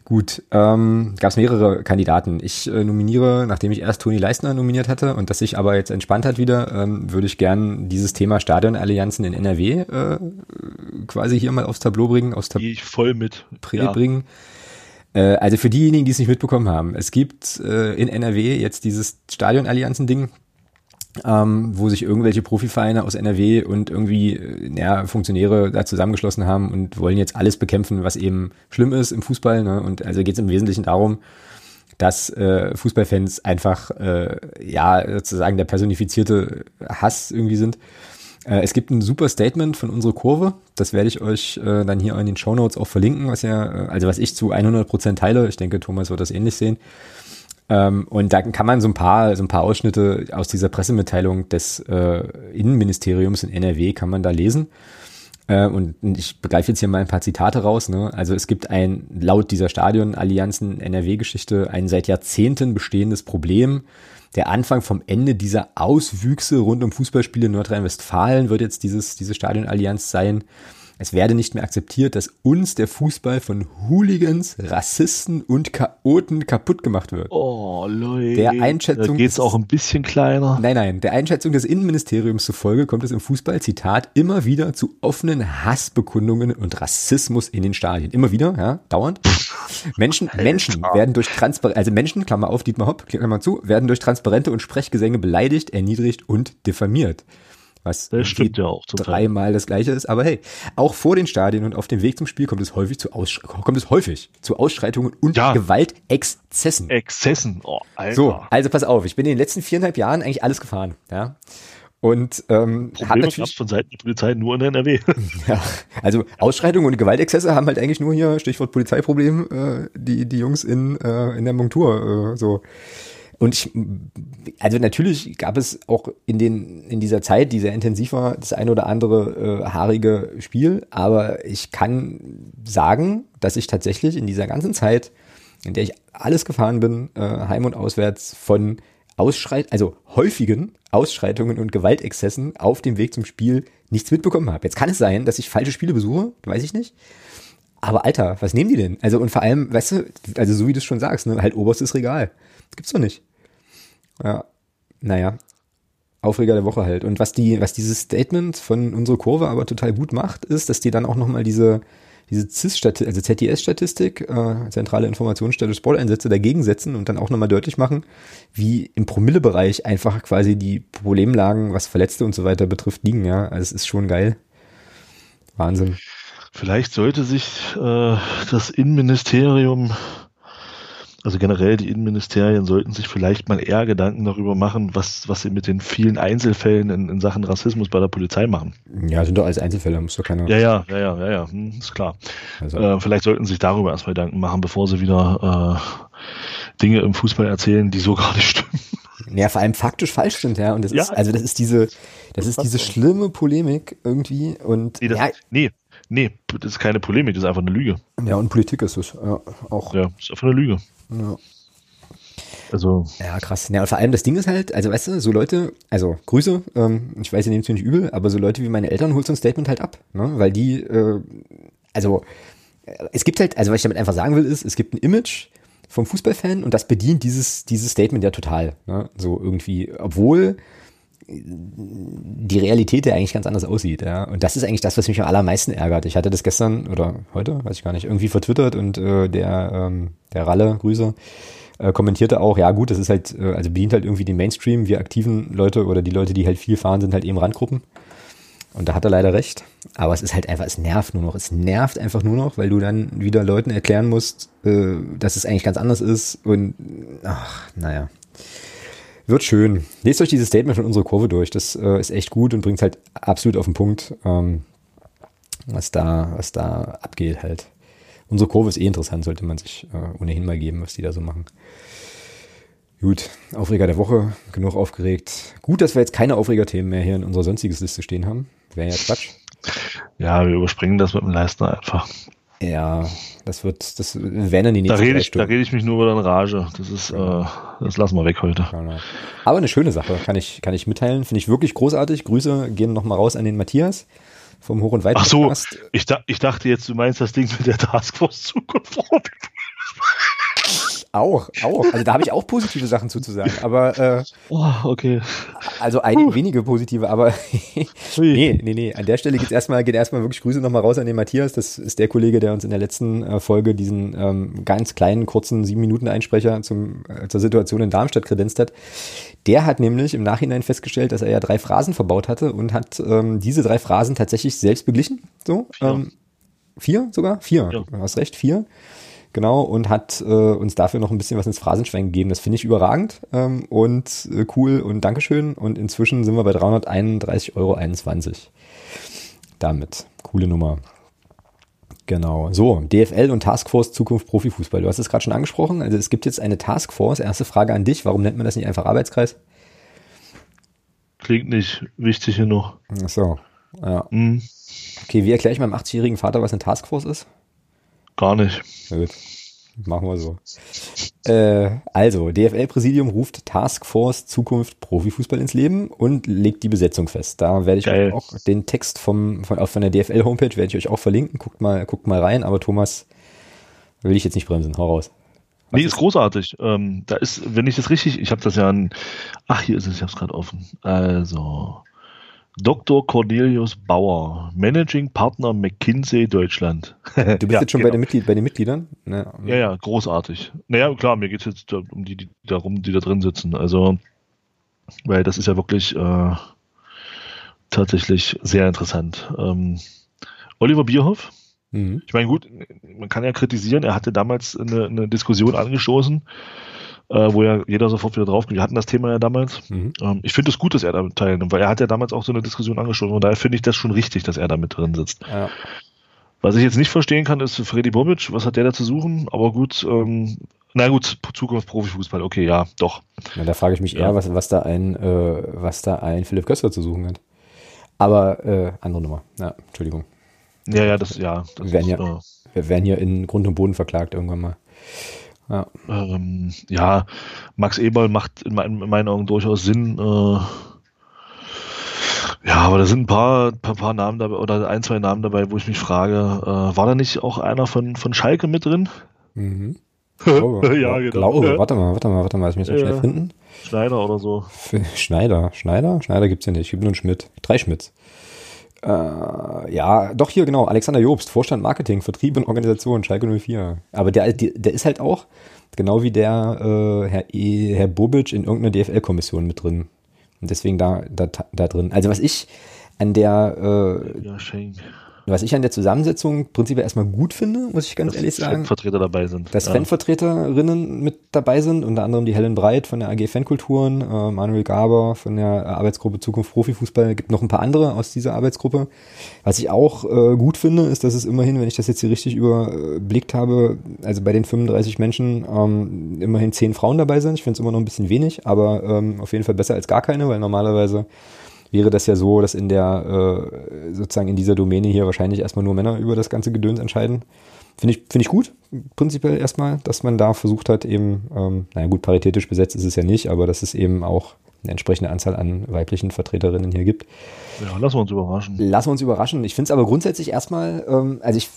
Gut, ähm, gab es mehrere Kandidaten. Ich äh, nominiere, nachdem ich erst Toni Leistner nominiert hatte und das sich aber jetzt entspannt hat wieder, ähm, würde ich gern dieses Thema Stadionallianzen in NRW äh, quasi hier mal aufs Tableau bringen, aufs Tab
ich voll mit.
Prä
Ja.
bringen. Äh, also für diejenigen, die es nicht mitbekommen haben, es gibt äh, in NRW jetzt dieses Stadionallianzen-Ding, ähm, wo sich irgendwelche Profivereine aus NRW und irgendwie äh, ja, Funktionäre da zusammengeschlossen haben und wollen jetzt alles bekämpfen, was eben schlimm ist im Fußball. Ne? Und also geht es im Wesentlichen darum, dass äh, Fußballfans einfach äh, ja sozusagen der personifizierte Hass irgendwie sind. Äh, es gibt ein super Statement von unserer Kurve, das werde ich euch äh, dann hier in den Shownotes auch verlinken, was ja, äh, also was ich zu 100% teile. Ich denke, Thomas wird das ähnlich sehen. Ähm, und da kann man so ein paar, so ein paar Ausschnitte aus dieser Pressemitteilung des äh, Innenministeriums in NRW kann man da lesen. Äh, und ich begreife jetzt hier mal ein paar Zitate raus. Ne? Also es gibt ein, laut dieser Stadionallianzen NRW-Geschichte, ein seit Jahrzehnten bestehendes Problem. Der Anfang vom Ende dieser Auswüchse rund um Fußballspiele in Nordrhein-Westfalen wird jetzt dieses, diese Stadionallianz sein. Es werde nicht mehr akzeptiert, dass uns der Fußball von Hooligans, Rassisten und Chaoten kaputt gemacht wird.
Oh, Leute.
Der Einschätzung-
Da geht's auch ein bisschen kleiner.
Nein, nein, der Einschätzung des Innenministeriums zufolge kommt es im Fußball, Zitat, immer wieder zu offenen Hassbekundungen und Rassismus in den Stadien. Immer wieder, ja, dauernd. Menschen, Menschen werden durch Transparenz, also Menschen, Klammer auf, Dietmar Hopp, Klammer zu, werden durch transparente und Sprechgesänge beleidigt, erniedrigt und diffamiert. Was
Das stimmt ja auch zum Teil.
dreimal das gleiche ist, aber hey, auch vor den Stadien und auf dem Weg zum Spiel kommt es häufig zu Aussch kommt es häufig zu Ausschreitungen und
Ja.
Gewaltexzessen.
Exzessen. Oh, Alter.
So, also pass auf, ich bin in den letzten viereinhalb Jahren eigentlich alles gefahren, ja. Und ähm, hat
Probleme gab's
natürlich,
von Seiten der Polizei nur in NRW.
ja, also Ausschreitungen und Gewaltexzesse haben halt eigentlich nur hier, Stichwort Polizeiproblem, äh, die, die Jungs in, äh, in der Montur äh, so. Und ich, also natürlich gab es auch in den, in dieser Zeit, die sehr intensiv war, das ein oder andere äh, haarige Spiel, aber ich kann sagen, dass ich tatsächlich in dieser ganzen Zeit, in der ich alles gefahren bin, äh, heim und auswärts von Ausschreit, also häufigen Ausschreitungen und Gewaltexzessen auf dem Weg zum Spiel nichts mitbekommen habe. Jetzt kann es sein, dass ich falsche Spiele besuche, weiß ich nicht. Aber Alter, was nehmen die denn? Also und vor allem, weißt du, also so wie du es schon sagst, ne, halt oberstes Regal. Das gibt's doch nicht. Ja, naja. Aufreger der Woche halt. Und was die, was dieses Statement von unserer Kurve aber total gut macht, ist, dass die dann auch nochmal diese, diese CIS-Statistik, also ZDS-Statistik, äh, zentrale Informationsstelle Sporteinsätze dagegen setzen und dann auch nochmal deutlich machen, wie im Promillebereich einfach quasi die Problemlagen, was Verletzte und so weiter betrifft, liegen, ja. Also es ist schon geil. Wahnsinn.
Vielleicht sollte sich äh, das Innenministerium, also generell die Innenministerien sollten sich vielleicht mal eher Gedanken darüber machen, was, was sie mit den vielen Einzelfällen in, in Sachen Rassismus bei der Polizei machen.
Ja, sind doch alles Einzelfälle, muss doch keiner.
Ja, ja, ja, ja, ja, ja, hm, ist klar.
Also,
Äh, vielleicht sollten sie sich darüber erstmal Gedanken machen, bevor sie wieder äh, Dinge im Fußball erzählen, die so gar nicht stimmen.
Ja, vor allem faktisch falsch sind, ja. Und das
Ja.
ist, also das ist diese, das ist diese schlimme Polemik irgendwie und
Nee, das,
ja,
nee, nee, das ist keine Polemik, das ist einfach eine Lüge.
ja, und Politik ist es ja, auch.
Ja, das ist einfach eine Lüge.
Ja.
Also,
Ja, krass. Ja, und vor allem das Ding ist halt, also weißt du, so Leute, also Grüße, ähm, ich weiß, ihr nehmt es mir nicht übel, aber so Leute wie meine Eltern holt so ein Statement halt ab, ne? Weil die, äh, also äh, es gibt halt, also was ich damit einfach sagen will, ist, es gibt ein Image vom Fußballfan und das bedient dieses, dieses Statement ja total. Ne? So irgendwie, obwohl die Realität ja eigentlich ganz anders aussieht, ja. Und das ist eigentlich das, was mich am allermeisten ärgert. Ich hatte das gestern oder heute, weiß ich gar nicht, irgendwie vertwittert und äh, der, ähm, der Ralle, Grüße, äh, kommentierte auch, ja gut, das ist halt, äh, also bedient halt irgendwie den Mainstream, wir aktiven Leute oder die Leute, die halt viel fahren, sind halt eben Randgruppen. Und da hat er leider recht. Aber es ist halt einfach, es nervt nur noch. Es nervt einfach nur noch, weil du dann wieder Leuten erklären musst, äh, dass es eigentlich ganz anders ist. Und ach, naja. Wird schön. Lest euch dieses Statement von unserer Kurve durch. Das äh, ist echt gut und bringt halt absolut auf den Punkt, ähm, was da, was da abgeht halt. Unsere Kurve ist eh interessant, sollte man sich äh, ohnehin mal geben, was die da so machen. Gut, Aufreger der Woche, genug aufgeregt. Gut, dass wir jetzt keine Aufregerthemen mehr hier in unserer sonstiges Liste stehen haben. Wäre ja Quatsch.
ja, wir überspringen das mit dem Leistner einfach.
Ja, das wird, das werden die
Da
nächsten
rede
drei
ich, da rede ich mich nur über den Rage. Das ist, äh, das lassen wir weg heute.
Genau. Aber eine schöne Sache, kann ich, kann ich mitteilen. Finde ich wirklich großartig. Grüße gehen nochmal raus an den Matthias vom Hoch- und Weit
Ach so, ich, da, ich dachte jetzt, du meinst das Ding mit der Taskforce Zukunft.
Auch, auch. Also da habe ich auch positive Sachen zuzusagen, aber äh,
Oh, okay.
also einige wenige positive, aber nee, nee, nee. An der Stelle geht's erstmal, geht erstmal wirklich Grüße nochmal raus an den Matthias. Das ist der Kollege, der uns in der letzten äh, Folge diesen ähm, ganz kleinen, kurzen sieben Minuten Einsprecher zum, äh, zur Situation in Darmstadt kredenzt hat. Der hat nämlich im Nachhinein festgestellt, dass er ja drei Phrasen verbaut hatte und hat ähm, diese drei Phrasen tatsächlich selbst beglichen. So,
Vier.
ähm, vier sogar? Vier.
Ja.
Du hast recht, vier. Genau, und hat äh, uns dafür noch ein bisschen was ins Phrasenschwein gegeben. Das finde ich überragend ähm, und äh, cool und Dankeschön. Und inzwischen sind wir bei 331,21 Euro. Damit. Coole Nummer. Genau. So, DFL und Taskforce Zukunft Profifußball. Du hast es gerade schon angesprochen. Also es gibt jetzt eine Taskforce. Erste Frage an dich. Warum nennt man das nicht einfach Arbeitskreis?
Klingt nicht wichtig genug.
Ach so. Ja.
Hm,
Okay, wie erkläre ich meinem 80-jährigen Vater, was eine Taskforce ist?
Gar nicht.
Na gut, machen wir so. Äh, also, DFL-Präsidium ruft Taskforce Zukunft Profifußball ins Leben und legt die Besetzung fest. Da werde ich
Geil.
euch auch den Text vom, von, von der DFL-Homepage werde ich euch auch verlinken. Guckt mal, guckt mal rein, aber Thomas will ich jetzt nicht bremsen. Hau raus. Was
Nee, ist großartig. Ähm, da ist, wenn ich das richtig, ich habe das ja an, ach, hier ist es, ich habe es gerade offen. Also, Dr. Cornelius Bauer, Managing Partner McKinsey Deutschland.
Du bist
Ja,
jetzt schon bei,
genau.
den Mitglied, bei den Mitgliedern? Ne?
Ja, ja, großartig. Naja, klar, mir geht es jetzt um die, die darum, die da drin sitzen. Also, weil das ist ja wirklich äh, tatsächlich sehr interessant. Ähm, Oliver Bierhoff,
Mhm.
ich meine, gut, man kann ja kritisieren, er hatte damals eine, eine Diskussion angestoßen, äh, wo ja jeder sofort wieder drauf Wir hatten das Thema ja damals.
Mhm.
Ähm, ich finde es gut, dass er da teilnimmt, weil er hat ja damals auch so eine Diskussion angestoßen. Und daher finde ich das schon richtig, dass er da mit drin sitzt.
Ja.
Was ich jetzt nicht verstehen kann, ist Freddy Bobic. Was hat der da zu suchen? Aber gut, ähm, na gut, Zukunft Profifußball. Okay, ja, doch.
Na, da frage ich mich eher,
Ja.
was, was da ein, äh, was da ein Philipp Köster zu suchen hat. Aber äh, andere Nummer. Ja, Entschuldigung.
Ja, ja, das, ja. Das
Wir werden
ist,
ja- Wir werden hier in Grund und Boden verklagt irgendwann mal. Ja.
äh, ähm, ja, Max Eberl macht in, meinen- in meinen Augen durchaus Sinn. Äh, ja, aber da sind ein paar, paar, paar Namen dabei, oder ein, zwei Namen dabei, wo ich mich frage, äh, war da nicht auch einer von, von Schalke mit drin?
Mhm. Glaube,
Ja, genau.
Glaube, warte mal, warte mal, warte mal, lass mich das
Ja.
schnell finden.
Schneider oder so.
Schneider. Schneider? Schneider gibt's ja nicht. Es gibt nur einen Schmidt. Drei Schmidts. Äh, ja, doch hier genau. Alexander Jobst, Vorstand Marketing, Vertrieb und Organisation, Schalke 04. Aber der, der, ist halt auch, genau wie der äh, Herr, e, Herr Bobic, in irgendeiner DFL-Kommission mit drin. Und deswegen da, da, da drin. Also was ich an der, äh,
Ja, Schenk.
Was ich an der Zusammensetzung prinzipiell erstmal gut finde, muss ich ganz ehrlich sagen.
Vertreter dabei sind.
dass
ja.
Fanvertreterinnen mit dabei sind, unter anderem die Helen Breit von der AG Fankulturen, äh, Manuel Gaber von der Arbeitsgruppe Zukunft Profifußball, gibt noch ein paar andere aus dieser Arbeitsgruppe. Was ich auch äh, gut finde, ist, dass es immerhin, wenn ich das jetzt hier richtig überblickt habe, also bei den 35 Menschen ähm, immerhin 10 Frauen dabei sind. Ich finde es immer noch ein bisschen wenig, aber ähm, auf jeden Fall besser als gar keine, weil normalerweise wäre das ja so, dass in der äh, sozusagen in dieser Domäne hier wahrscheinlich erstmal nur Männer über das ganze Gedöns entscheiden. Finde ich, finde ich gut, prinzipiell erstmal, dass man da versucht hat, eben, ähm, naja gut, paritätisch besetzt ist es ja nicht, aber dass es eben auch eine entsprechende Anzahl an weiblichen Vertreterinnen hier gibt.
Ja, lassen wir uns überraschen.
Lassen wir uns überraschen. Ich finde es aber grundsätzlich erstmal, ähm, also ich,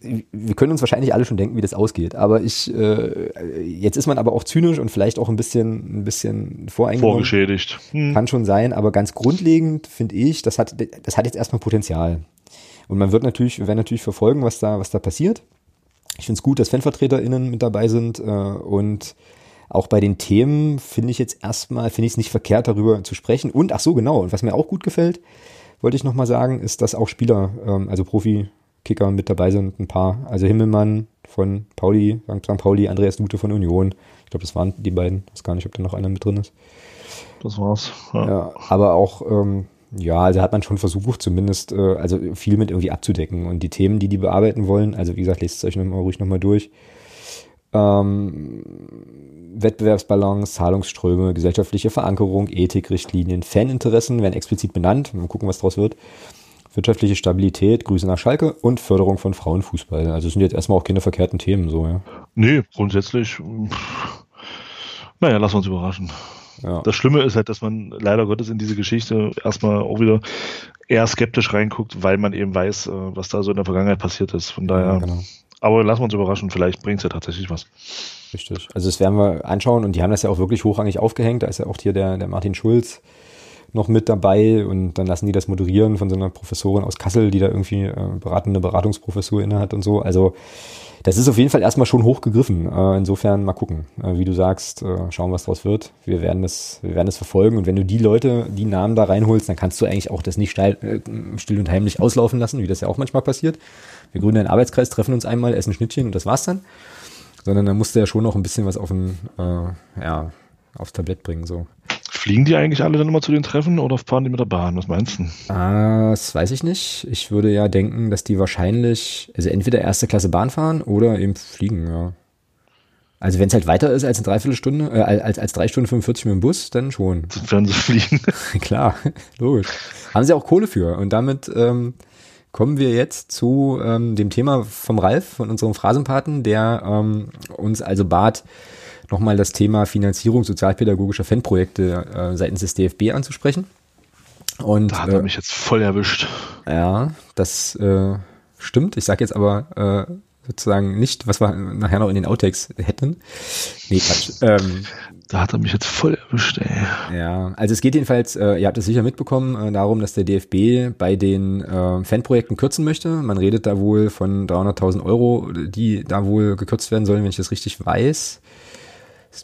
wir können uns wahrscheinlich alle schon denken, wie das ausgeht, aber ich, äh, jetzt ist man aber auch zynisch und vielleicht auch ein bisschen, ein bisschen voreingenommen.
Vorgeschädigt. Hm.
Kann schon sein, aber ganz grundlegend finde ich, das hat, das hat jetzt erstmal Potenzial. Und man wird natürlich, wir werden natürlich verfolgen, was da, was da passiert. Ich finde es gut, dass FanvertreterInnen mit dabei sind äh, und auch bei den Themen finde ich jetzt erstmal, finde ich es nicht verkehrt, darüber zu sprechen. Und ach so, genau, und was mir auch gut gefällt, wollte ich nochmal sagen, ist, dass auch Spieler, ähm, also Profi-Kicker mit dabei sind, ein paar. Also Himmelmann von Pauli, St. Pauli, Andreas Dute von Union. Ich glaube, das waren die beiden. Ich weiß gar nicht, ob da noch einer mit drin ist.
Das war's. Ja.
Ja, aber auch, ähm, ja, also hat man schon versucht, zumindest, äh, also viel mit irgendwie abzudecken. Und die Themen, die die bearbeiten wollen, also wie gesagt, lest es euch noch mal, ruhig nochmal durch. Ähm, Wettbewerbsbalance, Zahlungsströme, gesellschaftliche Verankerung, Ethikrichtlinien, Faninteressen werden explizit benannt. Mal gucken, was draus wird. Wirtschaftliche Stabilität, Grüße nach Schalke und Förderung von Frauenfußball. Also es sind jetzt erstmal auch keine verkehrten Themen, so, ja.
Nee, grundsätzlich. Naja, lassen wir uns überraschen.
ja.
Das Schlimme ist halt, dass man leider Gottes in diese Geschichte erstmal auch wieder eher skeptisch reinguckt, weil man eben weiß, äh, was da so in der Vergangenheit passiert ist. Von daher
ja, genau.
Aber lassen wir uns überraschen, vielleicht bringt es ja tatsächlich was.
Richtig. Also das werden wir anschauen und die haben das ja auch wirklich hochrangig aufgehängt. Da ist ja auch hier der, der Martin Schulz noch mit dabei und dann lassen die das moderieren von so einer Professorin aus Kassel, die da irgendwie äh, beratende Beratungsprofessur inne hat und so. Also das ist auf jeden Fall erstmal schon hochgegriffen. Äh, insofern mal gucken, äh, wie du sagst, äh, schauen, was draus wird. Wir werden das, wir werden das verfolgen und wenn du die Leute, die Namen da reinholst, dann kannst du eigentlich auch das nicht steil, äh, still und heimlich auslaufen lassen, wie das ja auch manchmal passiert. Wir gründen einen Arbeitskreis, treffen uns einmal, essen Schnittchen und das war's dann. Sondern da musst du ja schon noch ein bisschen was auf ein, äh, ja, aufs Tablett bringen, so.
Fliegen die eigentlich alle dann immer zu den Treffen oder fahren die mit der Bahn? Was meinst du?
Ah, das weiß ich nicht. Ich würde ja denken, dass die wahrscheinlich, also entweder erste Klasse Bahn fahren oder eben fliegen, ja. Also wenn es halt weiter ist als eine Dreiviertelstunde, äh, als, als drei Stunden 45 mit dem Bus, dann schon.
Dann werden sie fliegen.
Klar, logisch. Haben sie auch Kohle für. Und damit ähm, kommen wir jetzt zu ähm, dem Thema vom Ralf, von unserem Phrasenpaten, der ähm, uns also bat, nochmal das Thema Finanzierung sozialpädagogischer Fanprojekte äh, seitens des DFB anzusprechen. Und,
da hat er äh, mich jetzt voll erwischt.
Ja, das äh, stimmt. Ich sage jetzt aber äh, sozusagen nicht, was wir nachher noch in den Outtakes hätten. Nee, Quatsch. Ähm,
da hat er mich jetzt voll erwischt, ey.
Ja, also es geht jedenfalls, äh, ihr habt es sicher mitbekommen, äh, darum, dass der DFB bei den äh, Fanprojekten kürzen möchte. Man redet da wohl von 300.000 Euro, die da wohl gekürzt werden sollen, wenn ich das richtig weiß.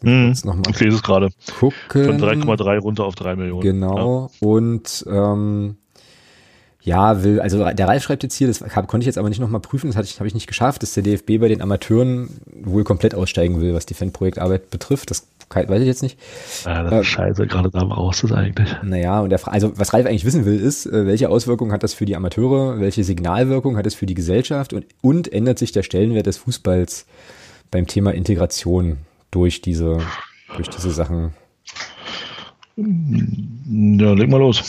Hm, ich lese es gerade. Von 3,3 runter auf 3 Millionen.
Genau. Ja. Und ähm, ja, will, also der Ralf schreibt jetzt hier, das konnte ich jetzt aber nicht nochmal prüfen, das habe ich nicht geschafft, dass der DFB bei den Amateuren wohl komplett aussteigen will, was die Fanprojektarbeit betrifft. Das weiß ich jetzt nicht.
Ja, das ist äh, scheiße, gerade da du es eigentlich.
Naja, und der, also was Ralf eigentlich wissen will, ist, äh, welche Auswirkungen hat das für die Amateure, welche Signalwirkung hat es für die Gesellschaft und, und ändert sich der Stellenwert des Fußballs beim Thema Integration durch diese, durch diese Sachen?
Ja, leg mal los.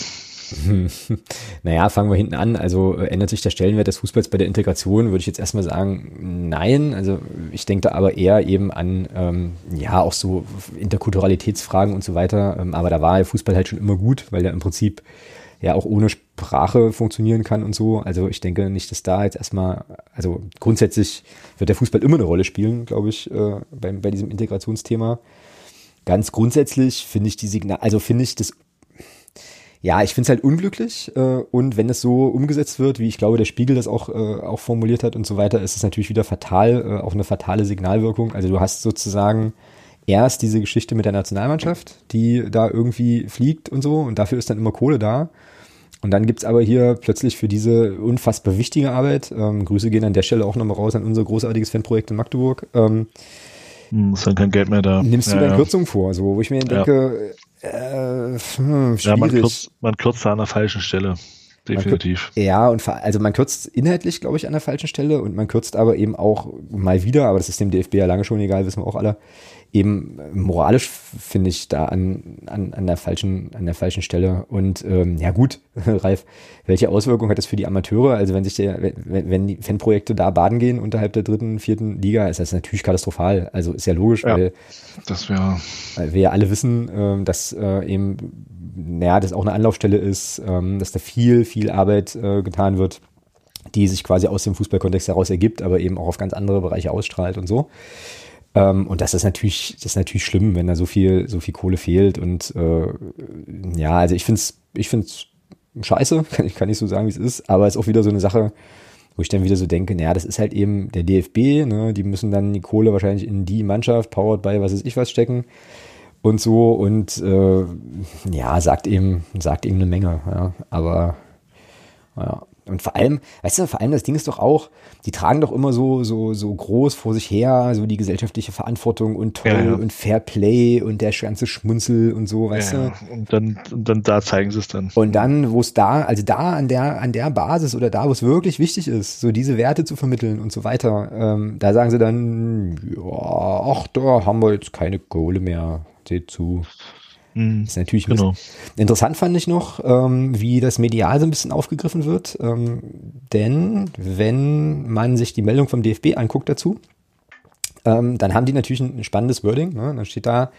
naja, fangen wir hinten an. Also äh, ändert sich der Stellenwert des Fußballs bei der Integration, würde ich jetzt erstmal sagen, nein. Also ich denke da aber eher eben an, ähm, ja, auch so Interkulturalitätsfragen und so weiter. Ähm, aber da war der Fußball halt schon immer gut, weil der im Prinzip ja auch ohne Sprache funktionieren kann und so. Also ich denke nicht, dass da jetzt erstmal, also grundsätzlich wird der Fußball immer eine Rolle spielen, glaube ich, äh, bei, bei diesem Integrationsthema. Ganz grundsätzlich finde ich die Signal, also finde ich das ja, ich finde es halt unglücklich äh, und wenn es so umgesetzt wird, wie ich glaube, der Spiegel das auch, äh, auch formuliert hat und so weiter, ist es natürlich wieder fatal, äh, auch eine fatale Signalwirkung. Also du hast sozusagen erst diese Geschichte mit der Nationalmannschaft, die da irgendwie fliegt und so und dafür ist dann immer Kohle da. Und dann gibt's aber hier plötzlich für diese unfassbar wichtige Arbeit, ähm, Grüße gehen an der Stelle auch nochmal raus an unser großartiges Fanprojekt in Magdeburg, ähm,
hm, ist dann kein Geld mehr da.
Nimmst du ja, dann ja. Kürzungen vor, so, wo ich mir denke,
äh, hm, ja, man kürzt, man kürzt da an der falschen Stelle. Definitiv.
Man, ja, und also man kürzt inhaltlich, glaube ich, an der falschen Stelle und man kürzt aber eben auch mal wieder, aber das ist dem DFB ja lange schon egal, wissen wir auch alle, eben moralisch finde ich da an, an, an der falschen an der falschen Stelle. Und ähm, ja gut Ralf welche Auswirkungen hat das für die Amateure? Also wenn sich der wenn, wenn die Fanprojekte da baden gehen unterhalb der dritten vierten Liga ist das natürlich katastrophal. Also ist ja logisch ja, weil
das wäre
weil wir ja alle wissen ähm, dass äh, eben naja das auch eine Anlaufstelle ist ähm, dass da viel viel Arbeit äh, getan wird die sich quasi aus dem Fußballkontext heraus ergibt aber eben auch auf ganz andere Bereiche ausstrahlt und so ähm, und das ist natürlich, das ist natürlich schlimm, wenn da so viel, so viel Kohle fehlt. Und äh, ja, also ich finde es, ich find's scheiße, kann ich kann nicht so sagen, wie es ist, aber es ist auch wieder so eine Sache, wo ich dann wieder so denke, naja, das ist halt eben der DFB, ne? die müssen dann die Kohle wahrscheinlich in die Mannschaft, powered by was weiß ich was stecken und so und äh, ja, sagt eben, sagt eben eine Menge, ja, aber ja, und vor allem, weißt du, vor allem das Ding ist doch auch, die tragen doch immer so, so, so groß vor sich her, so die gesellschaftliche Verantwortung und toll ja, ja. und Fair Play und der ganze Schmunzel und so, weißt ja,
du? Und dann, und dann da zeigen sie es dann.
Und dann, wo es da, also da an der, an der Basis oder da, wo es wirklich wichtig ist, so diese Werte zu vermitteln und so weiter, ähm, da sagen sie dann, ja, ach, da haben wir jetzt keine Kohle mehr, seht zu. Mhm. Ist natürlich genau. interessant fand ich noch, ähm, wie das medial so ein bisschen aufgegriffen wird. Ähm, denn wenn man sich die Meldung vom DFB anguckt dazu, ähm, dann haben die natürlich ein spannendes Wording. Ne? Dann steht da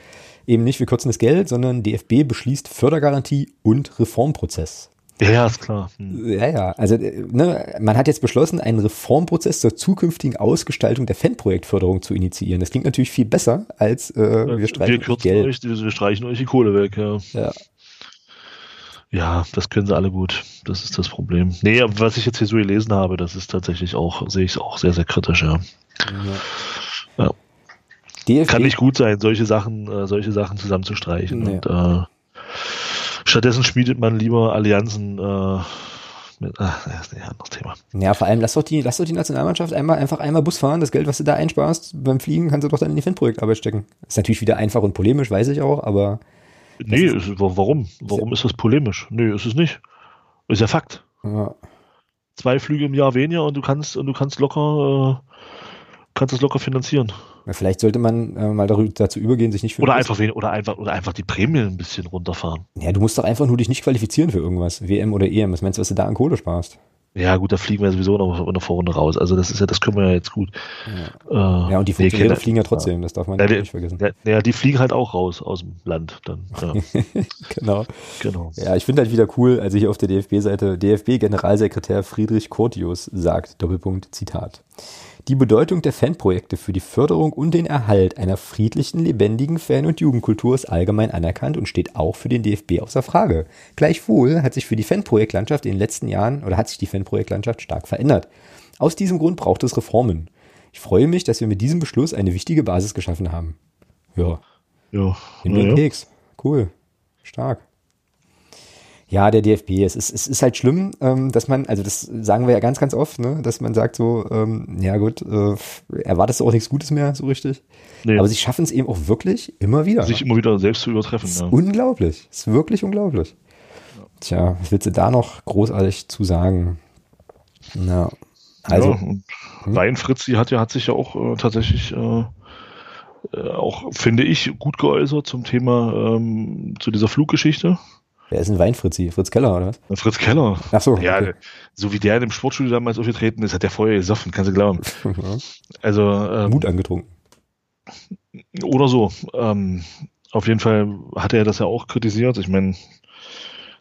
eben nicht, wir kürzen das Geld, sondern DFB beschließt Fördergarantie und Reformprozess.
Ja, ja, ist klar. Hm.
Ja, ja. Also äh, ne, man hat jetzt beschlossen, einen Reformprozess zur zukünftigen Ausgestaltung der Fanprojektförderung zu initiieren. Das klingt natürlich viel besser als äh, wir streichen
wir kürzen
Geld.
euch, wir streichen euch die Kohle weg, ja.
Ja.
Ja, das können sie alle gut. Das ist das Problem. Nee, aber was ich jetzt hier so gelesen habe, das ist tatsächlich auch, sehe ich es auch sehr, sehr kritisch, ja. Ja.
DFB,
Kann nicht gut sein, solche Sachen, äh, solche Sachen zusammenzustreichen.
Nee.
Und äh, stattdessen schmiedet man lieber Allianzen äh, mit, ach, das ist ein anderes Thema.
Ja, vor allem lass doch die, lass doch die Nationalmannschaft einmal einfach einmal Bus fahren. Das Geld, was du da einsparst beim Fliegen, kannst du doch dann in die Fanprojektarbeit stecken. Ist natürlich wieder einfach und polemisch, weiß ich auch, aber
Nee, ist, wa- warum? Warum ist das polemisch? Nee, ist es nicht. Ist ja Fakt.
ja,
Zwei Flüge im Jahr weniger und du kannst und du kannst locker äh, kannst es locker finanzieren.
vielleicht sollte man äh, mal darüber, dazu übergehen, sich nicht für
Oder einfach wen, oder einfach oder einfach die Prämien ein bisschen runterfahren.
Ja, du musst doch einfach nur dich nicht qualifizieren für irgendwas. WM oder EM. Was meinst du, was du da an Kohle sparst?
Ja, gut, da fliegen wir sowieso noch in der Vorrunde raus. Also das ist ja, das können wir ja jetzt gut. Ja,
Ja, und die
nee,
Funktionäre
Kinder-
fliegen ja trotzdem, das darf man
Ja,
ja, nicht vergessen.
ja, ja, die fliegen halt auch raus aus dem Land dann. Ja,
Genau.
genau.
Ja, ich finde halt wieder cool, also hier auf der DFB-Seite, DFB-Generalsekretär Friedrich Curtius sagt, Doppelpunkt, Zitat. Die Bedeutung der Fanprojekte für die Förderung und den Erhalt einer friedlichen, lebendigen Fan- und Jugendkultur ist allgemein anerkannt und steht auch für den DFB außer Frage. Gleichwohl hat sich für die Fanprojektlandschaft in den letzten Jahren oder hat sich die Fanprojektlandschaft stark verändert. Aus diesem Grund braucht es Reformen. Ich freue mich, dass wir mit diesem Beschluss eine wichtige Basis geschaffen haben. Ja,
Ja, ja,
und
ja.
Keks. Cool. Stark. Ja, der DFB. Es ist, es ist halt schlimm, ähm, dass man, also das sagen wir ja ganz, ganz oft, ne, dass man sagt so, ähm, ja gut, äh, erwartest du auch nichts Gutes mehr, so richtig.
Nee,
Aber sie schaffen es eben auch wirklich immer wieder.
sich immer wieder selbst zu übertreffen.
ist
Ja.
unglaublich. Ist wirklich unglaublich. Tja, was willst du da noch großartig zu sagen? Na, also,
ja, und Wein Fritzi hat ja hat sich ja auch äh, tatsächlich äh, äh, auch finde ich gut geäußert zum Thema ähm, zu dieser Fluggeschichte.
Wer ist ein Weinfritzi? Fritz Keller oder was?
Fritz Keller.
Ach so,
Ja,
okay.
so wie der in dem Sportstudio damals aufgetreten ist, hat der vorher gesoffen, kannst du glauben. Also ähm,
Mut angetrunken.
oder so. Ähm, auf jeden Fall hat er das ja auch kritisiert. Ich meine,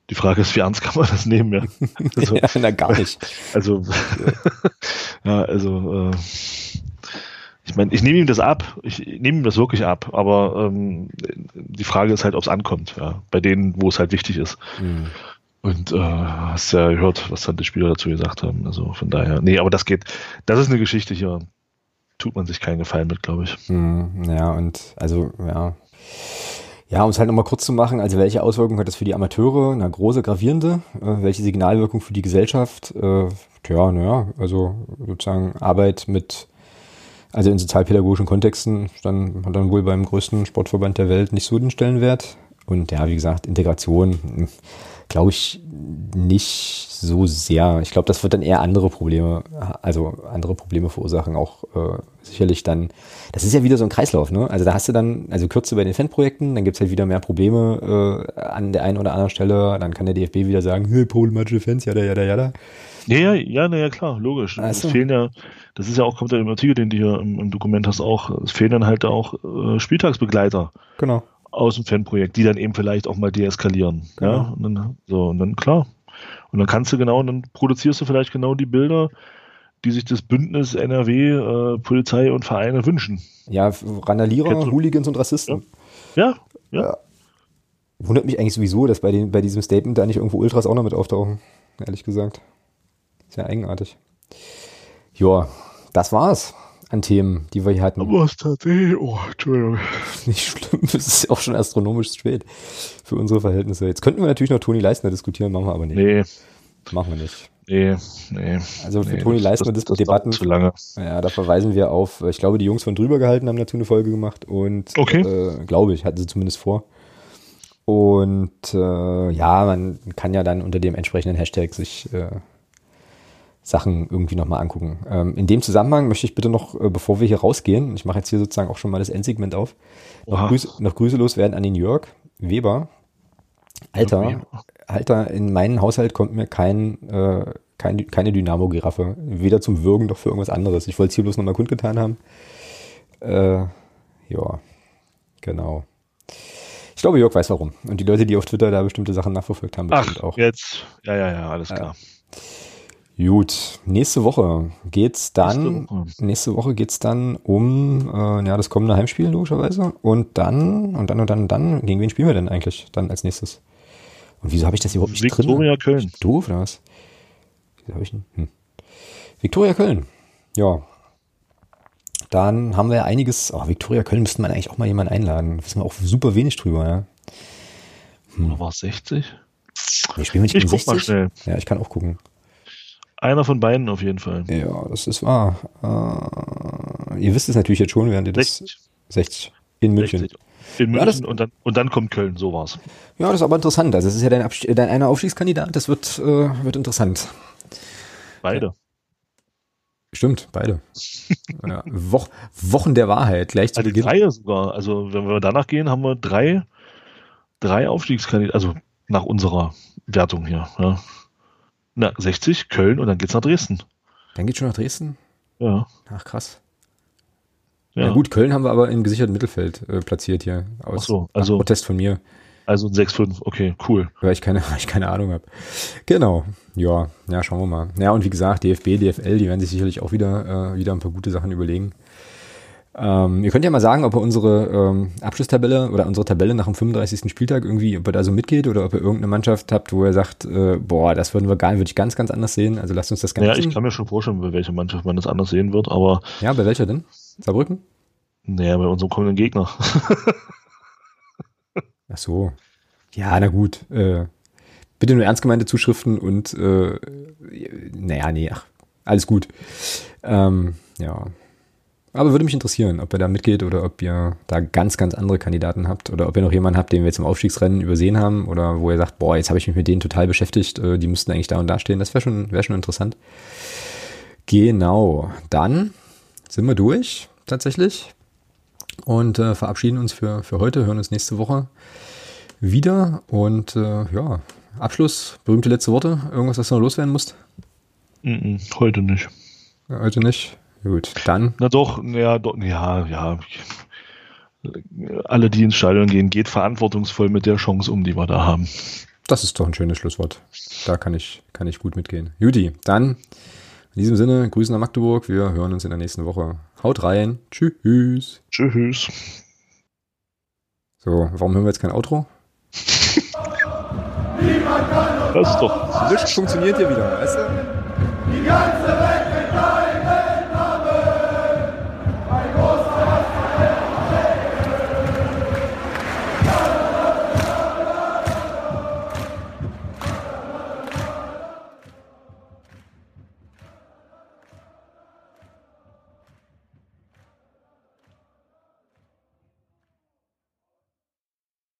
die Frage ist, wie ernst kann man das nehmen? Ja? Also,
ja, na, gar nicht.
Also, ja, also, äh, ich meine, ich nehme ihm das ab, ich nehme ihm das wirklich ab, aber ähm, die Frage ist halt, ob es ankommt, ja, bei denen, wo es halt wichtig ist.
Hm.
Und äh, hast ja gehört, was dann die Spieler dazu gesagt haben. Also von daher, nee, aber das geht, das ist eine Geschichte hier, tut man sich keinen Gefallen mit, glaube ich.
Hm, ja, und also, ja. Ja, um es halt nochmal kurz zu machen, also welche Auswirkungen hat das für die Amateure? Na, große, gravierende. Äh, welche Signalwirkung für die Gesellschaft? Äh, tja, naja, also sozusagen Arbeit mit, also in sozialpädagogischen Kontexten, dann hat dann wohl beim größten Sportverband der Welt nicht so den Stellenwert. Und ja, wie gesagt, Integration, glaube ich, nicht so sehr. Ich glaube, das wird dann eher andere Probleme, also andere Probleme verursachen, auch äh, sicherlich dann. Das ist ja wieder so ein Kreislauf, ne? Also da hast du dann, also Kürze bei den Fanprojekten, dann gibt's halt wieder mehr Probleme äh, an der einen oder anderen Stelle, dann kann der DFB wieder sagen, hey, problematische Fans, jada, jada, jada.
Ja, ja, ja, na ja, klar, logisch.
Ach
Es fehlen ja, das ist ja auch, kommt ja im Artikel, den du hier im, im Dokument hast, auch, es fehlen dann halt auch äh, Spieltagsbegleiter
Genau.
aus dem Fanprojekt, die dann eben vielleicht auch mal deeskalieren. Ja,
Genau.
und dann, so, und dann klar. Und dann kannst du genau, dann produzierst du vielleicht genau die Bilder, die sich das Bündnis NRW, äh, Polizei und Vereine wünschen.
Ja, Randalierer, Hooligans und Rassisten.
Ja, ja.
Wundert mich eigentlich sowieso, dass bei, den, bei diesem Statement da nicht irgendwo Ultras auch noch mit auftauchen, ehrlich gesagt. Ja eigenartig. Ja, das war's an Themen, die wir hier hatten.
Aber es tatsächlich, oh, Entschuldigung.
nicht schlimm, es ist ja auch schon astronomisch spät für unsere Verhältnisse. Jetzt könnten wir natürlich noch Toni Leistner diskutieren, machen wir aber nicht.
Nee,
Machen wir nicht.
nee, nee.
Also für
nee,
Toni Leistner
das,
das, Debatten,
zu lange.
ja, da verweisen wir auf, ich glaube, die Jungs von drüber gehalten haben dazu eine Folge gemacht und
Okay.
äh, glaube ich, hatten sie zumindest vor. Und äh, ja, man kann ja dann unter dem entsprechenden Hashtag sich äh, Sachen irgendwie nochmal angucken. Ähm, in dem Zusammenhang möchte ich bitte noch, äh, bevor wir hier rausgehen, ich mache jetzt hier sozusagen auch schon mal das Endsegment auf, noch. Grüße, noch Grüße loswerden an den Jörg Weber. Alter. Alter, in meinen Haushalt kommt mir kein, äh, kein, keine Dynamo-Giraffe. Weder zum Würgen noch für irgendwas anderes. Ich wollte es hier bloß nochmal kundgetan haben. Äh, ja, genau. Ich glaube, Jörg weiß warum. Und die Leute, die auf Twitter da bestimmte Sachen nachverfolgt haben,
Ach,
bestimmt auch.
jetzt. Ja, ja, ja, alles klar.
Gut, nächste Woche geht's dann.
Nächste Woche.
Nächste Woche geht's dann um äh, ja das kommende Heimspiel logischerweise und dann und dann und dann und dann gegen wen spielen wir denn eigentlich dann als nächstes? Und wieso habe ich das überhaupt nicht drin?
Viktoria Köln.
Doof oder was? Wieso habe ich denn? Hm. Viktoria Köln. Ja. Dann haben wir ja einiges. Oh, Viktoria Köln müssten wir eigentlich auch mal jemanden einladen. Da wissen wir auch super wenig drüber, ja.
Oder war es 60?
Nee, spielen wir nicht
Ich
gegen
guck mal
60?
schnell.
Ja, ich kann auch gucken.
Einer von beiden auf jeden Fall.
Ja, das ist wahr. Äh, ihr wisst es natürlich jetzt schon, während ihr das
60.
60 in München.
60. In
Ja, das-
München und, dann, und dann kommt Köln, so war's.
Ja, das ist aber interessant. Also es ist ja dein, Abst dein einer Aufstiegskandidat. Das wird, äh, wird interessant.
Beide.
Stimmt, beide. ja, Woch Wochen der Wahrheit. Gleich zu
Also
Beginn.
drei sogar. Also wenn wir danach gehen, haben wir drei, drei Aufstiegskandidaten, also nach unserer Wertung hier. Ja. Na, 60, Köln und dann geht's nach Dresden.
Dann geht's schon nach Dresden.
Ja.
Ach, krass.
ja.
Ja. gut, Köln haben wir aber im gesicherten Mittelfeld äh, platziert hier. Aus
Ach so, also-
Protest von mir,
Also ein 6-5, okay, cool.
weil ich keine, weil ich keine Ahnung habe. Genau. Ja, ja, schauen wir mal. Ja, und wie gesagt, DFB, DFL, die werden sich sicherlich auch wieder, äh, wieder ein paar gute Sachen überlegen. Ähm, ihr könnt ja mal sagen, ob ihr unsere ähm, Abschlusstabelle oder unsere Tabelle nach dem 35. Spieltag irgendwie, ob ihr da so mitgeht oder ob ihr irgendeine Mannschaft habt, wo ihr sagt, äh, boah, das würden wir gar, würde ich ganz, ganz anders sehen. Also lasst uns das ganz.
Ja, ich kann mir schon vorstellen, bei welcher Mannschaft man das anders sehen wird, aber
ja, bei welcher denn? Saarbrücken?
naja, bei unserem kommenden Gegner.
Ach so. Ja, na gut. Äh, bitte nur ernst gemeinte Zuschriften und äh, naja, nee, ach, alles gut. Ähm, ja. Aber würde mich interessieren, ob ihr da mitgeht oder ob ihr da ganz, ganz andere Kandidaten habt oder ob ihr noch jemanden habt, den wir jetzt im Aufstiegsrennen übersehen haben oder wo ihr sagt, boah, jetzt habe ich mich mit denen total beschäftigt, äh, die müssten eigentlich da und da stehen. Das wäre schon, wäre schon interessant. Genau. Dann sind wir durch, tatsächlich. Und äh, verabschieden uns für, für heute, hören uns nächste Woche wieder. Und äh, ja, Abschluss, berühmte letzte Worte. Irgendwas, was du noch loswerden musst?
Heute nicht.
Heute nicht. Gut, dann.
Na doch, ja, doch, ja, ja. Alle, die ins Stadion gehen, geht verantwortungsvoll mit der Chance um, die wir da haben.
Das ist doch ein schönes Schlusswort. Da kann ich, kann ich gut mitgehen. Juti, dann in diesem Sinne, Grüße nach Magdeburg. Wir hören uns in der nächsten Woche. Haut rein. Tschüss.
Tschüss.
So, warum hören wir jetzt kein Outro?
Das ist doch.
Nichts funktioniert hier wieder, weißt du?
Die ganze Welt